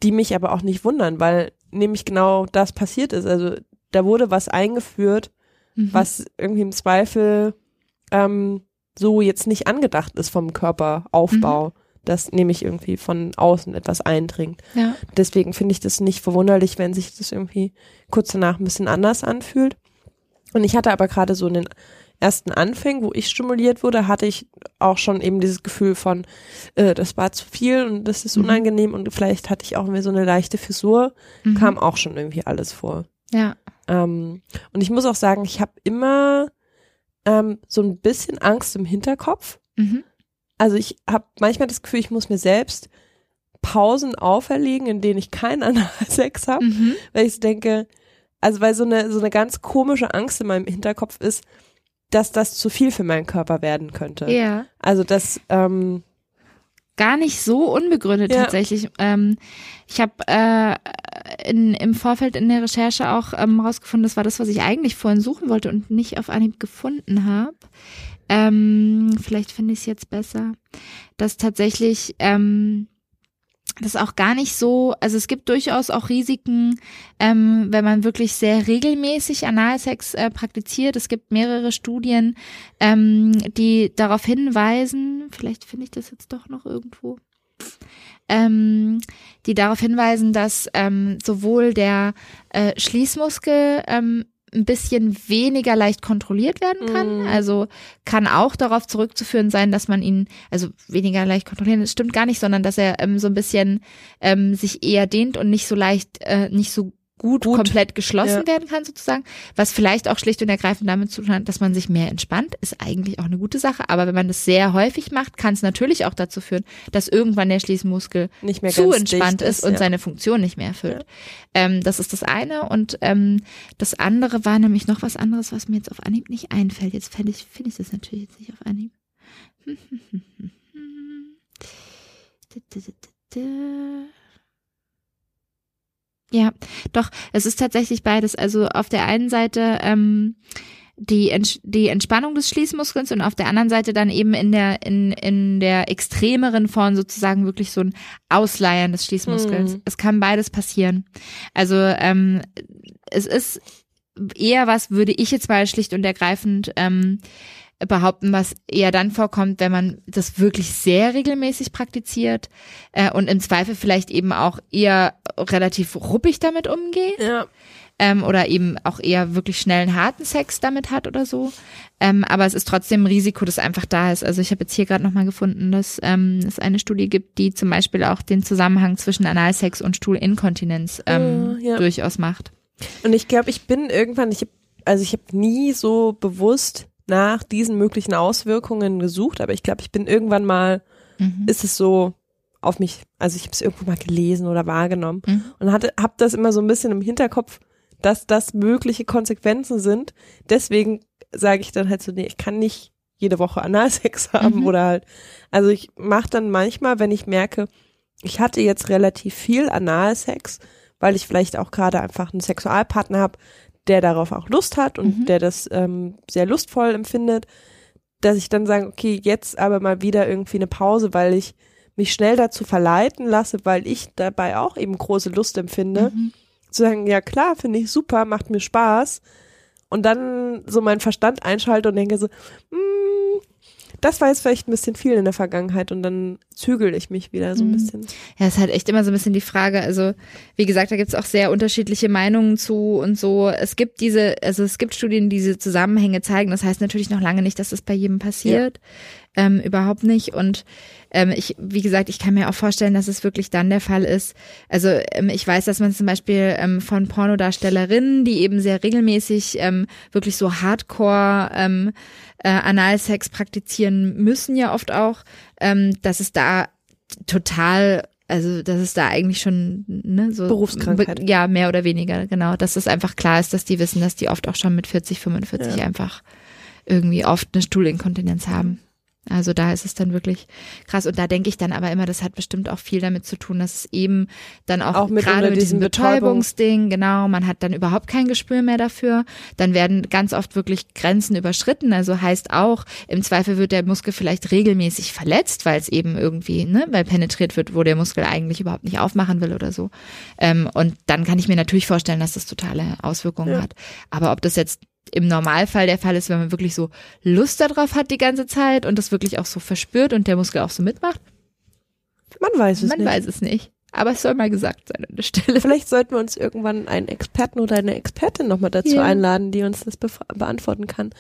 die mich aber auch nicht wundern, weil nämlich genau das passiert ist. Also da wurde was eingeführt, Mhm. was irgendwie im Zweifel ähm, so jetzt nicht angedacht ist vom Körperaufbau, dass nämlich irgendwie von außen etwas eindringt. Ja. Deswegen finde ich das nicht verwunderlich, wenn sich das irgendwie kurz danach ein bisschen anders anfühlt. Und ich hatte aber gerade so in den ersten Anfängen, wo ich stimuliert wurde, hatte ich auch schon eben dieses Gefühl von, äh, das war zu viel und das ist Mhm. unangenehm und vielleicht hatte ich auch irgendwie so eine leichte Fissur, Mhm. kam auch schon irgendwie alles vor. Ja. Ähm, und ich muss auch sagen, ich habe immer ähm, so ein bisschen Angst im Hinterkopf. Mhm. Also ich habe manchmal das Gefühl, ich muss mir selbst Pausen auferlegen, in denen ich keinen Analsex <laughs> habe, Mhm. weil ich so denke, also weil so eine so eine ganz komische Angst in meinem Hinterkopf ist, dass das zu viel für meinen Körper werden könnte. Ja. Also dass ähm, gar nicht so unbegründet Ja. tatsächlich. Ähm, ich habe äh, in, im Vorfeld in der Recherche auch ähm, rausgefunden, das war das, was ich eigentlich vorhin suchen wollte und nicht auf Anhieb gefunden habe. Ähm, vielleicht finde ich es jetzt besser, dass tatsächlich ähm, das auch gar nicht so, also es gibt durchaus auch Risiken, ähm, wenn man wirklich sehr regelmäßig Analsex äh, praktiziert. Es gibt mehrere Studien, ähm, die darauf hinweisen, vielleicht finde ich das jetzt doch noch irgendwo, ähm, die darauf hinweisen, dass ähm, sowohl der äh, Schließmuskel ähm, ein bisschen weniger leicht kontrolliert werden kann. Mhm. Also kann auch darauf zurückzuführen sein, dass man ihn, also weniger leicht kontrollieren, das stimmt gar nicht, sondern dass er ähm, so ein bisschen ähm, sich eher dehnt und nicht so leicht, äh, nicht so gut, Gut. komplett geschlossen Ja. werden kann sozusagen. Was vielleicht auch schlicht und ergreifend damit zu tun hat, dass man sich mehr entspannt, ist eigentlich auch eine gute Sache. Aber wenn man das sehr häufig macht, kann es natürlich auch dazu führen, dass irgendwann der Schließmuskel Nicht mehr zu entspannt ist und ja. seine Funktion nicht mehr erfüllt. Ähm, das ist das eine. Und ähm, das andere war nämlich noch was anderes, was mir jetzt auf Anhieb nicht einfällt. Jetzt finde ich, finde ich das natürlich jetzt nicht auf Anhieb. <laughs> Ja, doch, es ist tatsächlich beides. Also auf der einen Seite ähm, die, Ents die Entspannung des Schließmuskels und auf der anderen Seite dann eben in der, in, in der extremeren Form sozusagen wirklich so ein Ausleiern des Schließmuskels. Mhm. Es kann beides passieren. Also ähm, es ist eher was, würde ich jetzt mal schlicht und ergreifend ähm, behaupten, was eher dann vorkommt, wenn man das wirklich sehr regelmäßig praktiziert äh, und im Zweifel vielleicht eben auch eher relativ ruppig damit umgeht Ja. ähm, oder eben auch eher wirklich schnellen, harten Sex damit hat oder so. Ähm, aber es ist trotzdem ein Risiko, das einfach da ist. Also ich habe jetzt hier gerade nochmal gefunden, dass ähm, es eine Studie gibt, die zum Beispiel auch den Zusammenhang zwischen Analsex und Stuhlinkontinenz ähm, Ah, ja. durchaus macht. Und ich glaube, ich bin irgendwann, ich hab, also ich habe nie so bewusst nach diesen möglichen Auswirkungen gesucht, aber ich glaube, ich bin irgendwann mal, Mhm. ist es so auf mich, also ich habe es irgendwo mal gelesen oder wahrgenommen Mhm. und hatte, habe das immer so ein bisschen im Hinterkopf, dass das mögliche Konsequenzen sind. Deswegen sage ich dann halt so, nee, ich kann nicht jede Woche <laughs> Analsex haben Mhm. oder halt, also ich mache dann manchmal, wenn ich merke, ich hatte jetzt relativ viel Analsex, weil ich vielleicht auch gerade einfach einen Sexualpartner habe, der darauf auch Lust hat und Mhm. der das ähm, sehr lustvoll empfindet, dass ich dann sage, okay, jetzt aber mal wieder irgendwie eine Pause, weil ich mich schnell dazu verleiten lasse, weil ich dabei auch eben große Lust empfinde, Mhm. zu sagen, ja klar, finde ich super, macht mir Spaß. Und dann so meinen Verstand einschalte und denke so, mm, das war jetzt vielleicht ein bisschen viel in der Vergangenheit und dann zügel ich mich wieder so ein Mhm. bisschen. Ja, es ist halt echt immer so ein bisschen die Frage. Also, wie gesagt, da gibt's auch sehr unterschiedliche Meinungen zu und so. Es gibt diese, also es gibt Studien, die diese Zusammenhänge zeigen. Das heißt natürlich noch lange nicht, dass das bei jedem passiert. Ähm, überhaupt nicht. Und ähm, ich, wie gesagt, ich kann mir auch vorstellen, dass es wirklich dann der Fall ist. Also ähm, ich weiß, dass man zum Beispiel ähm, von Pornodarstellerinnen, die eben sehr regelmäßig ähm, wirklich so Hardcore ähm, äh, Analsex praktizieren müssen ja oft auch, ähm, dass es da total also das ist da eigentlich schon ne, so Berufskrankheit. be- ja mehr oder weniger genau dass es einfach klar ist dass die wissen dass die oft auch schon mit 40 45 Ja. einfach irgendwie oft eine Stuhlinkontinenz haben also da ist es dann wirklich krass. Und da denke ich dann aber immer das hat bestimmt auch viel damit zu tun dass es eben dann auch, Auch mit gerade mit diesem diesem Betäubung- Betäubungsding genau man hat dann überhaupt kein Gespür mehr dafür. Dann werden ganz oft wirklich Grenzen überschritten. Also heißt auch im Zweifel wird der Muskel vielleicht regelmäßig verletzt weil es eben irgendwie ne weil penetriert wird wo der Muskel eigentlich überhaupt nicht aufmachen will oder so. Ähm, und dann kann ich mir natürlich vorstellen dass das totale Auswirkungen Ja. hat. Aber ob das jetzt im Normalfall der Fall ist, wenn man wirklich so Lust darauf hat die ganze Zeit und das wirklich auch so verspürt und der Muskel auch so mitmacht, Man weiß es man nicht. weiß es nicht. Aber es soll mal gesagt sein an der Stelle. Vielleicht sollten wir uns irgendwann einen Experten oder eine Expertin nochmal dazu Ja. einladen, die uns das beantworten kann.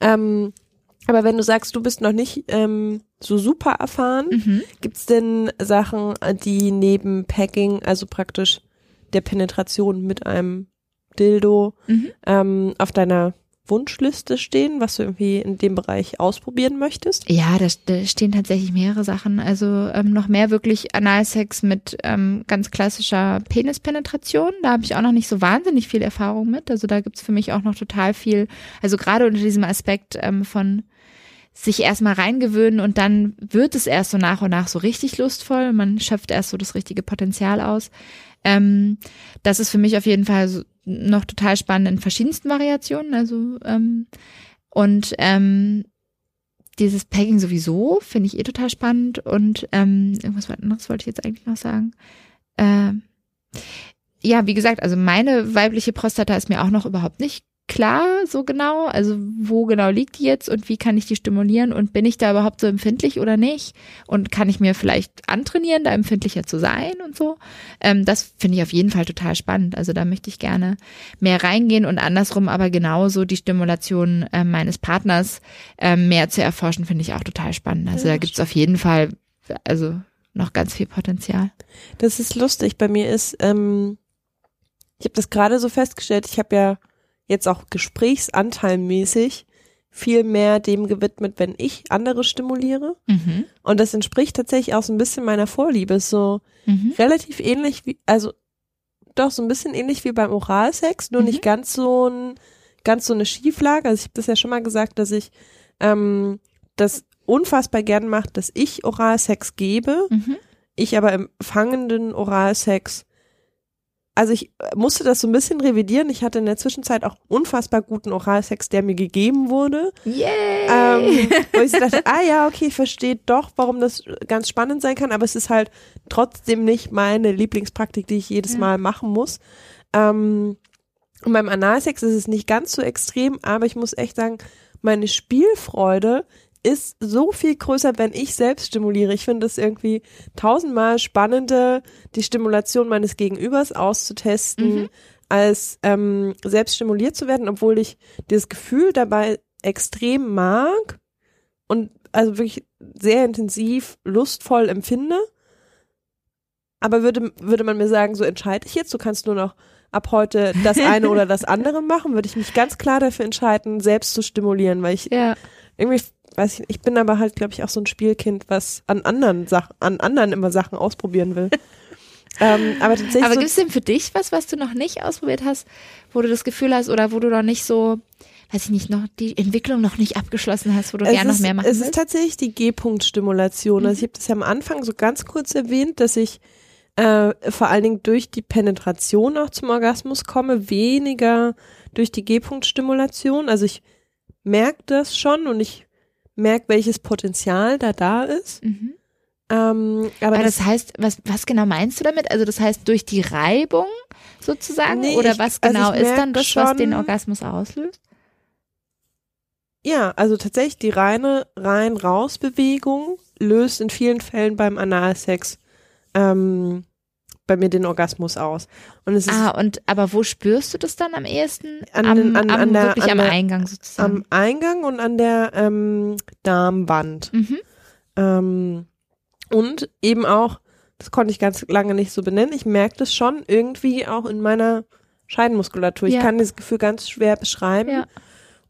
Ähm, aber wenn du sagst, du bist noch nicht ähm, so super erfahren, Mhm. gibt's denn Sachen, die neben Packing, also praktisch der Penetration mit einem Dildo, Mhm. ähm, auf deiner Wunschliste stehen, was du irgendwie in dem Bereich ausprobieren möchtest? Ja, da, da stehen tatsächlich mehrere Sachen. Also ähm, noch mehr wirklich Analsex mit ähm, ganz klassischer Penispenetration. Da habe ich auch noch nicht so wahnsinnig viel Erfahrung mit. Also da gibt's für mich auch noch total viel, also gerade unter diesem Aspekt ähm, von sich erstmal reingewöhnen und dann wird es erst so nach und nach so richtig lustvoll. Man schöpft erst so das richtige Potenzial aus. Ähm, das ist für mich auf jeden Fall so noch total spannend in verschiedensten Variationen. Also ähm, und ähm, dieses Pegging sowieso finde ich eh total spannend und ähm, irgendwas anderes wollte ich jetzt eigentlich noch sagen. Äh, ja, wie gesagt, also meine weibliche Prostata ist mir auch noch überhaupt nicht klar so genau? Also wo genau liegt die jetzt und wie kann ich die stimulieren und bin ich da überhaupt so empfindlich oder nicht? Und kann ich mir vielleicht antrainieren, da empfindlicher zu sein und so? Ähm, das finde ich auf jeden Fall total spannend. Also da möchte ich gerne mehr reingehen und andersrum aber genauso die Stimulation äh, meines Partners äh, mehr zu erforschen, finde ich auch total spannend. Also da gibt's auf jeden Fall, also noch ganz viel Potenzial. Das ist lustig. Bei mir ist, ähm, ich habe das gerade so festgestellt, ich habe ja jetzt auch gesprächsanteilmäßig viel mehr dem gewidmet, wenn ich andere stimuliere. Mhm. Und das entspricht tatsächlich auch so ein bisschen meiner Vorliebe. So Mhm. relativ ähnlich wie, also doch so ein bisschen ähnlich wie beim Oralsex, nur Mhm. nicht ganz so ein, ganz so eine Schieflage. Also ich habe das ja schon mal gesagt, dass ich ähm, das unfassbar gern mache, dass ich Oralsex gebe, Mhm. ich aber im fangenden Oralsex also ich äh, musste das so ein bisschen revidieren. Ich hatte in der Zwischenzeit auch unfassbar guten Oralsex, der mir gegeben wurde. Yay! Ähm, <laughs> wo ich so dachte, ah ja, okay, ich verstehe doch, warum das ganz spannend sein kann, aber es ist halt trotzdem nicht meine Lieblingspraktik, die ich jedes Ja. Mal machen muss. Ähm, und beim Analsex ist es nicht ganz so extrem, aber ich muss echt sagen, meine Spielfreude ist so viel größer, wenn ich selbst stimuliere. Ich finde es irgendwie tausendmal spannender, die Stimulation meines Gegenübers auszutesten, Mhm. als ähm, selbst stimuliert zu werden, obwohl ich dieses Gefühl dabei extrem mag und also wirklich sehr intensiv lustvoll empfinde. Aber würde, würde man mir sagen, so entscheide ich jetzt, du kannst nur noch ab heute das eine <laughs> oder das andere machen, würde ich mich ganz klar dafür entscheiden, selbst zu stimulieren, weil ich ja. irgendwie, weiß ich, ich bin aber halt, glaube ich, auch so ein Spielkind, was an anderen Sachen, an anderen immer Sachen ausprobieren will. <laughs> ähm, aber tatsächlich Aber so, gibt es denn für dich was, was du noch nicht ausprobiert hast, wo du das Gefühl hast oder wo du noch nicht so, weiß ich nicht, noch die Entwicklung noch nicht abgeschlossen hast, wo du es gerne noch mehr machen Es ist tatsächlich die G-Punkt-Stimulation. Also ich habe das ja am Anfang so ganz kurz erwähnt, dass ich äh, vor allen Dingen durch die Penetration auch zum Orgasmus komme, weniger durch die G-Punkt-Stimulation. Also ich merke das schon und ich merke, welches Potenzial da da ist. Mhm. Ähm, aber Aber das, das heißt, was, was genau meinst du damit? Also das heißt durch die Reibung sozusagen? Nee, oder ich- was also genau ich ist dann das, was den schon- Orgasmus auslöst? ja, also tatsächlich die reine Rein-Raus-Bewegung löst in vielen Fällen beim Analsex ähm, bei mir den Orgasmus aus. Und es ist Ah, und aber wo spürst du das dann am ehesten? An am, an- am an der- wirklich an am der- Eingang sozusagen. am Eingang und an der ähm, Darmwand. mhm. Ähm, und eben auch, das konnte ich ganz lange nicht so benennen, ich merke das schon irgendwie auch in meiner Scheidenmuskulatur. Ich Ja. kann dieses Gefühl ganz schwer beschreiben. Ja.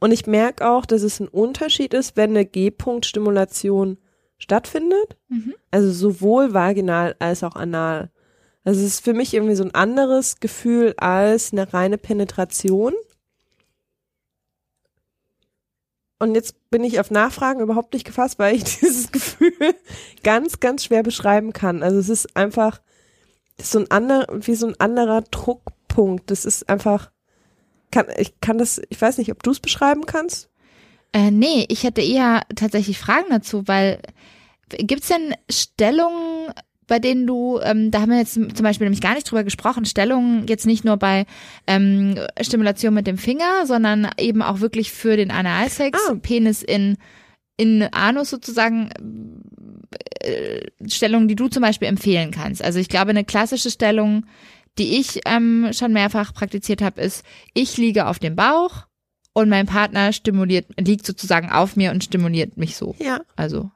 Und ich merke auch, dass es ein Unterschied ist, wenn eine G-Punkt-Stimulation stattfindet. Mhm. Also sowohl vaginal als auch anal. Also es ist für mich irgendwie so ein anderes Gefühl als eine reine Penetration. Und jetzt bin ich auf Nachfragen überhaupt nicht gefasst, weil ich <laughs> dieses Gefühl ganz, ganz schwer beschreiben kann. Also es ist einfach ist so ein anderer, wie so ein anderer Druckpunkt. Das ist einfach, kann, ich kann das, ich weiß nicht, ob du es beschreiben kannst. Äh, nee, ich hätte eher tatsächlich Fragen dazu, weil gibt's denn Stellungen, bei denen du, ähm, da haben wir jetzt zum Beispiel nämlich gar nicht drüber gesprochen, Stellungen jetzt nicht nur bei ähm, Stimulation mit dem Finger, sondern eben auch wirklich für den Analsex, Ah. Penis in in Anus sozusagen äh, Stellungen, die du zum Beispiel empfehlen kannst. Also ich glaube, eine klassische Stellung, die ich ähm, schon mehrfach praktiziert habe, ist, ich liege auf dem Bauch und mein Partner stimuliert, liegt sozusagen auf mir und stimuliert mich so. Ja. Also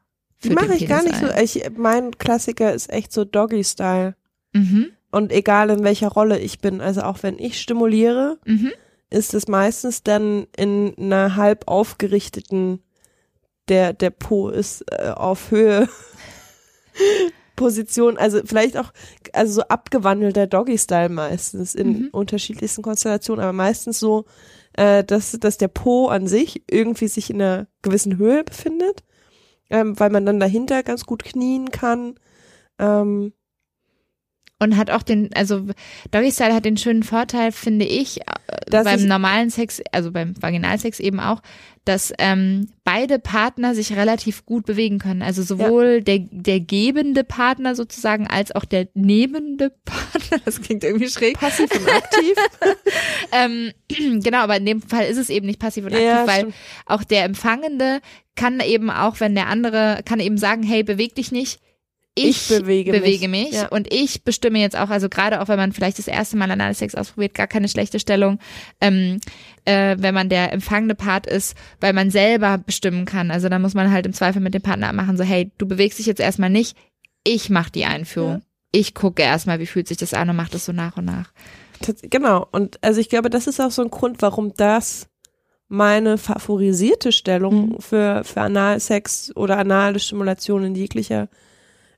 Die mache ich gar nicht ein. so. Ich, mein Klassiker ist echt so Doggy-Style. Mhm, Und egal in welcher Rolle ich bin, also auch wenn ich stimuliere, mhm. ist es meistens dann in einer halb aufgerichteten, der, der Po ist äh, auf Höhe <laughs> Position, also vielleicht auch, also so abgewandelter Doggy-Style meistens in Mhm. unterschiedlichsten Konstellationen, aber meistens so, äh, dass, dass der Po an sich irgendwie sich in einer gewissen Höhe befindet, ähm, weil man dann dahinter ganz gut knien kann. Ähm, Und hat auch den, also Doggy Style hat den schönen Vorteil, finde ich, äh, beim ich- normalen Sex, also beim Vaginalsex eben auch, dass ähm, beide Partner sich relativ gut bewegen können. Also sowohl der, der gebende Partner sozusagen als auch der nehmende <laughs> Partner. Das klingt irgendwie schräg. passiv und <laughs> aktiv. Ähm, <clears throat> genau, aber in dem Fall ist es eben nicht passiv und aktiv, Ja, weil stimmt. auch der Empfangende kann eben auch, wenn der andere, kann eben sagen, hey, beweg dich nicht. Ich, Ich bewege mich. mich, Ja. und ich bestimme jetzt auch, also gerade auch wenn man vielleicht das erste Mal Analsex ausprobiert, gar keine schlechte Stellung, ähm, äh, wenn man der empfangende Part ist, weil man selber bestimmen kann. Also da muss man halt im Zweifel mit dem Partner abmachen, so hey, du bewegst dich jetzt erstmal nicht, ich mach die Einführung. Ja. Ich gucke erstmal, wie fühlt sich das an und mach das so nach und nach. Genau. Und also ich glaube, das ist auch so ein Grund, warum das meine favorisierte Stellung Mhm. für, für Analsex oder anale Stimulation in jeglicher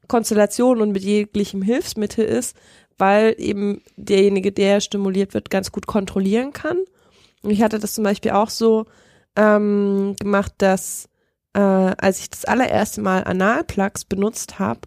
Konstellation und mit jeglichem Hilfsmittel ist, weil eben derjenige, der stimuliert wird, ganz gut kontrollieren kann. Und ich hatte das zum Beispiel auch so ähm, gemacht, dass äh, als ich das allererste Mal Analplugs benutzt habe,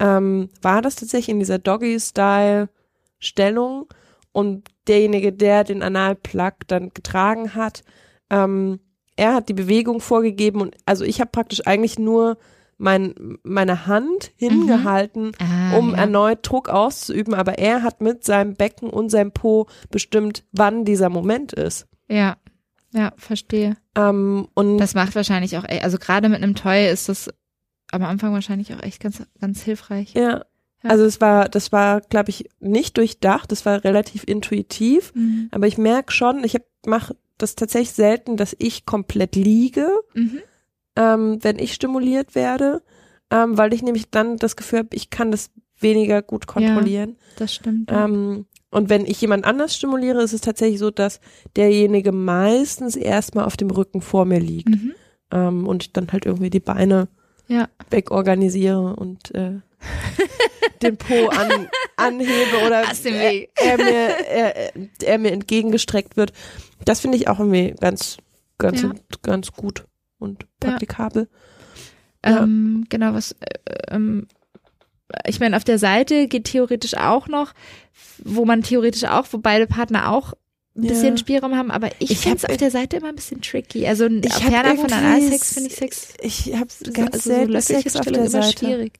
ähm, war das tatsächlich in dieser Doggy-Style-Stellung und derjenige, der den Analplug dann getragen hat, ähm, er hat die Bewegung vorgegeben und also ich habe praktisch eigentlich nur mein, meine Hand hingehalten, Ah, um ja. erneut Druck auszuüben, aber er hat mit seinem Becken und seinem Po bestimmt, wann dieser Moment ist. Ja, ja, verstehe. Ähm, und Das macht wahrscheinlich auch, also gerade mit einem Toy ist das am Anfang wahrscheinlich auch echt ganz, ganz hilfreich. ja, Ja. also es war, das war, glaube ich, nicht durchdacht, das war relativ intuitiv, Mhm. aber ich merke schon, ich mache das tatsächlich selten, dass ich komplett liege, Mhm. ähm, wenn ich stimuliert werde, ähm, weil ich nämlich dann das Gefühl habe, ich kann das weniger gut kontrollieren. Das stimmt. ja. Ähm, und wenn ich jemand anders stimuliere, ist es tatsächlich so, dass derjenige meistens erstmal auf dem Rücken vor mir liegt Mhm. ähm, und ich dann halt irgendwie die Beine Ja. wegorganisiere und äh, <laughs> den Po an, anhebe oder er, er, mir, er, er mir entgegengestreckt wird. Das finde ich auch irgendwie ganz, ganz, Ja. ganz gut und praktikabel. Ja. Ähm, genau, was, äh, ähm, ich meine, auf der Seite geht theoretisch auch noch, wo man theoretisch auch, wo beide Partner auch ein Ja. bisschen Spielraum haben, aber ich, Ich finde es auf der Seite immer ein bisschen tricky. Also Ich ferner von Analsex finde ich Sex Ich habe so- ganz also selten löffliche Sex auf der Seite. schwierig.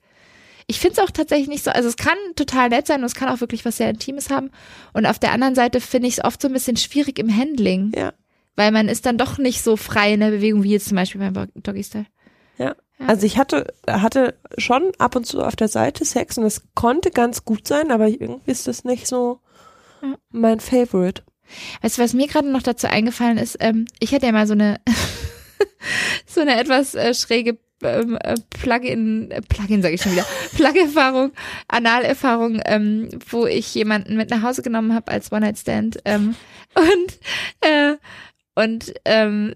Ich finde es auch tatsächlich nicht so, also es kann total nett sein und es kann auch wirklich was sehr Intimes haben. Und auf der anderen Seite finde ich es oft so ein bisschen schwierig im Handling, Ja. weil man ist dann doch nicht so frei in der Bewegung wie jetzt zum Beispiel beim Doggy Style. Ja. Ja. Also ich hatte, hatte schon ab und zu auf der Seite Sex und es konnte ganz gut sein, aber irgendwie ist das nicht so Ja. mein Favorite. Weißt du, was mir gerade noch dazu eingefallen ist? Ähm, ich hatte ja mal so eine <laughs> so eine etwas äh, schräge ähm, äh, Plugin, äh, Plugin sage ich schon wieder, <laughs> Plug-Erfahrung, Analerfahrung, ähm, wo ich jemanden mit nach Hause genommen habe als One-Night-Stand ähm, <laughs> und äh, und ähm,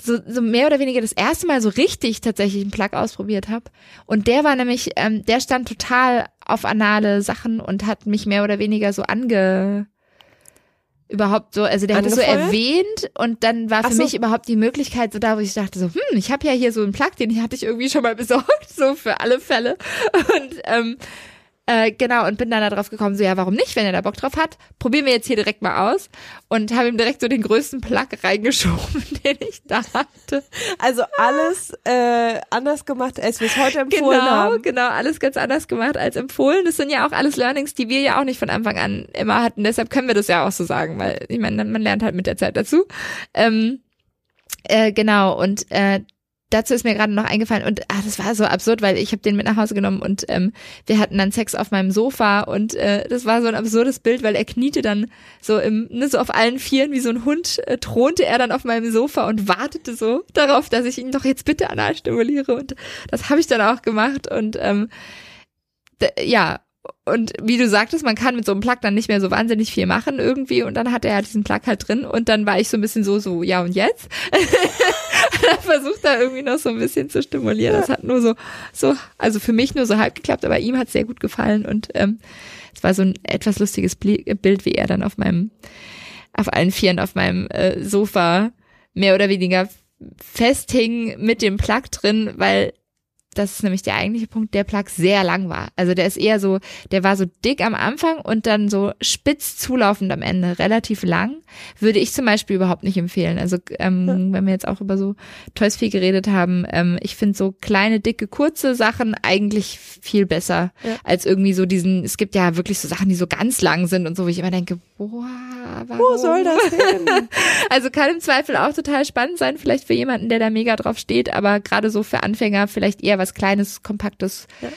so, so mehr oder weniger das erste Mal so richtig tatsächlich einen Plug ausprobiert habe. Und der war nämlich, ähm, der stand total auf anale Sachen und hat mich mehr oder weniger so ange überhaupt so, also der hat es so erwähnt und dann war für so. mich überhaupt die Möglichkeit so da, wo ich dachte so, hm, ich habe ja hier so einen Plug, den hatte ich irgendwie schon mal besorgt, <laughs> so für alle Fälle. Und ähm, äh, genau, und bin dann darauf gekommen, so ja, warum nicht, wenn er da Bock drauf hat, probieren wir jetzt hier direkt mal aus und habe ihm direkt so den größten Plug reingeschoben, <laughs> den ich da hatte. Also alles äh, anders gemacht, als wir es heute empfohlen Genau, haben. genau, alles ganz anders gemacht als empfohlen. Das sind ja auch alles Learnings, die wir ja auch nicht von Anfang an immer hatten. Deshalb können wir das ja auch so sagen, weil ich meine, man lernt halt mit der Zeit dazu. Ähm, äh, genau, und äh, dazu ist mir gerade noch eingefallen und ah, das war so absurd, weil ich habe den mit nach Hause genommen und ähm, wir hatten dann Sex auf meinem Sofa und äh, das war so ein absurdes Bild, weil er kniete dann so im ne, so auf allen Vieren wie so ein Hund äh, thronte er dann auf meinem Sofa und wartete so darauf, dass ich ihn doch jetzt bitte anal stimuliere und das habe ich dann auch gemacht und ähm, ja und wie du sagtest, man kann mit so einem Plug dann nicht mehr so wahnsinnig viel machen irgendwie und dann hatte er diesen Plug halt drin und dann war ich so ein bisschen so, so, ja und jetzt? <laughs> er <laughs> versucht da irgendwie noch so ein bisschen zu stimulieren. Das hat nur so, so, also für mich nur so halb geklappt, aber ihm hat es sehr gut gefallen und ähm, es war so ein etwas lustiges Bild, wie er dann auf meinem, auf allen Vieren auf meinem äh, Sofa mehr oder weniger festhing mit dem Plug drin, weil das ist nämlich der eigentliche Punkt, der Plug sehr lang war. Also der ist eher so, der war so dick am Anfang und dann so spitz zulaufend am Ende, relativ lang. Würde ich zum Beispiel überhaupt nicht empfehlen. Also ähm, ja. wenn wir jetzt auch über so Toys viel geredet haben, ähm, ich finde so kleine, dicke, kurze Sachen eigentlich viel besser ja. als irgendwie so diesen, es gibt ja wirklich so Sachen, die so ganz lang sind und so, wo ich immer denke, boah, warum? Wo soll das hin? <laughs> also kann im Zweifel auch total spannend sein, vielleicht für jemanden, der da mega drauf steht, aber gerade so für Anfänger vielleicht eher was Kleines, Kompaktes, ja.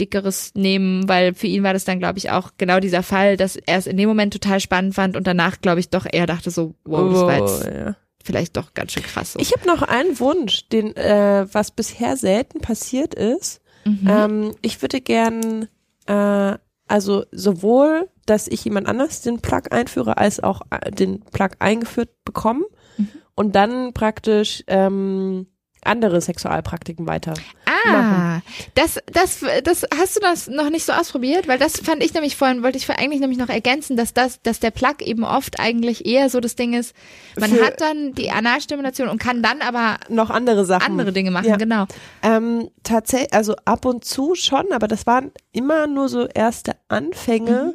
Dickeres nehmen, weil für ihn war das dann, glaube ich, auch genau dieser Fall, dass er es in dem Moment total spannend fand und danach, glaube ich, doch eher dachte so, wow, das war jetzt ja. vielleicht doch ganz schön krass. So. Ich habe noch einen Wunsch, den äh, was bisher selten passiert ist. Mhm. Ähm, ich würde gern, äh, also sowohl, dass ich jemand anders den Plug einführe, als auch äh, den Plug eingeführt bekommen mhm. und dann praktisch ähm, andere Sexualpraktiken weiter. Ah, machen. das, das, das hast du das noch nicht so ausprobiert, weil das fand ich nämlich vorhin, wollte ich eigentlich nämlich noch ergänzen, dass das, dass der Plug eben oft eigentlich eher so das Ding ist, man Für hat dann die Analstimulation und kann dann aber noch andere Sachen, andere Dinge machen, ja. genau. Ähm, tatsächlich, also ab und zu schon, aber das waren immer nur so erste Anfänge. Mhm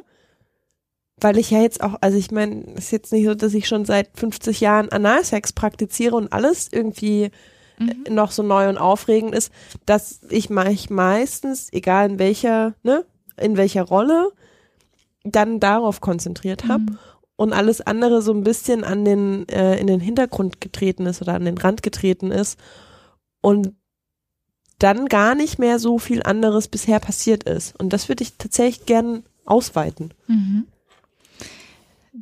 weil ich ja jetzt auch, also ich meine, ist jetzt nicht so, dass ich schon seit 50 Jahren Analsex praktiziere und alles irgendwie mhm. noch so neu und aufregend ist, dass ich mich meistens, egal in welcher, ne, in welcher Rolle, dann darauf konzentriert habe mhm. und alles andere so ein bisschen an den, äh, in den Hintergrund getreten ist oder an den Rand getreten ist und dann gar nicht mehr so viel anderes bisher passiert ist. Und das würde ich tatsächlich gern ausweiten. Mhm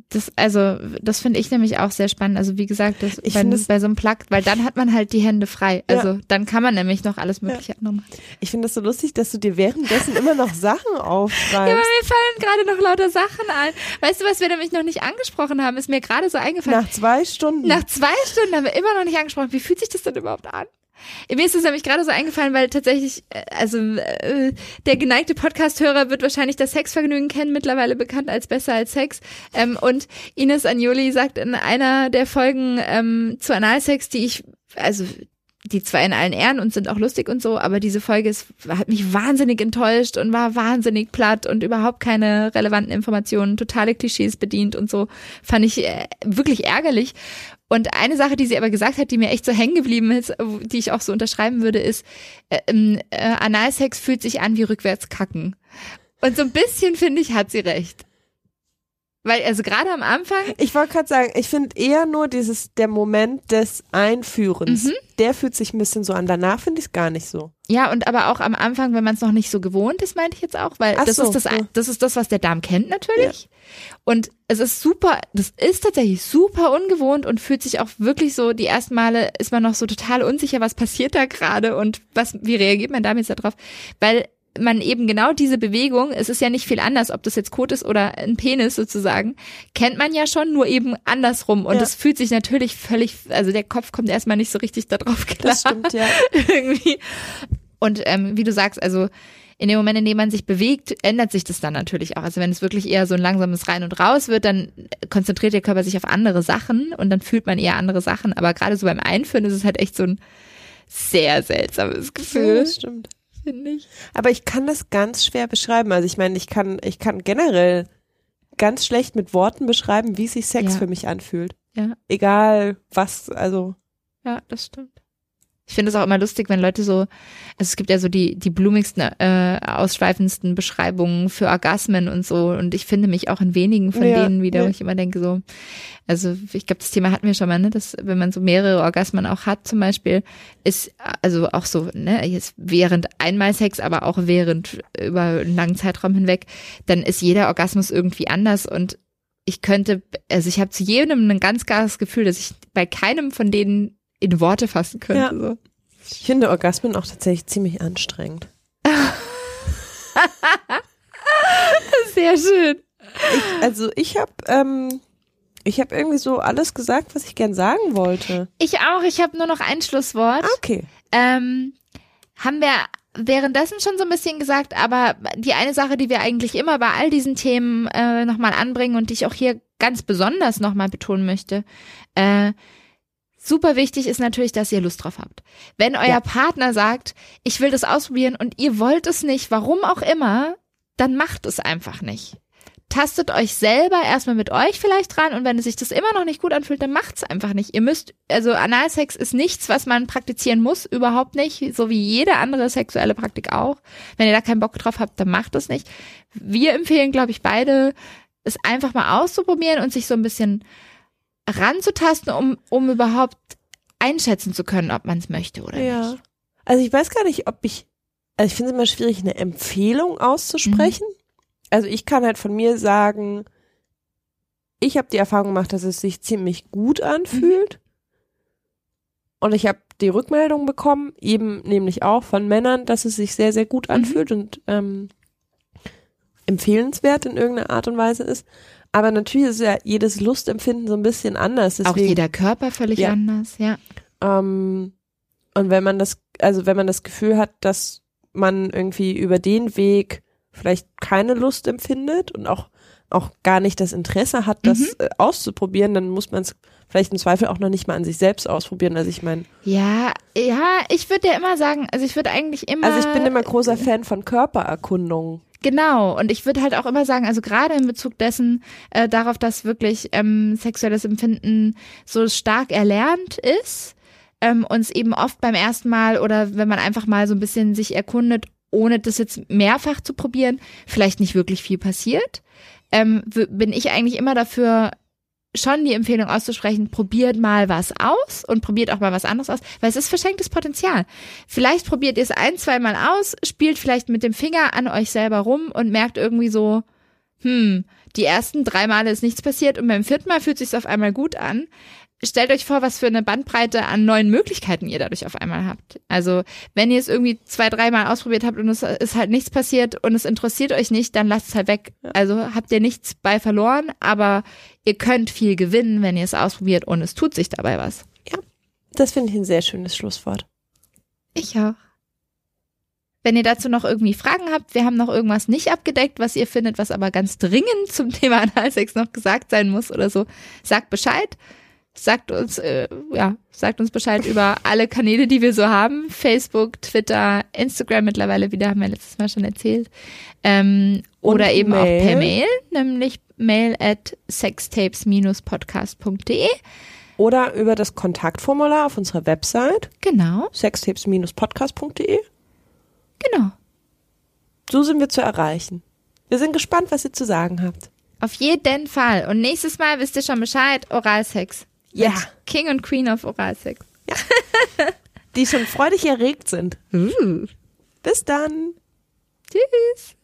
das, also, das finde ich nämlich auch sehr spannend. Also, wie gesagt, das, bei, bei, so einem Plug, weil dann hat man halt die Hände frei. Also, ja. dann kann man nämlich noch alles Mögliche ja. machen. Ich finde das so lustig, dass du dir währenddessen immer noch Sachen aufschreibst. <laughs> Ja, aber mir fallen gerade noch lauter Sachen ein. Weißt du, was wir nämlich noch nicht angesprochen haben, ist mir gerade so eingefallen. Nach zwei Stunden. Nach zwei Stunden haben wir immer noch nicht angesprochen. Wie fühlt sich das denn überhaupt an? Mir ist es nämlich gerade so eingefallen, weil tatsächlich, äh, also äh, der geneigte Podcast-Hörer wird wahrscheinlich das Sexvergnügen kennen, mittlerweile bekannt als Besser als Sex. Ähm, und Ines Agnoli sagt in einer der Folgen ähm, zu Analsex, die ich, also die zwar in allen Ehren und sind auch lustig und so, aber diese Folge ist, hat mich wahnsinnig enttäuscht und war wahnsinnig platt und überhaupt keine relevanten Informationen, totale Klischees bedient und so. Fand ich äh, wirklich ärgerlich. Und eine Sache, die sie aber gesagt hat, die mir echt so hängen geblieben ist, die ich auch so unterschreiben würde, ist, äh, ähm, äh, Analsex fühlt sich an wie rückwärts kacken. Und so ein bisschen, finde ich, hat sie recht. Weil, also gerade am Anfang. Ich wollte gerade sagen, ich finde eher nur dieses, der Moment des Einführens, mhm. der fühlt sich ein bisschen so an. Danach finde ich es gar nicht so. Ja, und aber auch am Anfang, wenn man es noch nicht so gewohnt ist, meinte ich jetzt auch, weil das so, ist das, ja. das ist das, was der Darm kennt natürlich. Ja. Und es ist super, das ist tatsächlich super ungewohnt und fühlt sich auch wirklich so, die ersten Male ist man noch so total unsicher, was passiert da gerade und was, wie reagiert man damit jetzt darauf? Weil man eben genau diese Bewegung, es ist ja nicht viel anders, ob das jetzt Kot ist oder ein Penis sozusagen, kennt man ja schon, nur eben andersrum. Und es ja. fühlt sich natürlich völlig, also der Kopf kommt erstmal nicht so richtig darauf klar. Das stimmt, ja. <laughs> Irgendwie. Und ähm, wie du sagst, also in dem Moment, in dem man sich bewegt, ändert sich das dann natürlich auch. Also wenn es wirklich eher so ein langsames Rein und Raus wird, dann konzentriert der Körper sich auf andere Sachen und dann fühlt man eher andere Sachen. Aber gerade so beim Einführen ist es halt echt so ein sehr seltsames Gefühl. Ja, das stimmt finde ich. Aber ich kann das ganz schwer beschreiben. Also ich meine, ich kann, ich kann generell ganz schlecht mit Worten beschreiben, wie sich Sex ja. für mich anfühlt. Ja. Egal was, also. Ja, das stimmt. Ich finde es auch immer lustig, wenn Leute so, also es gibt ja so die, die blumigsten, äh, ausschweifendsten Beschreibungen für Orgasmen und so. Und ich finde mich auch in wenigen von ja, denen wieder, ja. wo ich immer denke so, also ich glaube, das Thema hatten wir schon mal, ne, dass wenn man so mehrere Orgasmen auch hat zum Beispiel, ist also auch so, ne, jetzt während einmal Sex, aber auch während über einen langen Zeitraum hinweg, dann ist jeder Orgasmus irgendwie anders und ich könnte, also ich habe zu jedem ein ganz klares Gefühl, dass ich bei keinem von denen in Worte fassen könnte. Ja. So. Ich finde Orgasmen auch tatsächlich ziemlich anstrengend. <laughs> Sehr schön. Ich, also ich habe, ähm, Ich habe irgendwie so alles gesagt, was ich gern sagen wollte. Ich auch. Ich habe nur noch ein Schlusswort. Ah, Okay. Ähm, haben wir währenddessen schon so ein bisschen gesagt, aber die eine Sache, die wir eigentlich immer bei all diesen Themen äh, nochmal anbringen und die ich auch hier ganz besonders nochmal betonen möchte, äh, super wichtig ist natürlich, dass ihr Lust drauf habt. Wenn euer Ja. Partner sagt, ich will das ausprobieren und ihr wollt es nicht, warum auch immer, dann macht es einfach nicht. Tastet euch selber erstmal mit euch vielleicht dran und wenn sich das immer noch nicht gut anfühlt, dann macht's einfach nicht. Ihr müsst, also Analsex ist nichts, was man praktizieren muss, überhaupt nicht, so wie jede andere sexuelle Praktik auch. Wenn ihr da keinen Bock drauf habt, dann macht es nicht. Wir empfehlen, glaube ich, beide, es einfach mal auszuprobieren und sich so ein bisschen ranzutasten, um, um überhaupt einschätzen zu können, ob man es möchte oder Ja. nicht. Also ich weiß gar nicht, ob ich, also ich finde es immer schwierig, eine Empfehlung auszusprechen. Also ich kann halt von mir sagen, ich habe die Erfahrung gemacht, dass es sich ziemlich gut anfühlt. Und ich habe die Rückmeldung bekommen, eben nämlich auch von Männern, dass es sich sehr, sehr gut anfühlt und ähm, empfehlenswert in irgendeiner Art und Weise ist. Aber natürlich ist ja jedes Lustempfinden so ein bisschen anders. Auch Deswegen, jeder Körper völlig Ja. anders, ja. ähm, und wenn man das, also wenn man das Gefühl hat, dass man irgendwie über den Weg vielleicht keine Lust empfindet und auch, auch gar nicht das Interesse hat, das äh, auszuprobieren, dann muss man es vielleicht im Zweifel auch noch nicht mal an sich selbst ausprobieren. Also ich meine, Ja, ja, ich würde ja immer sagen, also ich würde eigentlich immer. also ich bin immer großer Fan von Körpererkundungen. Genau, und ich würde halt auch immer sagen, also gerade in Bezug dessen, äh, darauf, dass wirklich ähm, sexuelles Empfinden so stark erlernt ist, ähm, uns eben oft beim ersten Mal oder wenn man einfach mal so ein bisschen sich erkundet, ohne das jetzt mehrfach zu probieren, vielleicht nicht wirklich viel passiert, ähm, bin ich eigentlich immer dafür, schon die Empfehlung auszusprechen, probiert mal was aus und probiert auch mal was anderes aus, weil es ist verschenktes Potenzial. Vielleicht probiert ihr es ein, zwei Mal aus, spielt vielleicht mit dem Finger an euch selber rum und merkt irgendwie so, hm, die ersten drei Male ist nichts passiert und beim vierten Mal fühlt sich auf einmal gut an. Stellt euch vor, was für eine Bandbreite an neuen Möglichkeiten ihr dadurch auf einmal habt. Also, wenn ihr es irgendwie zwei, dreimal ausprobiert habt und es ist halt nichts passiert und es interessiert euch nicht, dann lasst es halt weg. Also habt ihr nichts bei verloren, aber ihr könnt viel gewinnen, wenn ihr es ausprobiert und es tut sich dabei was. Das finde ich ein sehr schönes Schlusswort. Ich auch. Wenn ihr dazu noch irgendwie Fragen habt, wir haben noch irgendwas nicht abgedeckt, was ihr findet, was aber ganz dringend zum Thema <laughs> Analsex noch gesagt sein muss oder so, sagt Bescheid. Sagt uns, äh, ja, sagt uns Bescheid über alle Kanäle, die wir so haben. Facebook, Twitter, Instagram mittlerweile wieder, haben wir letztes Mal schon erzählt. Ähm, oder eben auch Mail. per Mail, nämlich mail at sextapes-podcast.de. Oder über das Kontaktformular auf unserer Website Genau, sextapes-podcast.de. genau. So sind wir zu erreichen. Wir sind gespannt, was ihr zu sagen habt. Auf jeden Fall. Und nächstes Mal wisst ihr schon Bescheid, Oralsex. Ja. Mit King und Queen of Oralsex. Die schon freudig erregt sind. Uh. Bis dann. Tschüss.